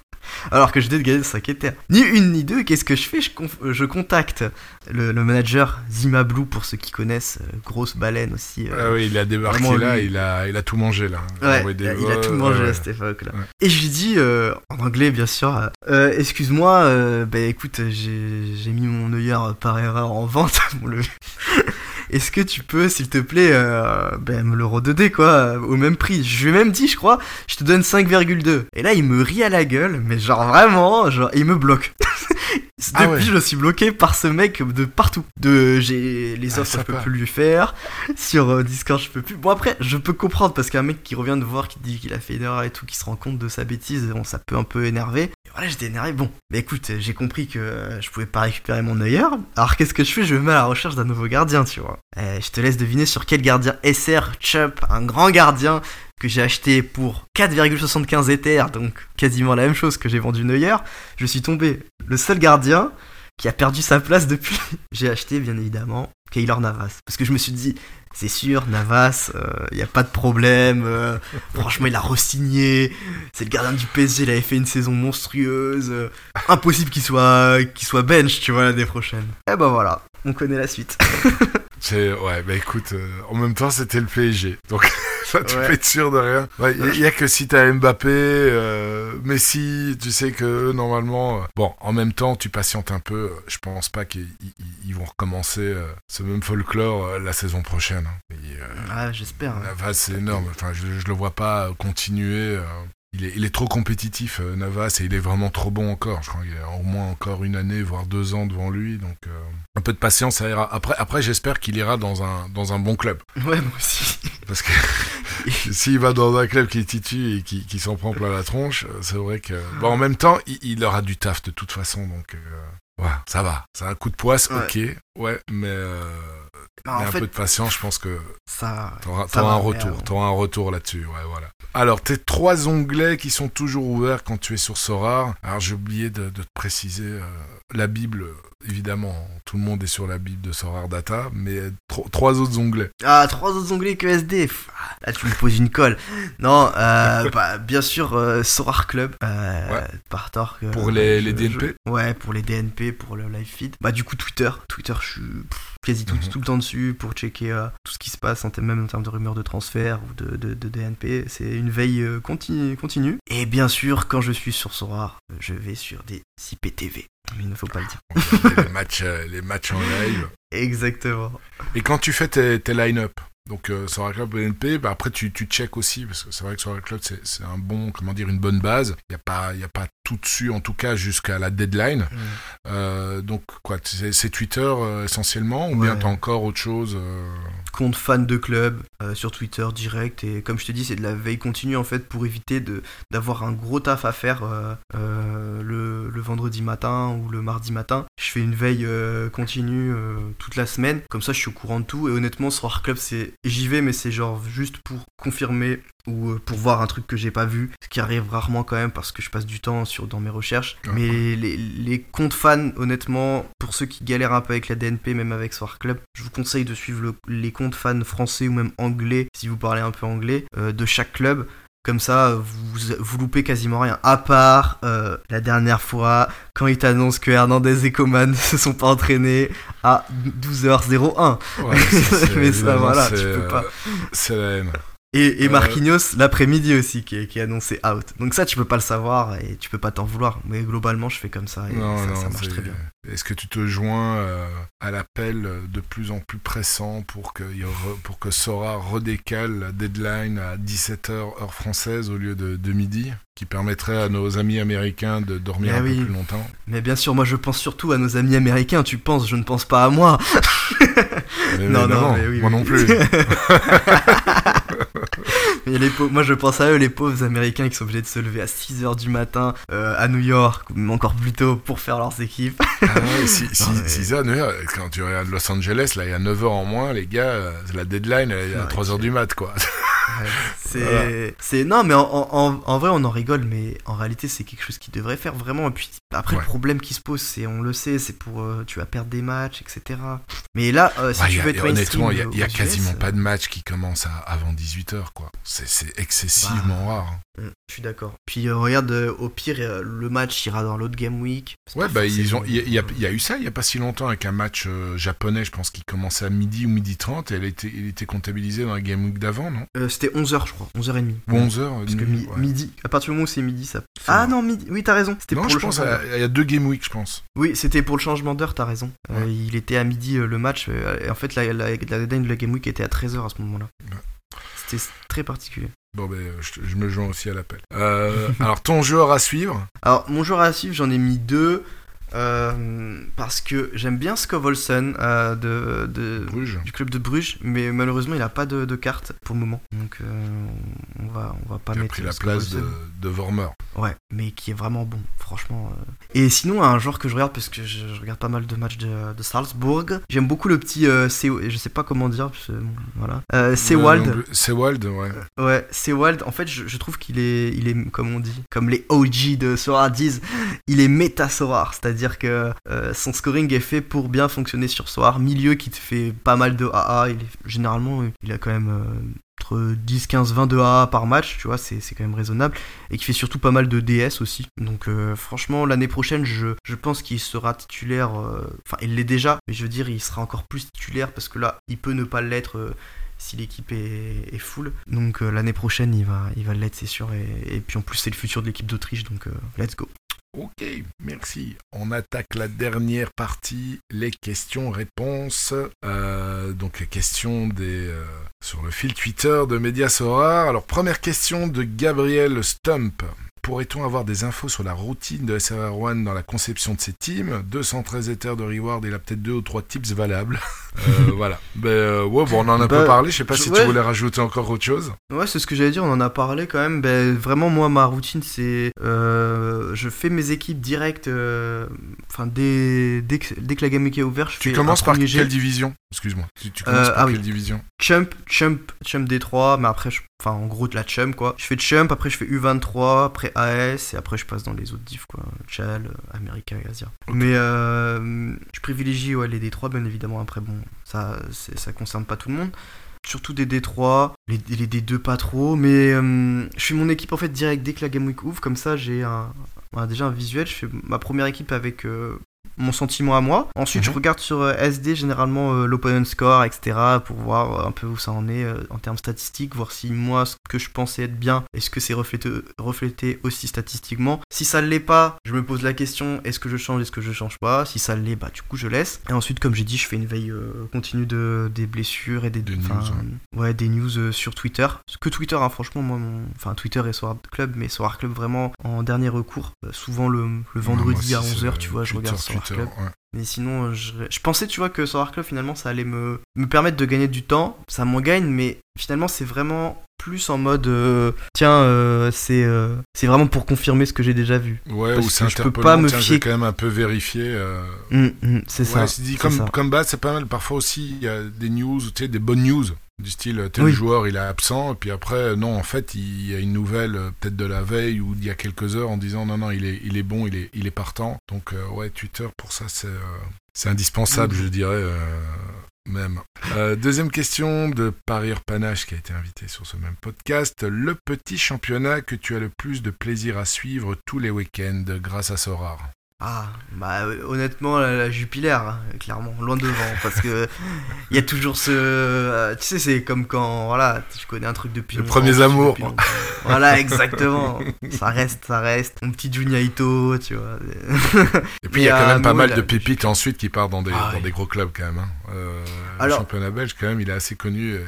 Alors que je gagner 5 éthers. Ni une ni deux, qu'est-ce que je fais? Je, euh, je contacte le, le manager Zima Blue pour ceux qui connaissent, euh, grosse baleine aussi. euh, Ah oui, il a débarqué là, il a, il a tout mangé là. Ouais, il a- il a tout mangé ouais, à cette époque-là. Ouais. Et je lui dis, en anglais bien sûr, excuse-moi, bah écoute, j'ai j'ai mis mon œilleur par erreur en vente. [laughs] Bon, le- Est-ce que tu peux, s'il te plaît, euh, bah, me le redonner quoi, au même prix? Je lui ai même dit, je crois, je te donne 5,2. Et là, il me rit à la gueule, mais genre vraiment, genre, il me bloque. [laughs] Depuis, Ah ouais. je suis bloqué par ce mec de partout. De, j'ai les Ah, offres, je peux plus lui faire. [laughs] Sur euh, Discord, je peux plus. Bon, après, je peux comprendre parce qu'un mec qui revient de voir, qui dit qu'il a fait une erreur et tout, qui se rend compte de sa bêtise, bon, ça peut un peu énerver. Et voilà, j'étais énervé. Bon, bah écoute, j'ai compris que euh, je pouvais pas récupérer mon œilleur. Alors, qu'est-ce que je fais? Je me mets à la recherche d'un nouveau gardien, tu vois. Eh, je te laisse deviner sur quel gardien SR Chup, un grand gardien que j'ai acheté pour 4,75 Ether, donc quasiment la même chose que j'ai vendu Neuer. Je suis tombé le seul gardien qui a perdu sa place depuis. [laughs] J'ai acheté bien évidemment Keylor Navas parce que je me suis dit c'est sûr Navas, il y a pas de problème. euh, [laughs] franchement, il a re-signé. C'est le gardien du PSG, il avait fait une saison monstrueuse. euh, impossible qu'il soit qu'il soit bench, tu vois l'année prochaine. Et ben voilà, on connaît la suite. [laughs] C'est ouais, bah écoute, euh, en même temps c'était le PSG, donc [laughs] ça tu Ouais. peux être sûr de rien. Ouais, Il y, a que si t'as Mbappé, euh, Messi, tu sais que eux, normalement, euh, bon, en même temps tu patientes un peu. Je pense pas qu'ils ils- ils vont recommencer euh, ce même folklore euh, la saison prochaine. hein. Et, Ah, j'espère. hein. Navas, c'est énorme. Enfin, je, je le vois pas continuer. Il est, il est trop compétitif, euh, Navas, et il est vraiment trop bon encore. Je crois qu'il a au moins encore une année, voire deux ans devant lui. Donc, euh, un peu de patience, ça ira. Après, après j'espère qu'il ira dans un, dans un bon club. [laughs] Ouais, moi aussi. Parce que [laughs] s'il va dans un club qui titue et qui, qui s'en prend plein la tronche, euh, c'est vrai que. Bon, en même temps, il, il aura du taf de toute façon. Donc, euh, ouais, ça va. C'est un coup de poisse, Ouais. ok. Ouais, mais, euh, Bah, mais un fait, peu de patience, je pense que ça. t'auras Ça t'auras un retour. T'auras un retour là-dessus. Ouais, voilà. Alors, tes trois onglets qui sont toujours ouverts quand tu es sur Sorar. Alors, j'ai oublié de, de te préciser euh, la Bible. Évidemment, tout le monde est sur la Bible de Sorar Data, mais tro- trois autres onglets. Ah, trois autres onglets que ah, Là, tu me poses une colle. Non, euh, [laughs] bah, bien sûr, euh, Sorar Club. Ouais. Par euh, Pour les- je- les DNP je- Ouais, pour les DNP, pour le live feed. Bah, du coup, Twitter. Twitter, je suis quasi tout, Mhm. tout le temps dessus pour checker euh, tout ce qui se passe, en termes- même en termes de rumeurs de transfert ou de, de, de DNP. C'est une veille euh, continue, continue. Et bien sûr, quand je suis sur Sorar, je vais sur des IPTV. Mais il ne faut pas le dire. [laughs] Les matchs, euh, les matchs en live. Exactement. Et quand tu fais tes, tes line-up, donc euh, Sorar Club BNP, bah après tu, tu check aussi, parce que c'est vrai que Sorar Club c'est c'est un bon, comment dire, une bonne base. Il n'y a, pas- y a pas tout dessus, en tout cas jusqu'à la deadline. Euh, donc quoi, c'est Twitter euh, essentiellement, ou bien t'as encore autre chose euh, compte fan de club sur Twitter direct et comme je te dis c'est de la veille continue en fait pour éviter de d'avoir un gros taf à faire le, le vendredi matin ou le mardi matin. Je fais une veille continue toute la semaine. Comme ça je suis au courant de tout et honnêtement Soir Club c'est j'y vais mais c'est genre juste pour confirmer ou euh, pour voir un truc que j'ai pas vu ce qui arrive rarement quand même parce que je passe du temps sur dans mes recherches Ouais. mais les, les comptes fans honnêtement pour ceux qui galèrent un peu avec la DNP même avec Soir Club je vous conseille de suivre le- les comptes fans français ou même anglais si vous parlez un peu anglais euh, de chaque club comme ça, vous, vous loupez quasiment rien. À part euh, la dernière fois, quand ils t'annoncent que Hernandez et Coman [laughs] se sont pas entraînés à 12h01. ouais, ça, [laughs] c'est- Mais ça, voilà, tu peux pas. C'est la haine. Et, et Marquinhos, l'après-midi aussi, qui est, qui est annoncé out. Donc ça, tu peux pas le savoir et tu peux pas t'en vouloir. Mais globalement, je fais comme ça et Non, ça, non, ça marche très bien. Est-ce que tu te joins euh, à l'appel de plus en plus pressant pour que, pour Sora redécale la deadline à 17h heure française au lieu de, de midi, qui permettrait à nos amis américains de dormir Eh un oui. peu plus longtemps? Mais bien sûr, moi je pense surtout à nos amis américains. Tu penses, je ne pense pas à moi. [laughs] Mais Non, non, mais oui, moi oui. non plus. [laughs] Mais les pauvres- moi je pense à eux, les pauvres américains qui sont obligés de se lever à 6h du matin euh, à New York, ou encore plus tôt, pour faire leurs équipes. Ah ouais, si, si, Non, mais- si ça, New York, quand tu regardes Los Angeles, là, il y a 9h en moins, les gars, euh, la deadline, elle est à Ouais, 3h du mat, quoi. [laughs] C'est, Voilà. non, mais en, en, en vrai, on en rigole, mais en réalité, c'est quelque chose qui devrait faire vraiment. Et puis après, Ouais. le problème qui se pose, c'est, on le sait, c'est pour, euh, tu vas perdre des matchs, etc. Mais là, euh, si Ouais, tu a- veux être honnêtement, il y a, mainstream, il y a aux US, quasiment euh, pas de match qui commence à- avant 18h, quoi. C'est, excessivement rare. hein. Mm, Je suis d'accord. Puis euh, regarde, au pire, le match ira dans l'autre game week. Ouais, bah, ils ont, il y, a- il y il y a eu ça il y a pas si longtemps avec un match japonais, je pense, qui commençait à midi ou midi 30 et elle était, il était comptabilisé dans la game week d'avant, non? C'était 11h, je crois. 11h30. Ou 11h Parce que mi- midi, à partir du moment où c'est midi, ça. Ah non, midi. Oui, t'as raison. C'était Non, pour je le pense, changement il y a deux game week, je pense. Oui, c'était pour le changement d'heure, t'as raison. Euh, il était à midi euh, le match. euh, et en fait, la, la, la deadline de la Game Week était à 13h à ce moment-là. Ouais. C'était très particulier. Bon, ben, je, je me joins aussi à l'appel. [laughs] Alors, ton joueur à suivre? Alors, mon joueur à suivre, j'en ai mis deux. Euh, parce que j'aime bien Scovolson euh, de, du club de Bruges, mais malheureusement il a pas de, de carte pour le moment. Donc euh, on va on va pas a mettre pris la place de, de Vormer. Ouais, mais qui est vraiment bon, franchement. Et sinon, un joueur que je regarde, parce que je, je regarde pas mal de matchs de, Salzbourg, j'aime beaucoup le petit je sais pas comment dire, parce bon, voilà. Sewald. Sewald, ouais. Ouais, Sewald, en fait, je, je trouve qu'il est, il est, comme on dit, comme les OG de Sora disent, il est méta Sorar, c'est-à-dire que euh, son scoring est fait pour bien fonctionner sur Sorar. Milieu qui te fait pas mal de AA, il est, généralement, il a quand même euh, entre 10, 15, 20 de AA par match, tu vois, c'est quand même raisonnable, et qui fait surtout pas mal de DS aussi. Donc, euh, franchement, l'année prochaine, je, je pense qu'il sera titulaire, enfin, il l'est déjà, mais je veux dire, il sera encore plus titulaire parce que là, il peut ne pas l'être. si l'équipe est, est full. Donc l'année prochaine, il va, il va l'être, c'est sûr. Et, puis en plus, c'est le futur de l'équipe d'Autriche, donc let's go. Ok, merci. On attaque la dernière partie, les questions-réponses. Euh, donc les questions des, euh, sur le fil Twitter de Mediasorar. Alors première question de Gabriel Stump. Pourrait-on avoir des infos sur la routine de SRR One dans la conception de ces teams? 213 éthers de reward, il a peut-être deux ou trois tips valables. [laughs] Euh, voilà. Ben, euh, ouais, bon, on en a un peu Bah, parlé. Je sais pas si ouais. tu voulais rajouter encore autre chose. Ouais, c'est ce que j'allais dire, on en a parlé quand même. Ben, vraiment, moi, ma routine, c'est. euh, je fais mes équipes directes. Enfin, dès, dès, que, dès que la game est ouverte, je Tu fais. commences un par quelle jet. division? Excuse-moi. Tu, tu commences par ah oui. quelle division? Chump, Chump, Chump D3, mais après, je- enfin en gros de la chum quoi. Je fais chum, après je fais U23, après AS et après je passe dans les autres diffs quoi, Chal, America, Asia. Mais euh, je privilégie ouais, les D3 bien évidemment. Après bon, ça ça concerne pas tout le monde surtout des D3, les, les D2 pas trop, mais euh, je fais mon équipe en fait direct dès que la Game Week ouvre, comme ça j'ai un, déjà un visuel, je fais ma première équipe avec euh, mon sentiment à moi. Ensuite, je mhm. regarde sur euh, SD généralement euh, l'opponent score, etc. pour voir euh, un peu où ça en est en termes statistiques, voir si moi ce que je pensais être bien, est-ce que c'est reflété, reflété aussi statistiquement. Si ça ne l'est pas, je me pose la question est-ce que je change, est-ce que je change pas? Si ça l'est, bah du coup je laisse. Et ensuite, comme j'ai dit, je fais une veille continue de, des blessures et des, news, ouais. des news sur Twitter. Que Twitter, hein, franchement, moi, mon... enfin Twitter et Soir Club, mais Soir Club vraiment en dernier recours. souvent le, vendredi à 11h, tu vois, je regarde Soir mais sinon, je, je, pensais, tu vois, que Solar Club, finalement, ça allait me, me permettre de gagner du temps. Ça m'en gagne, mais finalement, c'est vraiment plus en mode euh, tiens euh, c'est euh, c'est vraiment pour confirmer ce que j'ai déjà vu. Ouais ou c'est je peux pas me fier. quand même un peu vérifier mmh, mmh, c'est ça dit, comme comme base c'est pas mal. Parfois aussi il y a des news tu sais des bonnes news du style tel joueur il est absent et puis après non en fait il y a une nouvelle peut-être de la veille ou d'il y a quelques heures en disant non non il est il est bon il est il est partant donc ouais Twitter pour ça c'est c'est indispensable je dirais même. Euh, deuxième question de Parir Panache qui a été invité sur ce même podcast. Le petit championnat que tu as le plus de plaisir à suivre tous les week-ends grâce à Sorar? Ah, bah honnêtement, la, Jupiler, hein, clairement, loin devant, [laughs] parce que il y a toujours ce. Euh, tu sais, c'est comme quand, voilà, tu connais un truc depuis. Le premier amour. voilà, exactement. ça reste, ça reste. Mon petit Juniaito, tu vois. Et puis il y a quand même pas mal de pépites ensuite qui partent dans des, ah dans des gros clubs quand même. Hein. Euh, le championnat belge, quand même, il est assez connu. Et,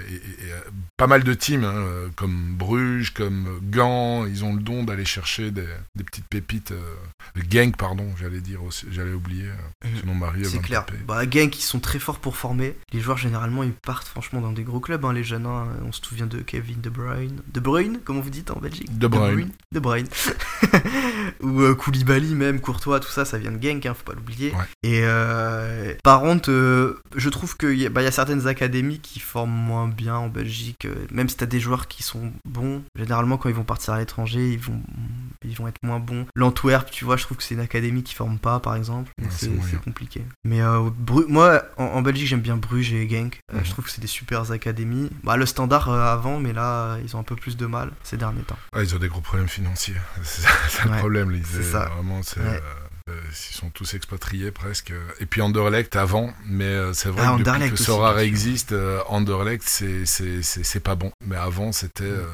pas mal de teams, hein, comme Bruges, comme Gand, ils ont le don d'aller chercher des, des, petites pépites. Euh, Genk, pardon, j'allais dire aussi, j'allais oublier. Euh, sinon Marie. C'est clair. Bah, Genk, ils sont très forts pour former. Les joueurs généralement, ils partent franchement dans des gros clubs. Hein, les jeunes, hein. on se souvient de Kevin De Bruyne, De Bruyne, comment vous dites en Belgique? De Bruyne. De Bruyne. [laughs] Ou euh, Koulibaly même, Courtois, tout ça, ça vient de Genk, hein, faut pas l'oublier. Et euh, par contre, euh, je trouve qu'il y, bah, y, a certaines académies qui forment moins bien en Belgique. même si t'as des joueurs qui sont bons, généralement quand ils vont partir à l'étranger, ils vont, ils vont être moins bons. L'Antwerp, tu vois, je trouve que c'est une académie qui forme pas, par exemple. c'est compliqué. Mais moi, en, Belgique, j'aime bien Bruges et Genk. Mhm. Je trouve que c'est des super académies. Bah, le standard avant, mais là, ils ont un peu plus de mal ces derniers temps. Ah, ils ont des gros problèmes financiers. [laughs] C'est un problème, c'est ça. Vraiment, c'est. Euh, euh, ils sont tous expatriés presque. Et puis Anderlecht avant, mais euh, c'est vrai ah, que depuis que Sorare existe, Anderlecht c'est pas bon. Mais avant c'était mm.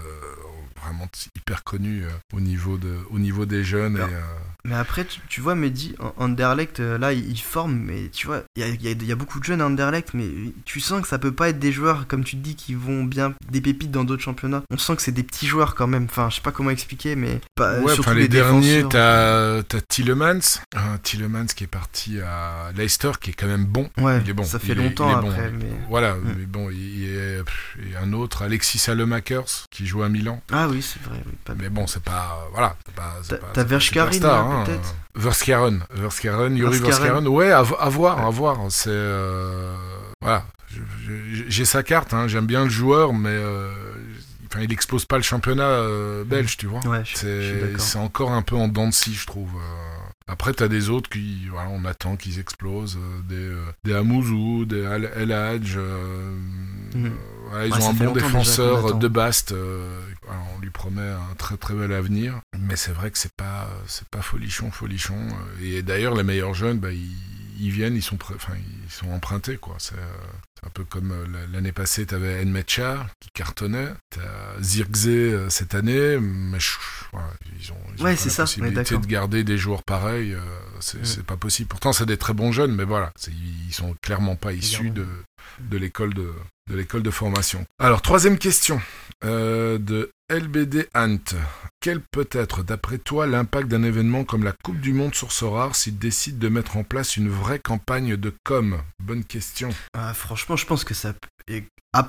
vraiment hyper connu au niveau de au niveau des jeunes. Et, mais après, tu, vois, Mehdi, Anderlecht, euh, là, il, forme, mais tu vois, il y a, beaucoup de jeunes à Anderlecht, mais tu sens que ça peut pas être des joueurs, comme tu te dis, qui vont bien des pépites dans d'autres championnats. On sent que c'est des petits joueurs quand même. Enfin, je sais pas comment expliquer, mais pas, ouais, surtout les, derniers, t'as as Tillemans, hein, Tillemans qui est parti à Leicester, qui est quand même bon. Ouais, il est bon. Ça fait longtemps après, mais voilà, mm. mais bon, il y a un autre, Alexis Salemakers, qui joue à Milan. Ah oui, c'est vrai. mais bon, c'est pas, voilà, T'as Verschkarin, Hein, peut-être Verskaren, Verskaren, Yuri Verskaren, ouais, à, voir, à voir. C'est euh, voilà, j'ai sa carte, hein, j'aime bien le joueur, mais euh, il explose pas le championnat euh, belge, tu vois. c'est encore un peu en dents de scie, je trouve. Après, t'as des autres qui, voilà, on attend qu'ils explosent, des, des Amouzou, des El Hadj. Mhm. ils ont un bon défenseur de Bast on lui promet un très très bel avenir, mais c'est vrai que c'est pas c'est pas folichon folichon. Et d'ailleurs les meilleurs jeunes, bah, ils, viennent, ils sont enfin ils sont empruntés quoi. C'est un peu comme euh, l'année passée, tu avais Enmecha qui cartonnait, tu as Zirkzee euh, cette année, mais ils ont, ils ouais, la ça, possibilité de garder des joueurs pareils, euh, c'est pas possible. Pourtant, c'est des très bons jeunes, mais voilà, ils sont clairement pas issus de, de l'école de, de l'école de formation. Alors, troisième question euh, de LBD Ant. Quel peut être, d'après toi, l'impact d'un événement comme la Coupe du Monde sur Sorare s'il décide de mettre en place une vraie campagne de com? Bonne question. Ah, franchement, je pense que ça.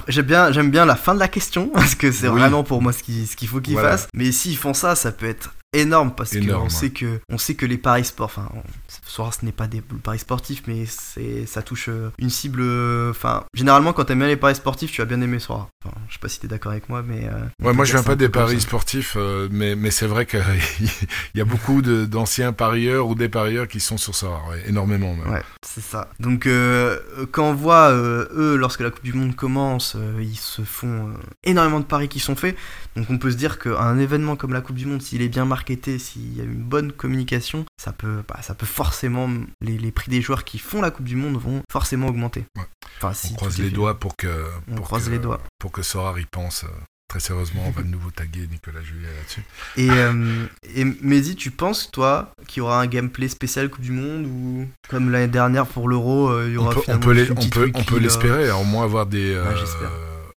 J'aime bien, j'aime bien la fin de la question [laughs] parce que c'est vraiment pour moi ce qu'il ce qu'il faut qu'ils fassent. Mais s'ils font ça, ça peut être énorme parce qu'on sait que on sait que les paris sports, enfin, ce soir ce n'est pas des paris sportifs, mais c'est ça touche euh, une cible. euh, Enfin, généralement quand t'aimes bien les paris sportifs, tu vas bien aimer ce soir. Enfin, je sais pas si t'es d'accord avec moi, mais. euh, Ouais, moi je viens pas des paris sportifs, euh, mais, mais c'est vrai qu'il [laughs] y a beaucoup d'anciens parieurs ou des parieurs qui sont sur ouais, énormément même. Ouais, c'est ça. Donc euh, quand on voit eux, lorsque la Coupe du Monde commence, ils se font énormément de paris qui sont faits. Donc on peut se dire qu'un événement comme la Coupe du Monde, s'il est bien marketé, s'il y a une bonne communication, ça peut, bah, ça peut forcément les, les prix des joueurs qui font la Coupe du Monde vont forcément augmenter. Ouais. Enfin, On croise les fait. doigts pour que, On pour croise que, les doigts. pour que Sorar y pense. euh, Très sérieusement, on va de nouveau taguer Nicolas Juliet là-dessus. Et, euh, et Mehdi, tu penses toi qu'il y aura un gameplay spécial Coupe du Monde ou comme l'année dernière pour l'Euro, euh, il y On aura peut, on peut, juste les- une on petite peut, on wiki, peut là. l'espérer, au moins avoir des. euh.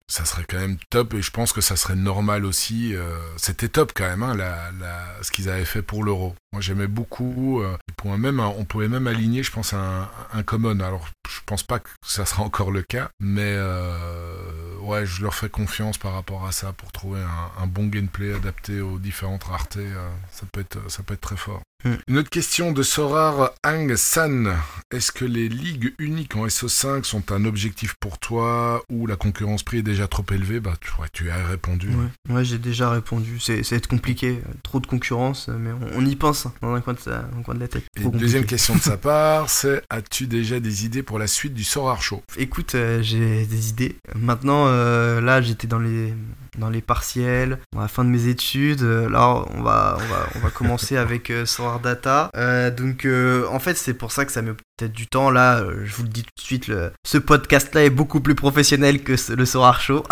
Ça serait quand même top et je pense que ça serait normal aussi. euh, C'était top quand même, hein, la, la, ce qu'ils avaient fait pour l'Euro. Moi j'aimais beaucoup. euh, même, on pouvait même aligner, je pense, un, un common. Alors je pense pas que ça sera encore le cas, mais euh, ouais, je leur fais confiance par rapport à ça pour trouver un, un bon gameplay adapté aux différentes raretés. ça, peut être, ça peut être très fort. Hmm. Une autre question de Sorar Hang San. Est-ce que les ligues uniques en SO5 sont un objectif pour toi ou la concurrence prix est déjà trop élevée? Bah, tu, ouais, tu as répondu. Ouais, ouais j'ai déjà répondu. C'est être compliqué, trop de concurrence, mais on, on y pense hein, dans un coin de, sa- dans un coin de la tête. Et deuxième question de sa [laughs] part, c'est as-tu déjà des idées pour la suite du Sorar Show? Écoute, euh, j'ai des idées. Maintenant, euh, là, j'étais dans les dans les partiels, à la fin de mes études. Euh, là, on va on va on va [laughs] commencer avec euh, Solar Data. Euh, donc, euh, en fait, c'est pour ça que ça met peut-être du temps. Là, je vous le dis tout de suite, le- ce podcast-là est beaucoup plus professionnel que ce- le Sorar Show.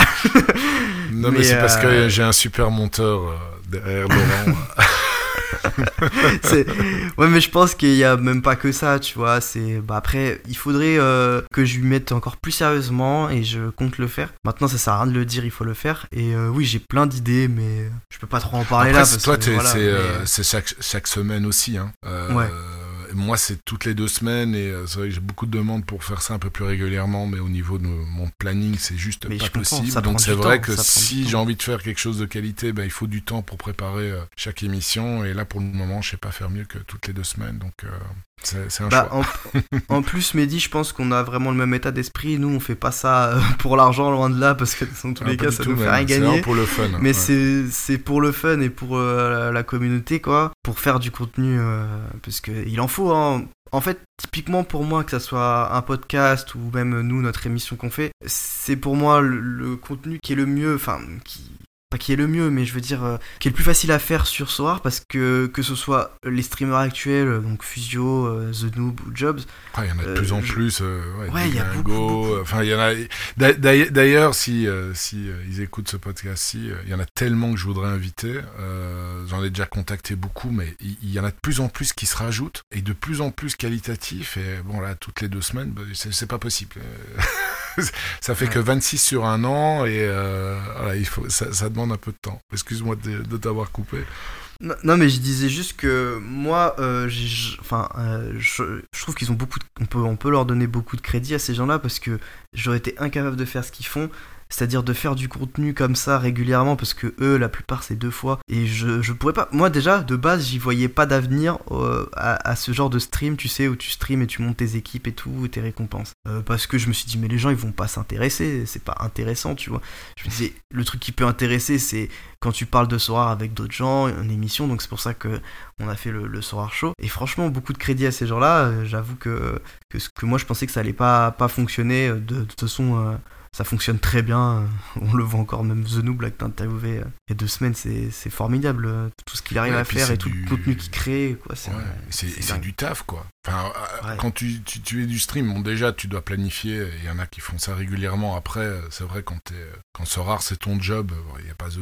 Non, mais, Mais, c'est parce que j'ai un super monteur derrière Laurent. [laughs] [laughs] Ouais mais je pense qu'il y a même pas que ça tu vois c'est bah après il faudrait euh, que je lui mette encore plus sérieusement et je compte le faire maintenant ça sert à rien de le dire il faut le faire et euh, oui j'ai plein d'idées mais je peux pas trop en parler Après, là parce toi, voilà, mais, euh, c'est chaque, chaque semaine aussi. Hein. Euh, Ouais. Moi, c'est toutes les deux semaines et euh, c'est vrai que j'ai beaucoup de demandes pour faire ça un peu plus régulièrement, mais au niveau de mon planning, c'est juste Mais pas possible. Donc c'est vrai temps, que si j'ai envie de faire quelque chose de qualité, ben, il faut du temps pour préparer euh, chaque émission. Et là, pour le moment, je sais pas faire mieux que toutes les deux semaines. Donc euh, c'est c'est un bah, choix. en, en plus Mehdi je pense qu'on a vraiment le même état d'esprit nous on fait pas ça [laughs] pour l'argent loin de là parce que dans tous Ah, les cas ça tout, nous fait rien C'est gagner vraiment pour le fun. Mais ouais. c'est c'est pour le fun et pour euh, la, communauté, quoi. Pour faire du contenu, euh, parce que il en faut, hein. En fait, typiquement pour moi, que ça soit un podcast ou même nous, notre émission qu'on fait, c'est pour moi le contenu qui est le mieux, enfin, qui pas qui est le mieux, mais je veux dire, euh, qui est le plus facile à faire sur Soar parce que que ce soit les streamers actuels, donc Fusio, euh, The Noob ou Jobs, Après, il y en a de Euh, plus en je- plus. euh, ouais, Ouais, il y a beaucoup, euh, Enfin, il y en a. d'a- d'ailleurs- si, euh, si euh, ils écoutent ce podcast-ci, euh, il y en a tellement que je voudrais inviter. Euh, J'en ai déjà contacté beaucoup, mais il y, en a de plus en plus qui se rajoutent et de plus en plus qualitatifs. Et bon, là, toutes les deux semaines, bah, c'est pas possible. [laughs] Ça fait que 26 sur un an et euh, voilà, il faut, ça, demande un peu de temps. Excuse-moi de, t'avoir coupé. Non, mais je disais juste que moi, euh, enfin, euh, je, trouve qu'ils ont beaucoup, on peut, on peut leur donner beaucoup de crédit à ces gens-là parce que j'aurais été incapable de faire ce qu'ils font, c'est-à-dire de faire du contenu comme ça régulièrement parce que eux, la plupart, c'est deux fois et je, je pourrais pas. Moi, déjà, de base, j'y voyais pas d'avenir euh, à, ce genre de stream, tu sais, où tu streams et tu montes tes équipes et tout, tes récompenses. Euh, parce que je me suis dit, mais les gens, ils vont pas s'intéresser, c'est pas intéressant, tu vois. Je me disais, le truc qui peut intéresser, c'est quand tu parles de Sorar avec d'autres gens, une émission, donc c'est pour ça que on a fait le, le Show. Et franchement, beaucoup de crédit à ces gens-là. Euh, J'avoue que, que, moi je pensais que ça allait pas, pas fonctionner. Euh, De, de toute façon, ça fonctionne très bien. Euh, On le voit encore, même The Noob, là, que t'as interviewé euh, il y a deux semaines, c'est c'est formidable. euh, Tout ce qu'il arrive Ouais, à faire et tout du- le contenu qu'il crée. Quoi, c'est Ouais, du taf, quoi. Enfin, Ouais. quand tu, tu, tu es du stream, bon, déjà, tu dois planifier. Il y en a qui font ça régulièrement. Après, c'est vrai, quand, t'es, euh, quand c'est rare, c'est ton job. Il y a pas The,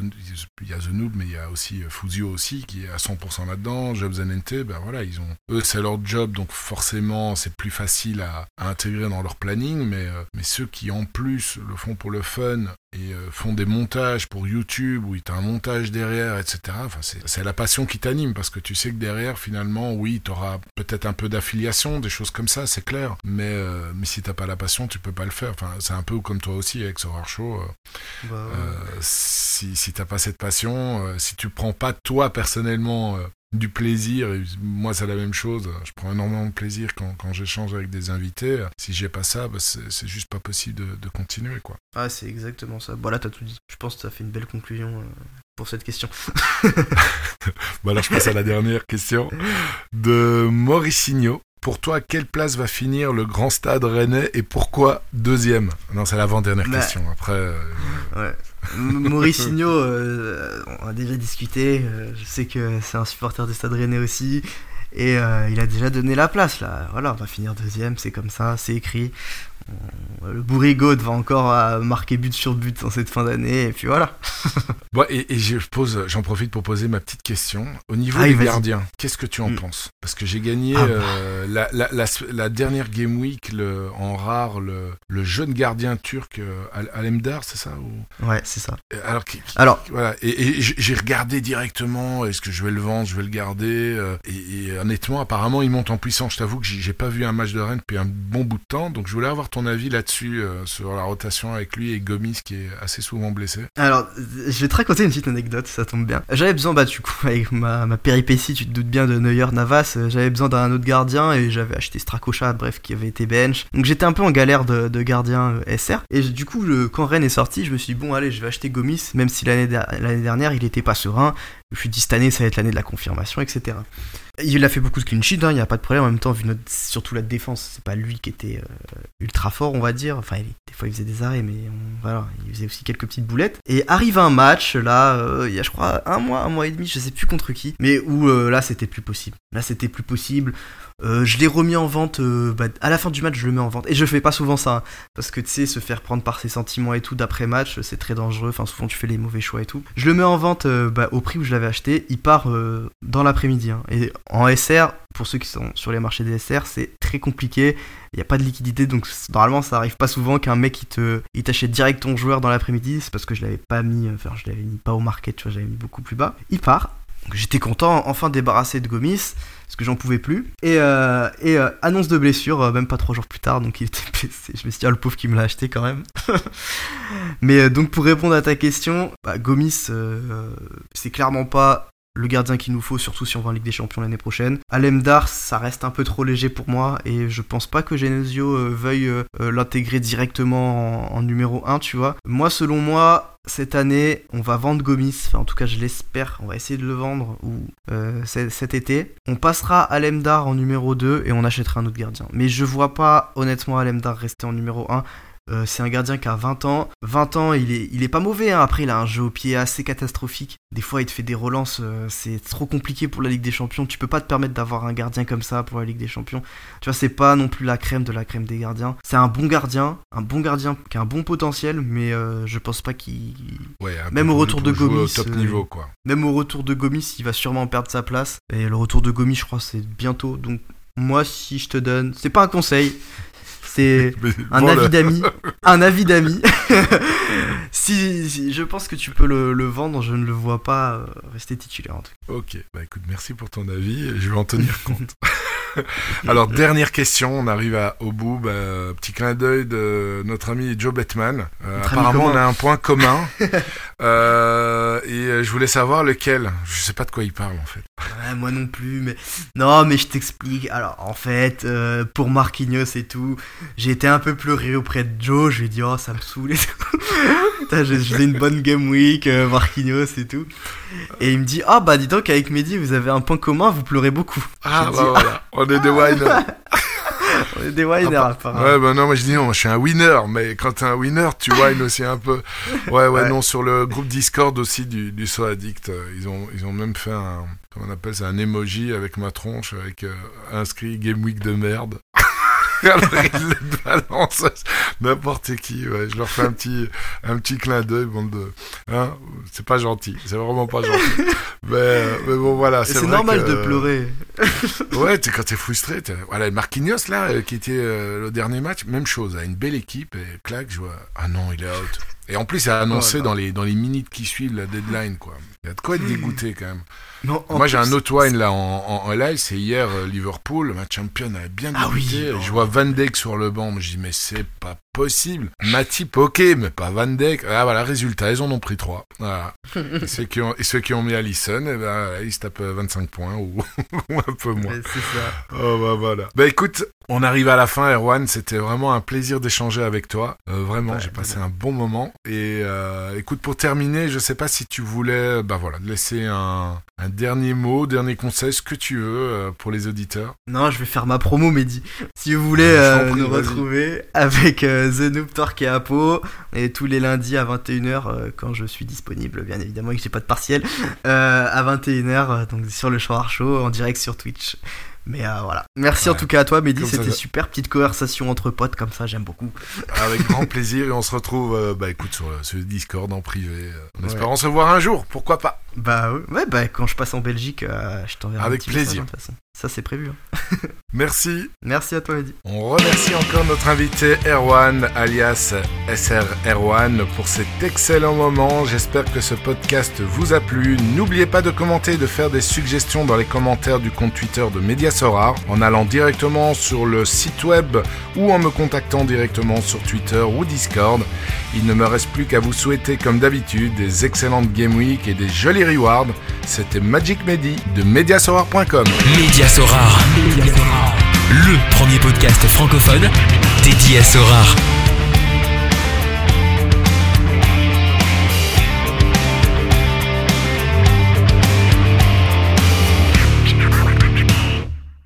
il y a The Noob, mais il y a aussi Fuzio aussi, qui est à 100% là-dedans. Jobs NNT, ben voilà, ils ont, eux, c'est leur job. Donc, forcément, c'est plus facile à, à intégrer dans leur planning. Mais, mais ceux qui, en plus, le font pour le fun et euh, font des montages pour YouTube où tu as un montage derrière, etc. Enfin, c'est la passion qui t'anime parce que tu sais que derrière, finalement, oui, tu auras peut-être un peu d'affiliation, des choses comme ça, c'est clair. Mais, euh, mais si t'as pas la passion, tu peux pas le faire. Enfin, c'est un peu comme toi aussi avec Horror Show. Euh, bah, si si t'as pas cette passion, si tu prends pas toi personnellement du plaisir. moi, c'est la même chose. Je prends énormément de plaisir quand, quand j'échange avec des invités. Si j'ai pas ça, bah, c'est juste pas possible de, de, continuer, quoi. Ah, c'est exactement ça. Voilà, t'as tout dit. Je pense que ça fait une belle conclusion euh, pour cette question. [laughs] bon, alors je passe à la dernière question de Mauricinho. Pour toi, quelle place va finir le grand stade rennais et pourquoi deuxième? Non, c'est l'avant-dernière bah, question. Après. Euh, ouais. Mauricinho, euh, on a déjà discuté. Euh, je sais que c'est un supporter du Stade Rennais aussi. Et il a déjà donné la place là. Voilà, on va finir deuxième, c'est comme ça, c'est écrit. Le Bourrigaud va encore euh, marquer but sur but en cette fin d'année, et puis voilà. [laughs] bon, et, je pose, j'en profite pour poser ma petite question. Au niveau ah des gardiens, qu'est-ce que tu en mm. penses? Parce que j'ai gagné ah bah. euh, la, dernière Game Week le, en rare, le, le, jeune gardien turc euh, Alemdar, c'est ça ou... Ouais, c'est ça. Alors, Alors voilà, et, j'ai regardé directement, est-ce que je vais le vendre, je vais le garder et, honnêtement, apparemment, il monte en puissance. Je t'avoue que j'ai pas vu un match de Rennes depuis un bon bout de temps, donc je voulais avoir ton avis là-dessus, euh, sur la rotation avec lui et Gomis qui est assez souvent blessé Alors, je vais te raconter une petite anecdote, ça tombe bien. J'avais besoin, bah du coup, [laughs] avec ma, ma péripétie, tu te doutes bien de Neuer Navas, euh, j'avais besoin d'un autre gardien et j'avais acheté Strakosha, bref, qui avait été bench. Donc j'étais un peu en galère de, de gardien euh, SR. Et du coup, quand Rennes est sorti, je me suis dit, bon, allez, je vais acheter Gomis, même si l'année dernière, il était pas serein. Je suis dit, cette année, ça va être l'année de la confirmation, etc. Il a fait beaucoup de clean hein, il n'y a pas de problème. En même temps, vu surtout la défense, c'est pas lui qui était euh, ultra fort, on va dire. Enfin, des fois, il faisait des arrêts, mais voilà, il faisait aussi quelques petites boulettes. Et arrive un match, là, euh, il y a, je crois, un mois, un mois et demi, je sais plus contre qui, mais où euh, là, c'était plus possible. Là, c'était plus possible. Euh, je l'ai remis en vente euh, bah, à la fin du match, je le mets en vente. Et je fais pas souvent ça, hein, parce que tu sais, se faire prendre par ses sentiments et tout d'après match, c'est très dangereux. Enfin, souvent tu fais les mauvais choix et tout. Je le mets en vente euh, bah, au prix où je l'avais acheté. Il part dans l'après-midi. Hein. Et en SR, pour ceux qui sont sur les marchés des SR, c'est très compliqué. Il n'y a pas de liquidité, donc normalement ça arrive pas souvent qu'un mec il te, t'achète direct ton joueur dans l'après-midi. C'est parce que je l'avais pas mis, enfin je l'avais mis pas au market, tu vois, j'avais mis beaucoup plus bas. Il part. J'étais content, enfin débarrassé de Gomis parce que j'en pouvais plus. Et, euh, et euh, annonce de blessure, euh, même pas trois jours plus tard, donc il était [laughs] blessé. Je me suis dit, ah, le pauvre qui me l'a acheté quand même. [laughs] Mais donc pour répondre à ta question, bah, Gomis, c'est clairement pas le gardien qu'il nous faut, surtout si on va en Ligue des Champions l'année prochaine. Alemdar, ça reste un peu trop léger pour moi et je pense pas que Genesio euh, veuille euh, euh, l'intégrer directement en, numéro 1, tu vois. Moi, selon moi, cette année, on va vendre Gomis, enfin en tout cas je l'espère, on va essayer de le vendre ou cet été. On passera Alemdar en numéro 2 et on achètera un autre gardien. Mais je vois pas honnêtement Alemdar rester en numéro 1. Euh, c'est un gardien qui a 20 ans. 20 ans, il est, il est pas mauvais. Hein. Après, il a un jeu au pied assez catastrophique. Des fois, il te fait des relances. Euh, c'est trop compliqué pour la Ligue des Champions. Tu peux pas te permettre d'avoir un gardien comme ça pour la Ligue des Champions. Tu vois, c'est pas non plus la crème de la crème des gardiens. C'est un bon gardien. Un bon gardien qui a un bon potentiel. Mais euh, je pense pas qu'il. même au retour de Gomis. top niveau, quoi. Même au retour de Gomis, il va sûrement perdre sa place. Et le retour de Gomis, je crois, c'est bientôt. Donc, moi, si je te donne. C'est pas un conseil. C'est [laughs] [laughs] un, avis d'amis. Un avis d'amis. si, je pense que tu peux le, vendre, je ne le vois pas euh, rester titulaire en tout cas. Ok, bah écoute, merci pour ton avis, je vais en tenir [laughs] compte. Alors, dernière question, on arrive à, au bout. Bah, petit clin d'œil de notre ami Joe Bettman. Euh, apparemment, on a un point commun. euh, et je voulais savoir lequel. Je sais pas de quoi il parle en fait. Ouais, moi non plus, mais non, mais je t'explique. Alors, en fait, euh, pour Marquinhos et tout, j'ai été un peu pleuré auprès de Joe. Je lui ai dit, oh, ça me saoule et tout. [laughs] j'ai une bonne game week, Marquinhos et tout. Et il me dit, ah bah dis donc, avec Mehdi, vous avez un point commun, vous pleurez beaucoup. Ah bah voilà. On est des winners. [laughs] On est des winners, apparemment. Ouais, bah non, moi je dis non, je suis un winner, mais quand t'es un winner, tu [laughs] wines aussi un peu. Ouais, ouais, non, sur le groupe Discord aussi du, du So Addict, euh, ils ont, ils ont même fait un, comment on appelle ça, un emoji avec ma tronche, avec euh, inscrit Game Week de merde. Balancent n'importe qui. Ouais. Je leur fais un petit, un petit clin d'œil. Bon de, hein c'est pas gentil. C'est vraiment pas gentil. [laughs] mais, mais bon, voilà. C'est normal de pleurer. ouais, t'es- quand t'es frustré, t'es- voilà, Marquinhos là, euh, qui était euh, le dernier match, même chose, a une belle équipe, et clac, je vois, ah non, il est out. Et en plus, il a annoncé dans les dans les minutes qui suivent la deadline, quoi. Il y a de quoi être dégoûté quand même. Non, Moi, j'ai un autre wine là en, en, en live, c'est hier euh, Liverpool, ma champion avait bien Ah oui, débuté. oh. Je vois Van Dijk sur le banc, je dis mais c'est pas possible. Matip, ok, mais pas Van Dijk. Ah voilà, résultat, ils en ont pris trois. Voilà. et, [laughs] ceux qui ont, et ceux qui ont mis Allison, eh ben, ils se tapent euh, 25 points ou, [laughs] ou un peu moins. C'est ça. Oh bah voilà. Bah écoute, on arrive à la fin, Erwan. C'était vraiment un plaisir d'échanger avec toi. Euh, vraiment, Ouais, j'ai passé un bon moment. Et euh, écoute, pour terminer, je sais pas si tu voulais, bah voilà, laisser un, un dernier mot, dernier conseil, ce que tu veux euh, pour les auditeurs. Non, je vais faire ma promo, Mehdi. Si vous voulez euh, prie, nous retrouver avec euh, The Noob Torque et Apo, et tous les lundis à 21h, euh, quand je suis disponible, bien évidemment, et que j'ai pas de partiel, à 21h, euh, donc sur le Show Show, en direct sur Twitch. Mais euh, voilà. Merci en tout cas à toi, Mehdi. C'était super petite conversation entre potes comme ça, j'aime beaucoup. Avec grand plaisir. Et on se retrouve, euh, bah écoute, sur, le- sur le Discord en privé. euh, en Ouais. espérant se voir un jour. Pourquoi pas? Bah ouais, ouais, bah quand je passe en Belgique, euh, je t'enverrai un Avec petit message, plaisir. de toute façon. Ça c'est prévu. hein. [laughs] Merci. Merci à toi, Mehdi. On remercie encore notre invité Erwan, alias SR Erwan, pour cet excellent moment. J'espère que ce podcast vous a plu. N'oubliez pas de commenter et de faire des suggestions dans les commentaires du compte Twitter de Mediasorar, en allant directement sur le site web ou en me contactant directement sur Twitter ou Discord. Il ne me reste plus qu'à vous souhaiter, comme d'habitude, des excellentes Game Week et des jolis rewards. C'était Magic Medi de Mediasorar.com. Média Le premier podcast francophone dédié à Sorare.